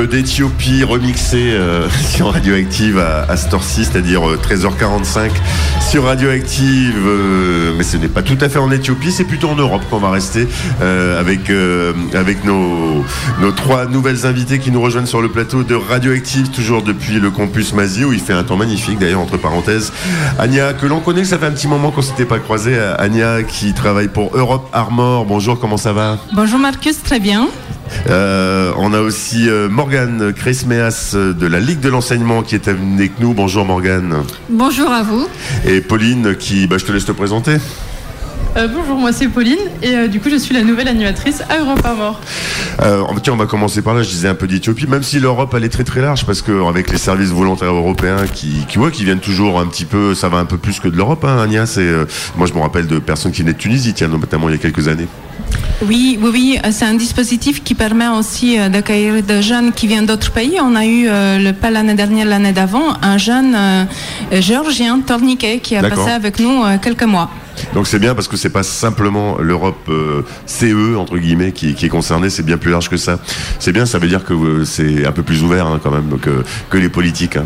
Un peu d'Éthiopie remixée euh, [LAUGHS] sur Radioactive à, à c'est-à-dire euh, 13h45 sur Radioactive. euh, mais ce n'est pas tout à fait en Éthiopie, c'est plutôt en Europe qu'on va rester euh, avec, euh, avec nos, nos trois nouvelles invitées qui nous rejoignent sur le plateau de Radioactive, toujours depuis le campus Mazie, où il fait un temps magnifique, d'ailleurs, entre parenthèses. Anya, que l'on connaît, ça fait un petit moment qu'on ne s'était pas croisé. Anya, qui travaille pour Europe Armor. Bonjour, comment ça va? Bonjour Marcus, très bien. Euh, on a aussi euh, Morgane Cresmeas euh, de la Ligue de l'enseignement qui est avec nous. Bonjour Morgane. Bonjour à vous. Et Pauline qui, bah, je te laisse te présenter. Euh, bonjour, moi c'est Pauline et euh, du coup je suis la nouvelle animatrice à Europe. Euh, tiens, on va commencer par là. Je disais un peu d'Éthiopie, même si l'Europe elle est très très large, parce que avec les services volontaires européens qui, qui, ouais, qui viennent toujours un petit peu, ça va un peu plus que de l'Europe. Hein, euh, moi je me rappelle de personnes qui venaient de Tunisie, tiens, notamment il y a quelques années. Oui, oui, oui, euh, c'est un dispositif qui permet aussi euh, d'accueillir des jeunes qui viennent d'autres pays. On a eu, euh, le, pas l'année dernière, l'année d'avant, un jeune euh, géorgien, Torniquet, qui a passé avec nous euh, quelques mois. Donc c'est bien parce que c'est pas simplement l'Europe euh, CE entre guillemets qui, qui est concernée, c'est bien plus large que ça. C'est bien, ça veut dire que euh, c'est un peu plus ouvert hein, quand même que, que les politiques. hein.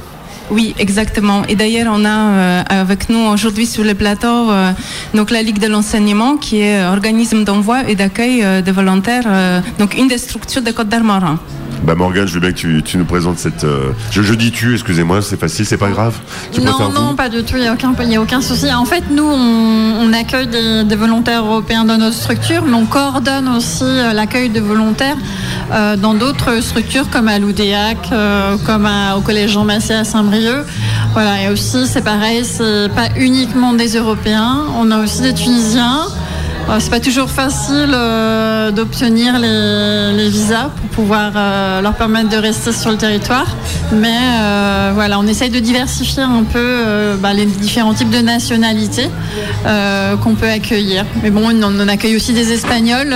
Oui, exactement. Et d'ailleurs, on a euh, avec nous aujourd'hui sur le plateau euh, donc la Ligue de l'enseignement, qui est organisme d'envoi et d'accueil euh, des volontaires, donc une des structures de Côte d'Armor. Bah Morgane, je veux bien que tu, tu nous présentes cette. euh, Je, je dis tu, excusez-moi, c'est facile, c'est pas grave. Tu non, non, pas du tout, il n'y a, a aucun souci. En fait, nous, on, on accueille des, des volontaires européens dans notre structure, mais on coordonne aussi euh, l'accueil de volontaires euh, dans d'autres structures, comme à l'Oudéac, euh, comme à- au Collège Jean Massé à Saint-Brieuc. Voilà, et aussi, c'est pareil, c'est pas uniquement des Européens, on a aussi des Tunisiens. C'est pas toujours facile euh, d'obtenir les, les visas pour pouvoir euh, leur permettre de rester sur le territoire, mais euh, voilà, on essaye de diversifier un peu bah, les différents types de nationalités qu'on peut accueillir. Mais bon, on, on accueille aussi des Espagnols,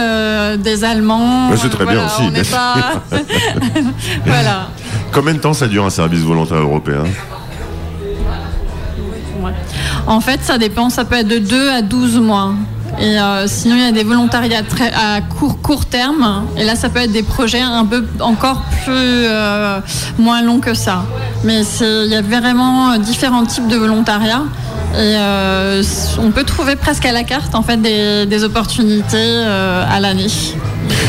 des Allemands. C'est très bien aussi, on pas- [LAUGHS] voilà. Combien de temps ça dure un service volontaire européen? En fait, ça dépend, ça peut être de 2 à 12 mois. Et euh, sinon, il y a des volontariats à court, court terme. Et là, ça peut être des projets un peu encore plus euh, moins longs que ça. Mais il y a vraiment différents types de volontariat. Et euh, on peut trouver presque à la carte en fait des, opportunités euh, à l'année.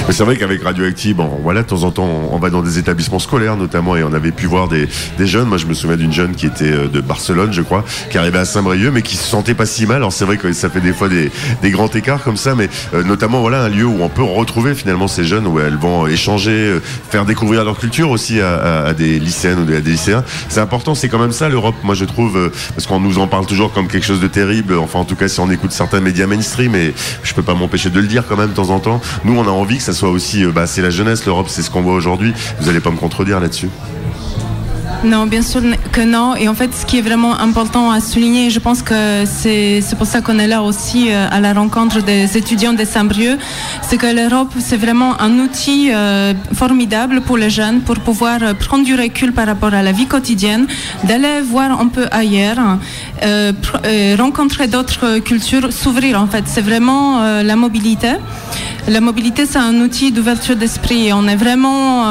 Mais c'est vrai qu'avec Radioactive, bon, voilà, de temps en temps, on va dans des établissements scolaires notamment, et on avait pu voir des, des jeunes. Moi, je me souviens d'une jeune qui était euh, de Barcelone, je crois, qui arrivait à Saint-Brieuc, mais qui se sentait pas si mal. Alors c'est vrai que ça fait des fois des, des grands écarts comme ça, mais euh, notamment voilà un lieu où on peut retrouver finalement ces jeunes, où elles vont échanger, euh, faire découvrir leur culture aussi à, à- à des lycéennes ou à des lycéens. C'est important, c'est quand même ça l'Europe. Moi, je trouve, euh, parce qu'on nous en parle toujours comme quelque chose de terrible. Enfin, en tout cas, si on écoute certains médias mainstream, et je peux pas m'empêcher de le dire quand même de temps en temps. Nous, on a que ça soit aussi, euh, bah, c'est la jeunesse, l'Europe, c'est ce qu'on voit aujourd'hui. Vous allez pas me contredire là-dessus. Non, bien sûr que non. Et en fait, ce qui est vraiment important à souligner, je pense que c'est pour ça qu'on est là aussi euh, à la rencontre des étudiants de Saint-Brieuc, c'est que l'Europe, c'est vraiment un outil euh, formidable pour les jeunes pour pouvoir euh, prendre du recul par rapport à la vie quotidienne, d'aller voir un peu ailleurs, euh, rencontrer d'autres cultures, s'ouvrir en fait. C'est vraiment la mobilité. La mobilité, c'est un outil d'ouverture d'esprit. On est vraiment,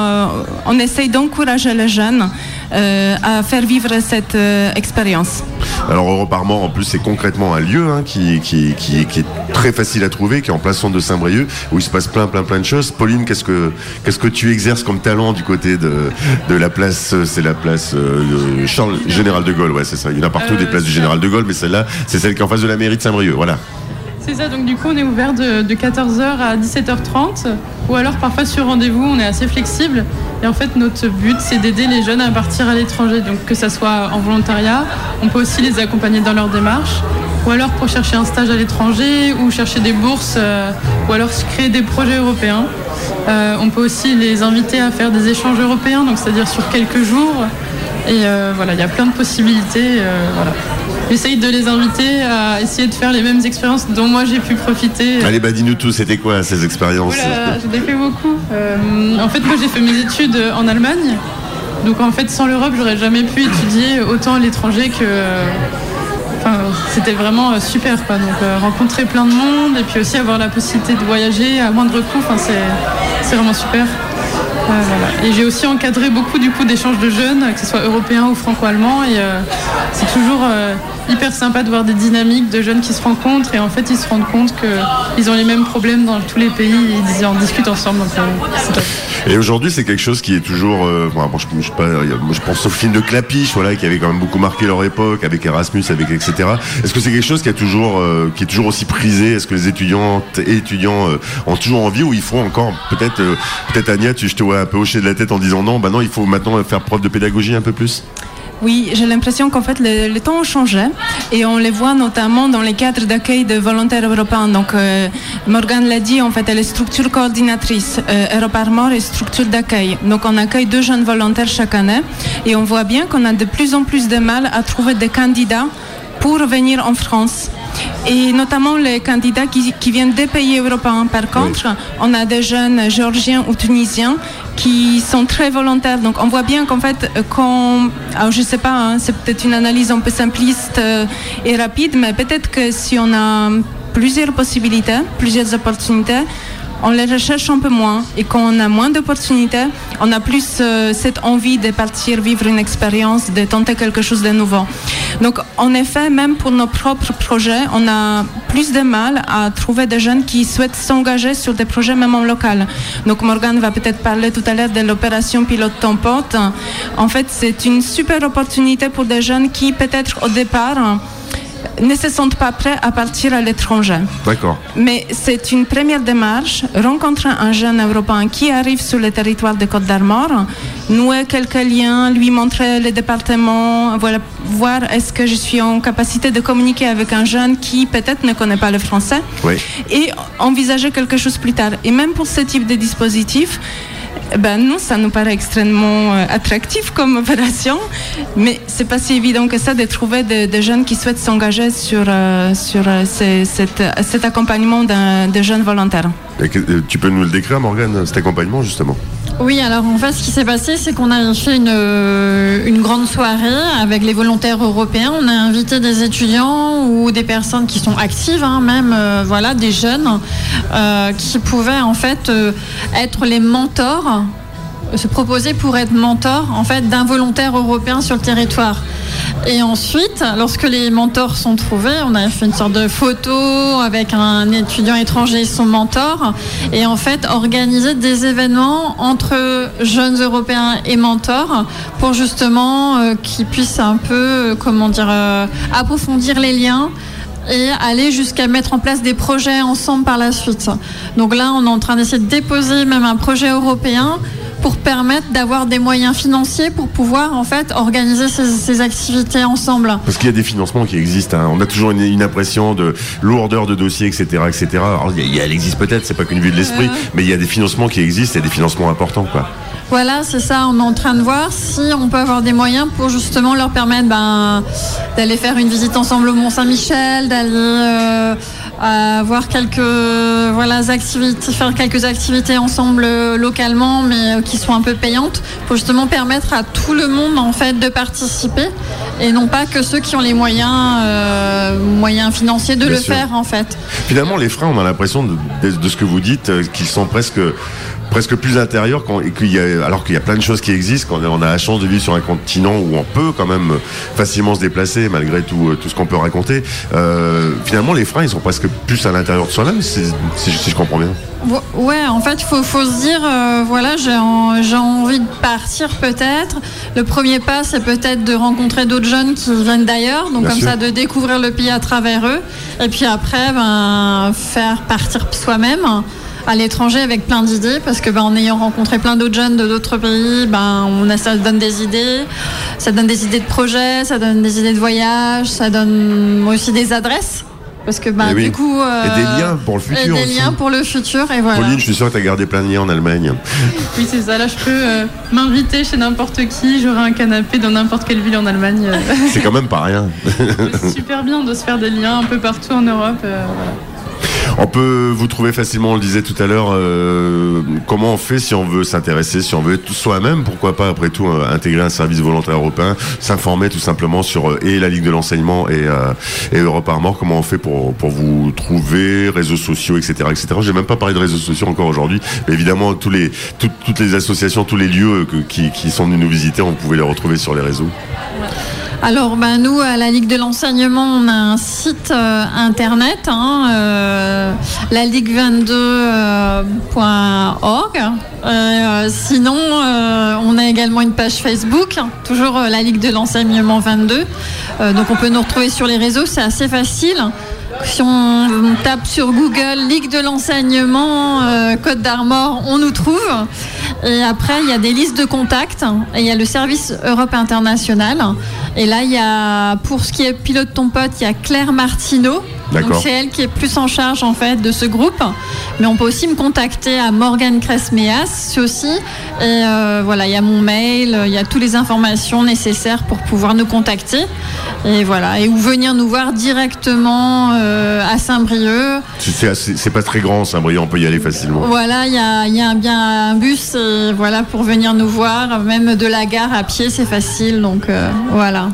on essaye d'encourager les jeunes euh, à faire vivre cette euh, expérience. Alors Europe Armand, en plus, c'est concrètement un lieu hein, qui, qui, qui, qui est très facile à trouver, qui est en place centre de Saint-Brieuc, où il se passe plein, plein, plein de choses. Pauline, qu'est-ce que, qu'est-ce que tu exerces comme talent du côté de, de la place euh, C'est la place euh, de Charles Général de Gaulle, ouais, c'est ça. Il y en a partout Euh, des places du. Général de Gaulle, mais celle-là, c'est celle qui est en face de la mairie de Saint-Brieuc, voilà. C'est ça, donc du coup on est ouvert de, de 14h à 17h30 ou alors parfois sur rendez-vous, on est assez flexible. Et en fait notre but c'est d'aider les jeunes à partir à l'étranger, donc que ça soit en volontariat, on peut aussi les accompagner dans leur démarche ou alors pour chercher un stage à l'étranger ou chercher des bourses euh, ou alors créer des projets européens. Euh, on peut aussi les inviter à faire des échanges européens, donc c'est-à-dire sur quelques jours. Et euh, voilà, il y a plein de possibilités. euh, voilà. J'essaye de les inviter à essayer de faire les mêmes expériences dont moi j'ai pu profiter. Allez, bah dis-nous tout, c'était quoi ces expériences j'en ai fait beaucoup. Euh, en fait, moi j'ai fait mes études en Allemagne. Donc en fait, sans l'Europe, j'aurais jamais pu étudier autant à l'étranger que. Enfin, c'était vraiment super quoi. Donc euh, rencontrer plein de monde et puis aussi avoir la possibilité de voyager à moindre coût. Enfin, c'est vraiment super. Voilà. Et j'ai aussi encadré beaucoup du coup d'échanges de jeunes, que ce soit européens ou franco-allemands. Et euh, c'est toujours euh, hyper sympa de voir des dynamiques de jeunes qui se rencontrent et en fait ils se rendent compte qu'ils ont les mêmes problèmes dans tous les pays et ils en discutent ensemble. Euh. Et aujourd'hui, c'est quelque chose qui est toujours. bon, je, pense au film de Clapiche, voilà, qui avait quand même beaucoup marqué leur époque, avec Erasmus, avec etc. Est-ce que c'est quelque chose qui, a toujours, qui est toujours aussi prisé? Est-ce que les étudiantes et étudiants ont toujours envie ou il faut encore peut-être, peut-être tu, je te vois un peu hocher de la tête en disant non, bah non, il faut maintenant faire preuve de pédagogie un peu plus. Oui, j'ai l'impression qu'en fait, le, le temps a changé et on les voit notamment dans les cadres d'accueil de volontaires européens. Donc, euh, Morgane l'a dit, en fait, elle est structure coordinatrice. Euh, Europarmor est structure d'accueil. Donc, on accueille deux jeunes volontaires chaque année et on voit bien qu'on a de plus en plus de mal à trouver des candidats pour venir en France. Et notamment les candidats qui, qui viennent des pays européens. Par contre, on a des jeunes géorgiens ou tunisiens qui sont très volontaires. Donc on voit bien qu'en fait, quand, alors je sais pas, hein, c'est peut-être une analyse un peu simpliste euh, et rapide, mais peut-être que si on a plusieurs possibilités, plusieurs opportunités, on les recherche un peu moins. Et quand on a moins d'opportunités, on a plus euh, cette envie de partir vivre une expérience, de tenter quelque chose de nouveau. Donc, en effet, même pour nos propres projets, on a plus de mal à trouver des jeunes qui souhaitent s'engager sur des projets même en local. Donc, Morgane va peut-être parler tout à l'heure de l'opération Pilote ton pote. En fait, c'est une super opportunité pour des jeunes qui, peut-être au départ, ne se sentent pas prêts à partir à l'étranger. D'accord. Mais c'est une première démarche, rencontrer un jeune Européen qui arrive sur le territoire de Côte d'Armor, nouer quelques liens, lui montrer le département, voilà, voir est-ce que je suis en capacité de communiquer avec un jeune qui peut-être ne connaît pas le français Oui. et envisager quelque chose plus tard. Et même pour ce type de dispositif, ben, nous, ça nous paraît extrêmement euh, attractif comme opération, mais c'est pas si évident que ça de trouver des jeunes qui souhaitent s'engager sur, euh, sur euh, cet, accompagnement de jeunes volontaires. Tu peux nous le décrire, Morgane, cet accompagnement justement? Oui, alors en fait, ce qui s'est passé, c'est qu'on a fait une, euh, une grande soirée avec les volontaires européens. On a invité des étudiants ou des personnes qui sont actives, hein, même euh, voilà, des jeunes euh, qui pouvaient en fait être les mentors, se proposer pour être mentor en fait d'un volontaire européen sur le territoire. Et ensuite, lorsque les mentors sont trouvés, on a fait une sorte de photo avec un étudiant étranger et son mentor, et en fait organiser des événements entre jeunes européens et mentors pour justement euh, qu'ils puissent un peu, euh, comment dire, euh, approfondir les liens et aller jusqu'à mettre en place des projets ensemble par la suite. Donc là, on est en train d'essayer de déposer même un projet européen pour permettre d'avoir des moyens financiers pour pouvoir en fait organiser ces, ces activités ensemble. Parce qu'il y a des financements qui existent. hein. On a toujours une, une impression de lourdeur de dossier, etc., etc. Alors, il y a- il y a- elle existe peut-être, c'est pas qu'une vue de l'esprit, mais il y a des financements qui existent, il y a des financements importants, quoi. Voilà, c'est ça. On est en train de voir si on peut avoir des moyens pour justement leur permettre ben, d'aller faire une visite ensemble au Mont Saint-Michel, d'aller euh, avoir quelques voilà activités, faire quelques activités ensemble euh, localement, mais euh, qui sont un peu payantes, pour justement permettre à tout le monde en fait de participer et non pas que ceux qui ont les moyens euh, moyens financiers de Bien le sûr. faire en fait. Finalement, les freins, on a l'impression de, de- de ce que vous dites, qu'ils sont presque presque plus intérieurs quand, qu'il y a, alors qu'il y a plein de choses qui existent quand on a la chance de vivre sur un continent où on peut quand même facilement se déplacer malgré tout, euh, tout ce qu'on peut raconter. Euh, finalement, les freins, ils sont presque plus à l'intérieur de soi-même, si, si je- comprends bien. Ouais, en fait, il faut, faut se dire, euh, voilà, j'ai en- envie de partir peut-être. Le premier pas, c'est peut-être de rencontrer d'autres jeunes qui viennent d'ailleurs, donc Bien comme sûr. ça, de découvrir le pays à travers eux. Et puis après, ben, faire partir soi-même à l'étranger avec plein d'idées, parce que ben, en ayant rencontré plein d'autres jeunes de d'autres pays, ben, on a, ça donne des idées, ça donne des idées de projets, ça donne des idées de voyage, ça donne aussi des adresses. Parce que ben, Eh oui. du coup. Et des liens pour le et futur des aussi. liens pour le futur, et voilà. Pauline, je suis sûr que tu as gardé plein de liens en Allemagne. [LAUGHS] Oui, c'est ça. Là, je peux euh, m'inviter chez n'importe qui. J'aurai un canapé dans n'importe quelle ville en Allemagne. euh. C'est quand même pas rien. [LAUGHS] C'est super bien de se faire des liens un peu partout en Europe. euh, voilà. On peut vous trouver facilement, on le disait tout à l'heure, euh, comment on fait si on veut s'intéresser, si on veut soi-même, pourquoi pas après tout euh, intégrer un service volontaire européen, s'informer tout simplement sur euh, et la Ligue de l'enseignement et, et Europe Armor, comment on fait pour, vous trouver, réseaux sociaux, etc. etc. J'ai même pas parlé de réseaux sociaux encore aujourd'hui, mais évidemment toutes- les associations, tous les lieux qui, sont venus nous visiter, on pouvait les retrouver sur les réseaux. Alors, ben, nous, à la Ligue de l'enseignement, on a un site internet, hein, la ligue22.org. Euh, sinon, euh, on a également une page Facebook, toujours euh, la Ligue de l'enseignement 22. Euh, donc, on peut nous retrouver sur les réseaux, c'est assez facile. Si on tape sur Google Ligue de l'enseignement euh, Côte d'Armor, on nous trouve. Et après, il y a des listes de contacts. Et il y a le service Europe International. Et là, il y a, pour ce qui est pilote ton pote, il y a Claire Martineau. Donc c'est elle qui est plus en charge en fait de ce groupe. Mais on peut aussi me contacter à Morgane Cresmeas aussi. Et euh, voilà, il y a mon mail, il y a toutes les informations nécessaires pour pouvoir nous contacter. Et voilà, et ou venir nous voir directement euh, à Saint-Brieuc. C'est- pas très grand, Saint-Brieuc, on peut y aller facilement. Voilà, il y a, il y a un- bien un bus et voilà pour venir nous voir, même de la gare à pied, c'est facile. Donc euh, voilà.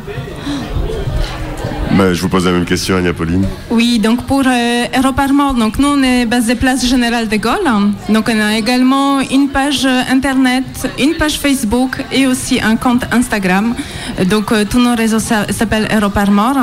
Je vous pose la même question, Anya Pauline. Oui, donc pour euh, Europe Armor, donc nous on est basé place Générale de Gaulle. Donc on a également une page euh, internet, une page Facebook et aussi un compte Instagram. Donc euh, tous nos réseaux s'a- s'appellent Europe Armor.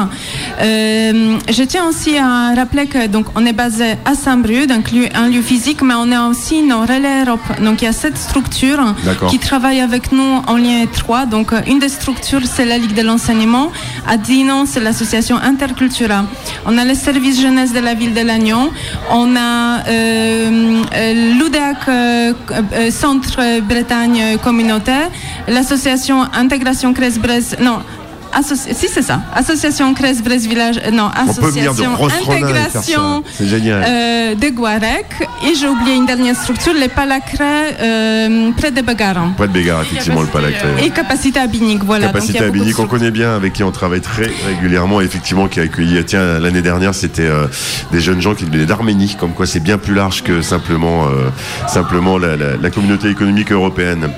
Euh, je tiens aussi à rappeler que donc on est basé à Saint-Brieuc, donc lieu- un lieu physique, mais on a aussi nos relais Europe. Donc il y a cette structure qui travaille avec nous en lien étroit. Donc euh, une des structures c'est la Ligue de l'enseignement. À Dinan c'est l'association Intercultura. On a le service jeunesse de la ville de Lannion. On a euh, euh, euh, euh, Centre Bretagne communautaire, l'association Intégration Crèce-Bresse. Non. Associ- si c'est ça, association Crèce-Bresse Village, euh, non, On association. Intégration euh, de Guarec et j'ai oublié une dernière structure, les Palacrets euh, près de Begaran. Pas de Bégard, effectivement, le Palacré. Et capacité à Binic, voilà. donc Capacité a à Binic, qu'on connaît bien, avec qui on travaille très régulièrement, effectivement, qui a accueilli, tiens, l'année dernière, c'était euh, des jeunes gens qui venaient d'Arménie, comme quoi c'est bien plus large que simplement, euh, simplement la, la- la communauté économique européenne.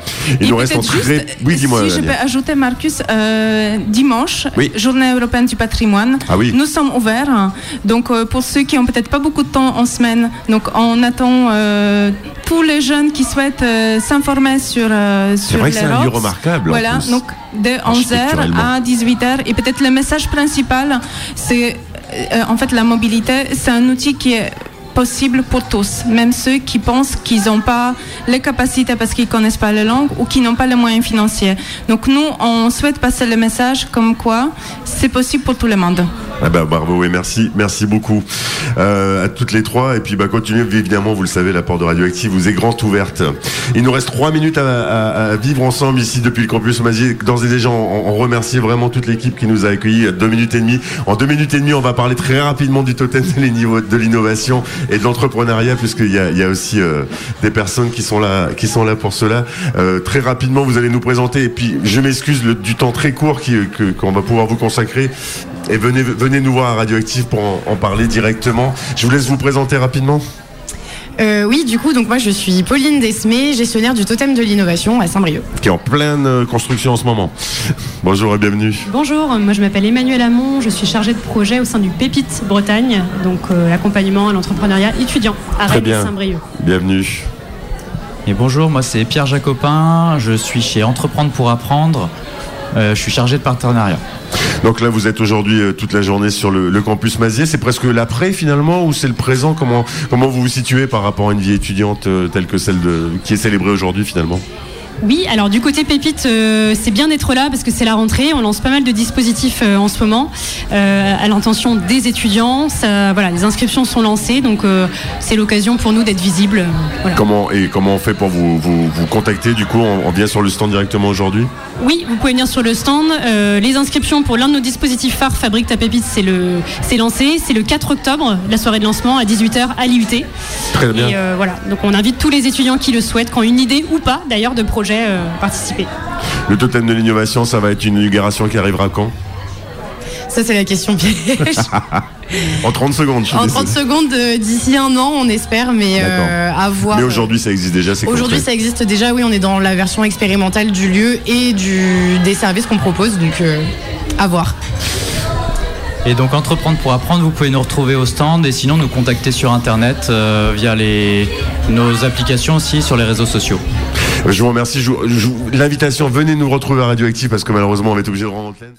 Il Et nous reste en très... oui, dis-moi. Si je peux ajouter, Marcus, euh, dimanche, Oui. journée européenne du patrimoine, Ah oui. nous sommes ouverts. Donc, euh, pour ceux qui ont peut-être pas beaucoup de temps en semaine, donc on attend euh, tous les jeunes qui souhaitent euh, s'informer sur, sur vrai que c'est un lieu remarquable, en Voilà, plus. donc de 11h Architecturellement. à 18h. Et peut-être le message principal, c'est en fait la mobilité, c'est un outil qui est possible pour tous, même ceux qui pensent qu'ils n'ont pas les capacités parce qu'ils connaissent pas la langue ou qui n'ont pas les moyens financiers. Donc nous, on souhaite passer le message comme quoi c'est possible pour tout le monde. Ah bah, merci, merci beaucoup euh, à toutes les trois. Et puis bah, continuez, évidemment, vous le savez, la porte de Radioactive vous est grande ouverte. Il nous reste trois minutes à, vivre ensemble ici depuis le campus. D'ores et déjà, on, on remercie vraiment toute l'équipe qui nous a accueillis à deux minutes et demie. En deux minutes et demie, on va parler très rapidement du totem de l'innovation et de l'entrepreneuriat, puisqu'il y a, il y a aussi euh, des personnes qui sont là, qui sont là pour cela. Euh, très rapidement, vous allez nous présenter. Et puis, je m'excuse du temps très court qu'on va pouvoir vous consacrer. Et venez, venez nous voir à Radioactive pour en parler directement. Je vous laisse vous présenter rapidement. Euh, oui, du coup, donc moi je suis Pauline Desmé, gestionnaire du Totem de l'innovation à Saint-Brieuc. qui est en pleine euh, construction en ce moment. [LAUGHS] Bonjour et bienvenue. Bonjour, moi je m'appelle Emmanuel Hamon, je suis chargée de projet au sein du Pépite Bretagne, donc euh, l'accompagnement à l'entrepreneuriat étudiant à Rennes bien. Saint-Brieuc. Bienvenue. Et bonjour, moi c'est Pierre Jacopin, je suis chez Entreprendre pour apprendre, je suis chargé de partenariat. Donc là, vous êtes aujourd'hui euh, toute la journée sur le, campus Mazier. C'est presque l'après finalement ou c'est le présent? Comment, comment vous vous situez par rapport à une vie étudiante euh, telle que celle de, qui est célébrée aujourd'hui finalement? Oui, alors du côté Pépite, euh, c'est bien d'être là parce que c'est la rentrée. On lance pas mal de dispositifs euh, en ce moment euh, à l'intention des étudiants. Ça, voilà, les inscriptions sont lancées, donc c'est l'occasion pour nous d'être visibles. Voilà. comment, Et comment on fait pour vous, vous, vous contacter Du coup, on, on vient sur le stand directement aujourd'hui? Oui, vous pouvez venir sur le stand. Les inscriptions pour l'un de nos dispositifs phares Fabrique ta pépite, c'est le, c'est lancé. C'est le 4 octobre, la soirée de lancement à 18h à l'IUT. Très bien. Et voilà, donc on invite tous les étudiants qui le souhaitent, qui ont une idée ou pas d'ailleurs de projet, euh, participer. Le totem de l'innovation, ça va être une inauguration qui arrivera quand? Ça, c'est la question piège. [LAUGHS] en 30 secondes, je en désolé. 30 secondes, euh, d'ici un an, on espère, mais euh, à voir. Mais aujourd'hui, ça existe déjà, c'est Aujourd'hui, ça existe déjà, oui, on est dans la version expérimentale du lieu et du, des services qu'on propose, donc euh, à voir. Et donc entreprendre pour apprendre, vous pouvez nous retrouver au stand et sinon nous contacter sur internet euh, via les, nos applications aussi sur les réseaux sociaux. Je vous remercie. L'invitation, venez nous retrouver à Radioactive parce que malheureusement, on va être obligé de rendre antenne.